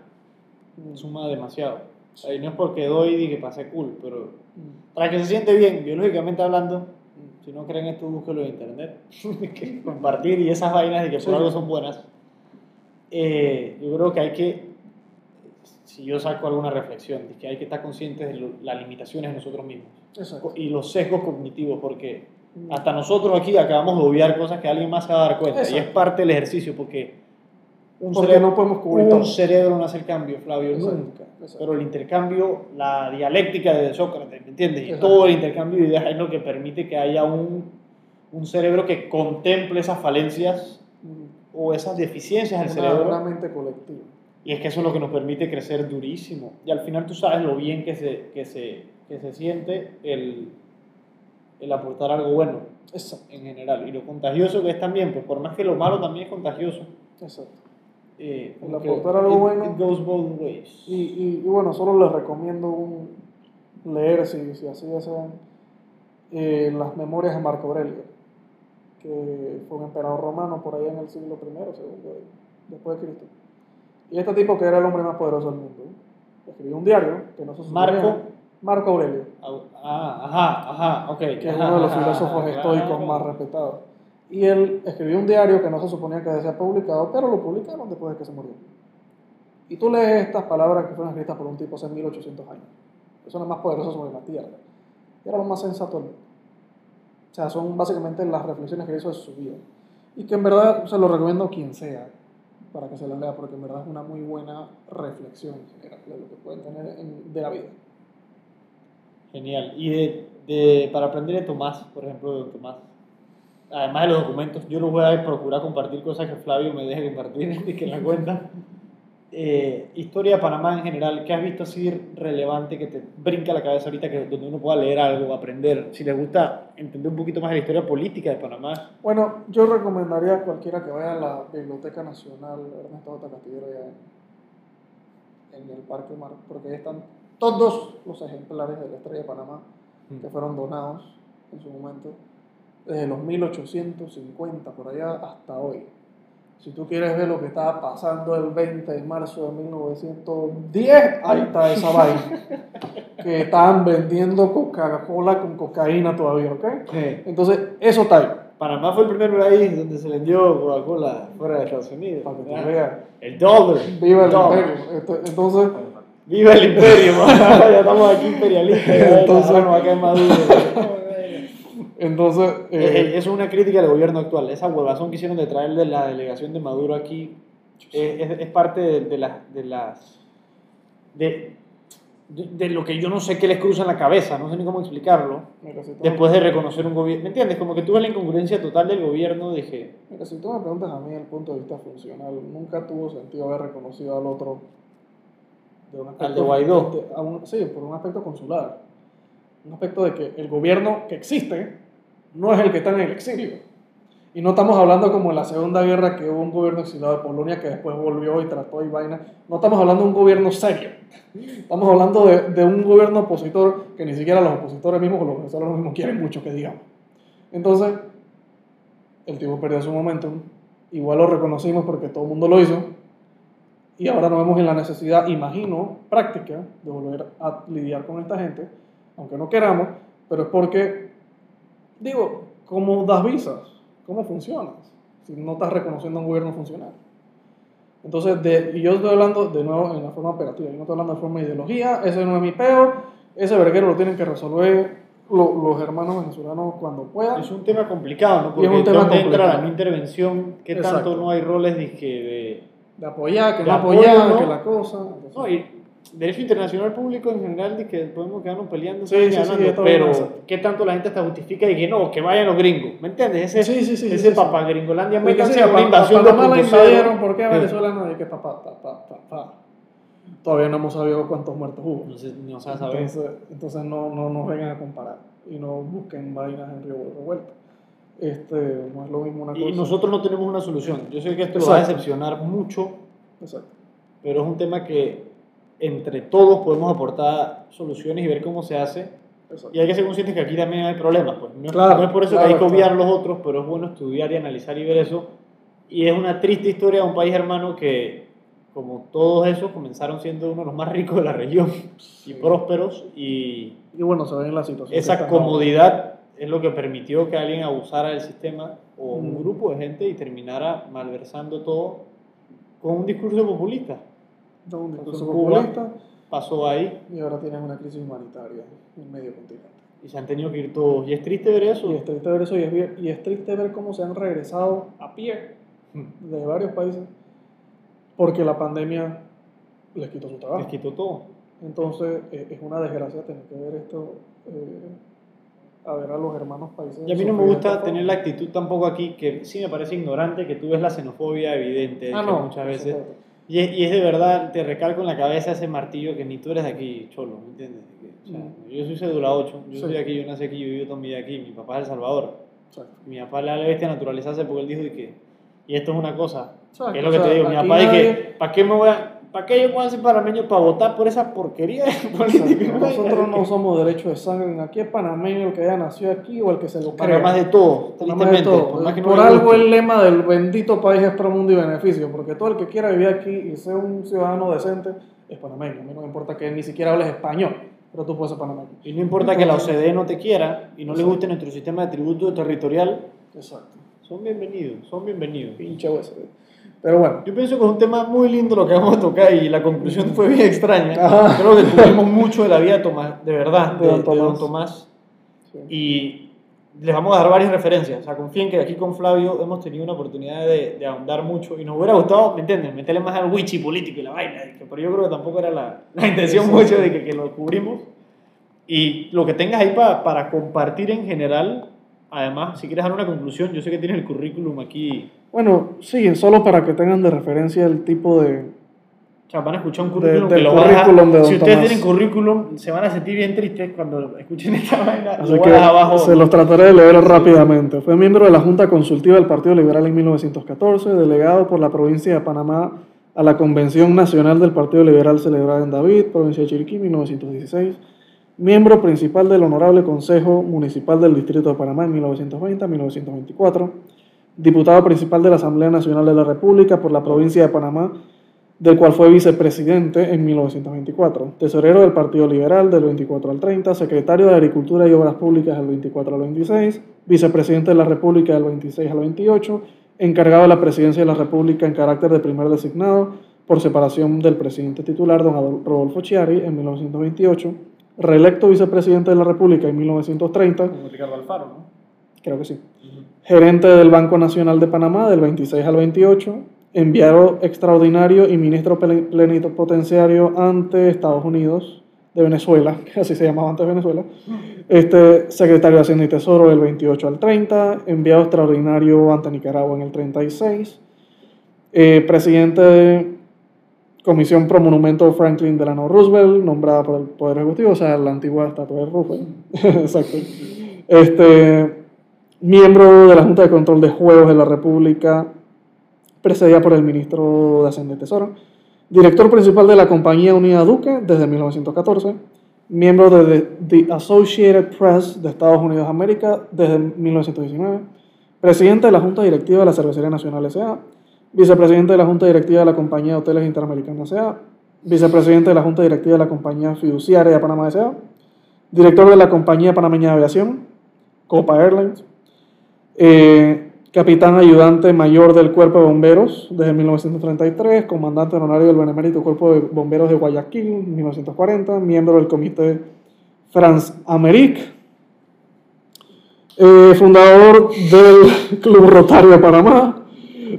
suma demasiado. Ahí no es porque doy y que pase cool, pero Mm. para que se siente bien, biológicamente hablando, si no creen esto, búsquelo en internet. <laughs> compartir y esas vainas y que por algo son buenas. Eh, yo creo que hay que, si yo saco alguna reflexión, de que hay que estar conscientes de lo- las limitaciones de nosotros mismos Exacto. y los sesgos cognitivos, porque Mm. hasta nosotros aquí acabamos de obviar cosas que alguien más se va a dar cuenta. Y es parte del ejercicio, porque un, Porque cerebro, no podemos cubrir un todo. cerebro no hace el cambio, Flavio, Exacto, nunca. Pero el intercambio, la dialéctica de Sócrates, ¿me entiendes? Y todo el intercambio de ideas es lo que permite que haya un, un cerebro que contemple esas falencias Mm. o esas deficiencias del Una, cerebro una mente colectiva. Y es que eso es lo que nos permite crecer durísimo. Y al final tú sabes lo bien que se, que se, que se siente el, el aportar algo bueno Exacto. en general. Y lo contagioso que es también, pues por más que lo malo también es contagioso. Exacto. Eh, El aportar algo it- bueno. It goes both ways. Y, y, y bueno, solo les recomiendo un- leer, si, si así desean, eh, las memorias de Marco Aurelio, que fue un emperador romano por allá en el siglo I, segundo, después de Cristo. Y este tipo que era el hombre más poderoso del mundo, escribió un diario que no se suponía- Marco. Marco Aurelio, Ah, ajá, ajá, ok. que es uno de los filósofos estoicos más respetados. Y él escribió un diario que no se suponía que se publicado, pero lo publicaron después de que se murió. Y tú lees estas palabras que fueron escritas por un tipo hace 1800 años. Que son las más poderosas sobre la tierra. Y era lo más sensato del mundo. O sea, son básicamente las reflexiones que hizo de su vida. Y que en verdad se lo recomiendo a quien sea para que se la lea, porque en verdad es una muy buena reflexión general de lo que pueden tener en- de la vida. Genial. Y de, de- para aprender de Tomás, por ejemplo, de Tomás, además de los documentos, yo los voy a procurar compartir cosas que Flavio me deje compartir y <laughs> que la cuenta. Eh, historia de Panamá en general, ¿qué has visto así relevante que te brinca la cabeza ahorita, que, donde uno pueda leer algo, aprender? Si les gusta entender un poquito más de la historia política de Panamá, Bueno, yo recomendaría a cualquiera que vaya a la Biblioteca Nacional Ernesto J. Castillero allá en, en el Parque Mar, porque ahí están todos los ejemplares de la Estrella de Panamá que fueron donados en su momento, desde los 1850 por allá hasta hoy. Si tú quieres ver lo que estaba pasando el 20 de marzo de 1910, ahí está esa vaina. Que estaban vendiendo Coca-Cola con cocaína todavía, ¿ok? Entonces, eso está ahí. Panamá fue el primer país donde se vendió Coca-Cola fuera de Estados Unidos. Para que tú Ah, veas. El dólar. Viva el imperio. Entonces, Viva el imperio, <laughs> ya estamos aquí imperialistas. Entonces- nos va a caer. Entonces Eh, eh, eh, Eso es una crítica al gobierno actual. Esa huevazón que hicieron de traer de la delegación de Maduro aquí eh, es, es parte de, de las... De, las de, de, lo que yo no sé qué les cruza en la cabeza, no sé ni cómo explicarlo, después de reconocer un gobierno. ¿Me entiendes? Como que tú ves la incongruencia total del gobierno que... mira, si tú me preguntas a mí desde el punto de vista funcional, nunca tuvo sentido haber reconocido al otro de un Al de Guaidó. un- sí, por un aspecto consular. Un aspecto de que el gobierno que existe no es el que está en el exilio. Y no estamos hablando como en la Segunda Guerra que hubo un gobierno exiliado de Polonia que después volvió y trató y vaina. No estamos hablando de un gobierno serio. Estamos hablando de, de un gobierno opositor que ni siquiera los opositores mismos o los venezolanos mismos quieren mucho que digamos. Entonces, el tipo perdió su momentum. Igual lo reconocimos porque todo el mundo lo hizo. Y ahora nos vemos en la necesidad, imagino, práctica, de volver a lidiar con esta gente, aunque no queramos, pero es porque, digo, ¿cómo das visas? ¿Cómo funcionas? Si no estás reconociendo a un gobierno funcional. Entonces, de, y yo estoy hablando de nuevo en la forma operativa, yo no estoy hablando de forma de ideología, ese no es mi peo, ese verguero lo tienen que resolver lo- los hermanos venezolanos cuando puedan. Es un tema complicado, ¿no? Y es Porque un tema ¿dónde entra complicado. la intervención? ¿Qué Exacto. tanto no hay roles de, que de apoyar, que De no apoyo, apoyar, ¿no? que la cosa. entonces- No, y derecho internacional público en general de que podemos quedarnos peleando, Sí, sí, sí, Ganando, esto pero ¿qué tanto la gente hasta justifica y que no, que vayan los gringos? ¿Me entiendes? Ese, Sí, sí, sí, ese sí, sí. papá gringolandia, Porque métanse sí, a una pa- invasión pa- Panamá la 2.0. invadieron, ¿por qué a Sí. Venezuela no? Que papá, papá, papá. Todavía no hemos sabido cuántos muertos hubo. No no se va a saber. Entonces, entonces no, no nos vengan a comparar y no busquen vainas en Río Revuelto. Este, no es lo mismo una cosa. Y nosotros no tenemos una solución. Yo sé que esto lo va a decepcionar mucho, Exacto. pero es un tema que entre todos podemos aportar soluciones y ver cómo se hace. exacto. Y hay que ser conscientes que aquí también hay problemas. Pues. No, es- Claro, no es por eso claro, que hay que claro. obviar los otros, pero es bueno estudiar y analizar y ver eso. Y es una triste historia de un país hermano que, como todos esos, comenzaron siendo uno de los más ricos de la región y prósperos. Y Y bueno, se ve en la situación. esa comodidad es lo que permitió que alguien abusara del sistema o un Mm. grupo de gente y terminara malversando todo con un discurso populista. Discurso Pasó en Cuba. populista Pasó ahí y ahora tienen una crisis humanitaria en medio continente. y se han tenido que ir todos. Y es triste ver eso. Y es triste ver eso y es, y es triste ver cómo se han regresado a pie Mm. de varios países porque la pandemia les quitó su trabajo. Les quitó todo. Entonces eh, es una desgracia tener que ver esto, eh, a ver a los hermanos países. Y a mí no me gusta tener la actitud tampoco aquí, que sí me parece ignorante, que tú ves la xenofobia evidente, de Ah, no, muchas veces. Y es, y es de verdad, te recalco en la cabeza ese martillo que ni tú eres de aquí, cholo, ¿me entiendes? O sea, Mm. Yo soy cédula 8, yo Sí. soy de aquí, yo nací aquí, yo vivo toda mi vida aquí, mi papá es El Salvador. Exacto. Mi papá le da la bestia naturalizarse porque él dijo de que, y esto es una cosa, Exacto, que es lo o que sea, te digo, mi papá dice nadie- que, ¿para qué me voy a, para qué yo puedo ser panameño para votar por esa porquería de política? Exacto. Nosotros no somos derechos de sangre. Aquí es panameño el que haya nacido aquí o el que se lo Para más de crea. todo, tristemente, todo. por más que no Por algo el lema del bendito país es pro mundo y beneficio, porque todo el que quiera vivir aquí y ser un ciudadano decente es panameño. A mí no me importa que ni siquiera hables español, pero tú puedes ser panameño. Y no importa que la OCDE no te quiera y no le guste nuestro sistema de tributo territorial, Exacto. son bienvenidos, son bienvenidos. Pinche USB. Pero bueno, Yo pienso que es un tema muy lindo lo que vamos a tocar y la conclusión fue bien extraña. Ajá. Creo que cubrimos mucho de la vida de Tomás, de verdad, De de, don de don Tomás. Tomás. sí. Y les vamos a dar varias referencias. O sea, confíen que aquí con Flavio hemos tenido una oportunidad de, de ahondar mucho y nos hubiera gustado, ¿me entienden? Meterle más al wichi político y la vaina. Pero yo creo que tampoco era la, la intención Exacto. mucho de que, que lo cubrimos. Y lo que tengas ahí pa- para compartir en general, además, si quieres dar una conclusión, yo sé que tienes el currículum aquí. Bueno, sí, solo para que tengan de referencia el tipo de, O sea, van a escuchar un De- currículum del que lo currículum de Si ustedes Tomás. tienen currículum, se van a sentir bien tristes cuando escuchen esta <laughs> vaina. Así lo que abajo. se los trataré de leer rápidamente. Fue miembro de la Junta Consultiva del Partido Liberal en 1914, delegado por la provincia de Panamá a la Convención Nacional del Partido Liberal celebrada en David, provincia de Chiriquí, 1916. Miembro principal del Honorable Consejo Municipal del Distrito de Panamá en 1920 a 1924. Diputado principal de la Asamblea Nacional de la República por la provincia de Panamá, del cual fue vicepresidente en 1924, tesorero del Partido Liberal del 24 al 30, secretario de Agricultura y Obras Públicas del 24 al 26, vicepresidente de la República del 26 al 28, encargado de la presidencia de la República en carácter de primer designado por separación del presidente titular, don Rodolfo Chiari, en 1928, reelecto vicepresidente de la República en 1930, Como Ricardo Alfaro, ¿no? creo que sí, gerente del Banco Nacional de Panamá del 26 al 28, enviado extraordinario y ministro plen- plenipotenciario ante Estados Unidos de Venezuela, <laughs> que así se llamaba antes Venezuela, este, secretario de Hacienda y Tesoro del 28 al 30, enviado extraordinario ante Nicaragua en el 36, eh, presidente de Comisión Pro Monumento Franklin Delano Roosevelt, nombrada por el Poder Ejecutivo, o sea, la antigua estatua de Roosevelt. <laughs> Exacto. Este, miembro de la Junta de Control de Juegos de la República, precedida por el ministro de Hacienda y Tesoro. Director principal de la compañía Unida Duque desde 1914. Miembro de The, Associated Press de Estados Unidos de América desde 1919. Presidente de la Junta Directiva de la Cervecería Nacional S.A. Vicepresidente de la Junta Directiva de la Compañía de Hoteles Interamericana S.A. Vicepresidente de la Junta Directiva de la Compañía Fiduciaria de Panamá S.A. Director de la Compañía Panameña de Aviación, Copa Airlines. Eh, capitán ayudante mayor del Cuerpo de Bomberos desde 1933, comandante honorario del Benemérito Cuerpo de Bomberos de Guayaquil 1940, miembro del Comité France Amérique, eh, fundador del <laughs> Club Rotario de Panamá,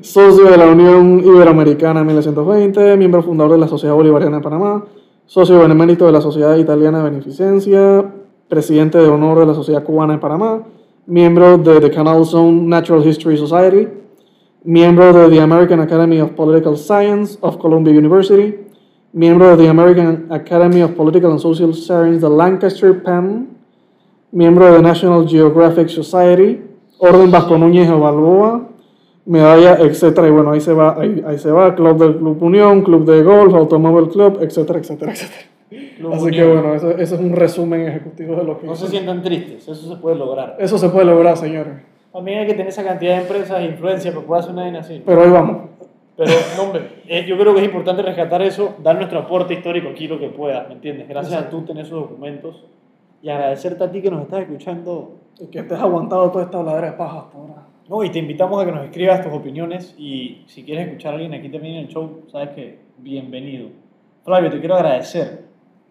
socio de la Unión Iberoamericana en 1920, miembro fundador de la Sociedad Bolivariana de Panamá, socio benemérito de la Sociedad Italiana de Beneficencia, presidente de honor de la Sociedad Cubana de Panamá, miembro de The Canal Zone Natural History Society, miembro de the American Academy of Political Science of Columbia University, miembro de the American Academy of Political and Social Science de Lancaster Penn, miembro de National Geographic Society, Orden Vasco Núñez de Balboa, medalla, etcétera, y bueno, ahí se va, ahí, ahí se va, Club del Club Unión, Club de Golf, Automóvil Club, etcétera, etcétera, etcétera. Club Así Unión. que bueno, eso, eso es un resumen ejecutivo de lo que No se sientan tristes, eso se puede lograr. Eso se puede lograr, señores. También hay que tener esa cantidad de empresas e influencia para poder hacer una así. Pero ahí vamos. Pero, no, hombre, eh, yo creo que es importante rescatar eso, dar nuestro aporte histórico aquí lo que pueda, ¿me entiendes? Gracias a tú tener esos documentos y agradecerte a ti que nos estás escuchando. Y que estés aguantado toda esta habladera de paja hasta ahora. No, y te invitamos a que nos escribas tus opiniones y si quieres escuchar a alguien aquí también en el show, sabes que bienvenido. Flavio, te quiero agradecer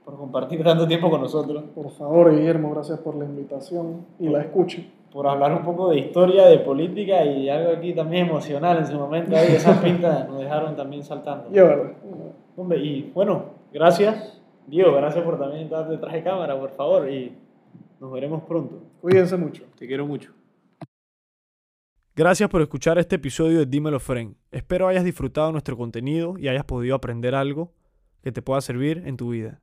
por compartir tanto tiempo con nosotros, Por favor, Guillermo, gracias por la invitación y la escucha. por hablar un poco de historia, de política y algo aquí también emocional en su momento. Ahí esas <laughs> pintas nos dejaron también saltando. Llévala. Hombre, y bueno, gracias, Diego, gracias por también estar detrás de cámara, por favor, y nos veremos pronto. Cuídense mucho. Te quiero mucho. Gracias por escuchar este episodio de Dímelo Friend. Espero hayas disfrutado nuestro contenido y hayas podido aprender algo que te pueda servir en tu vida.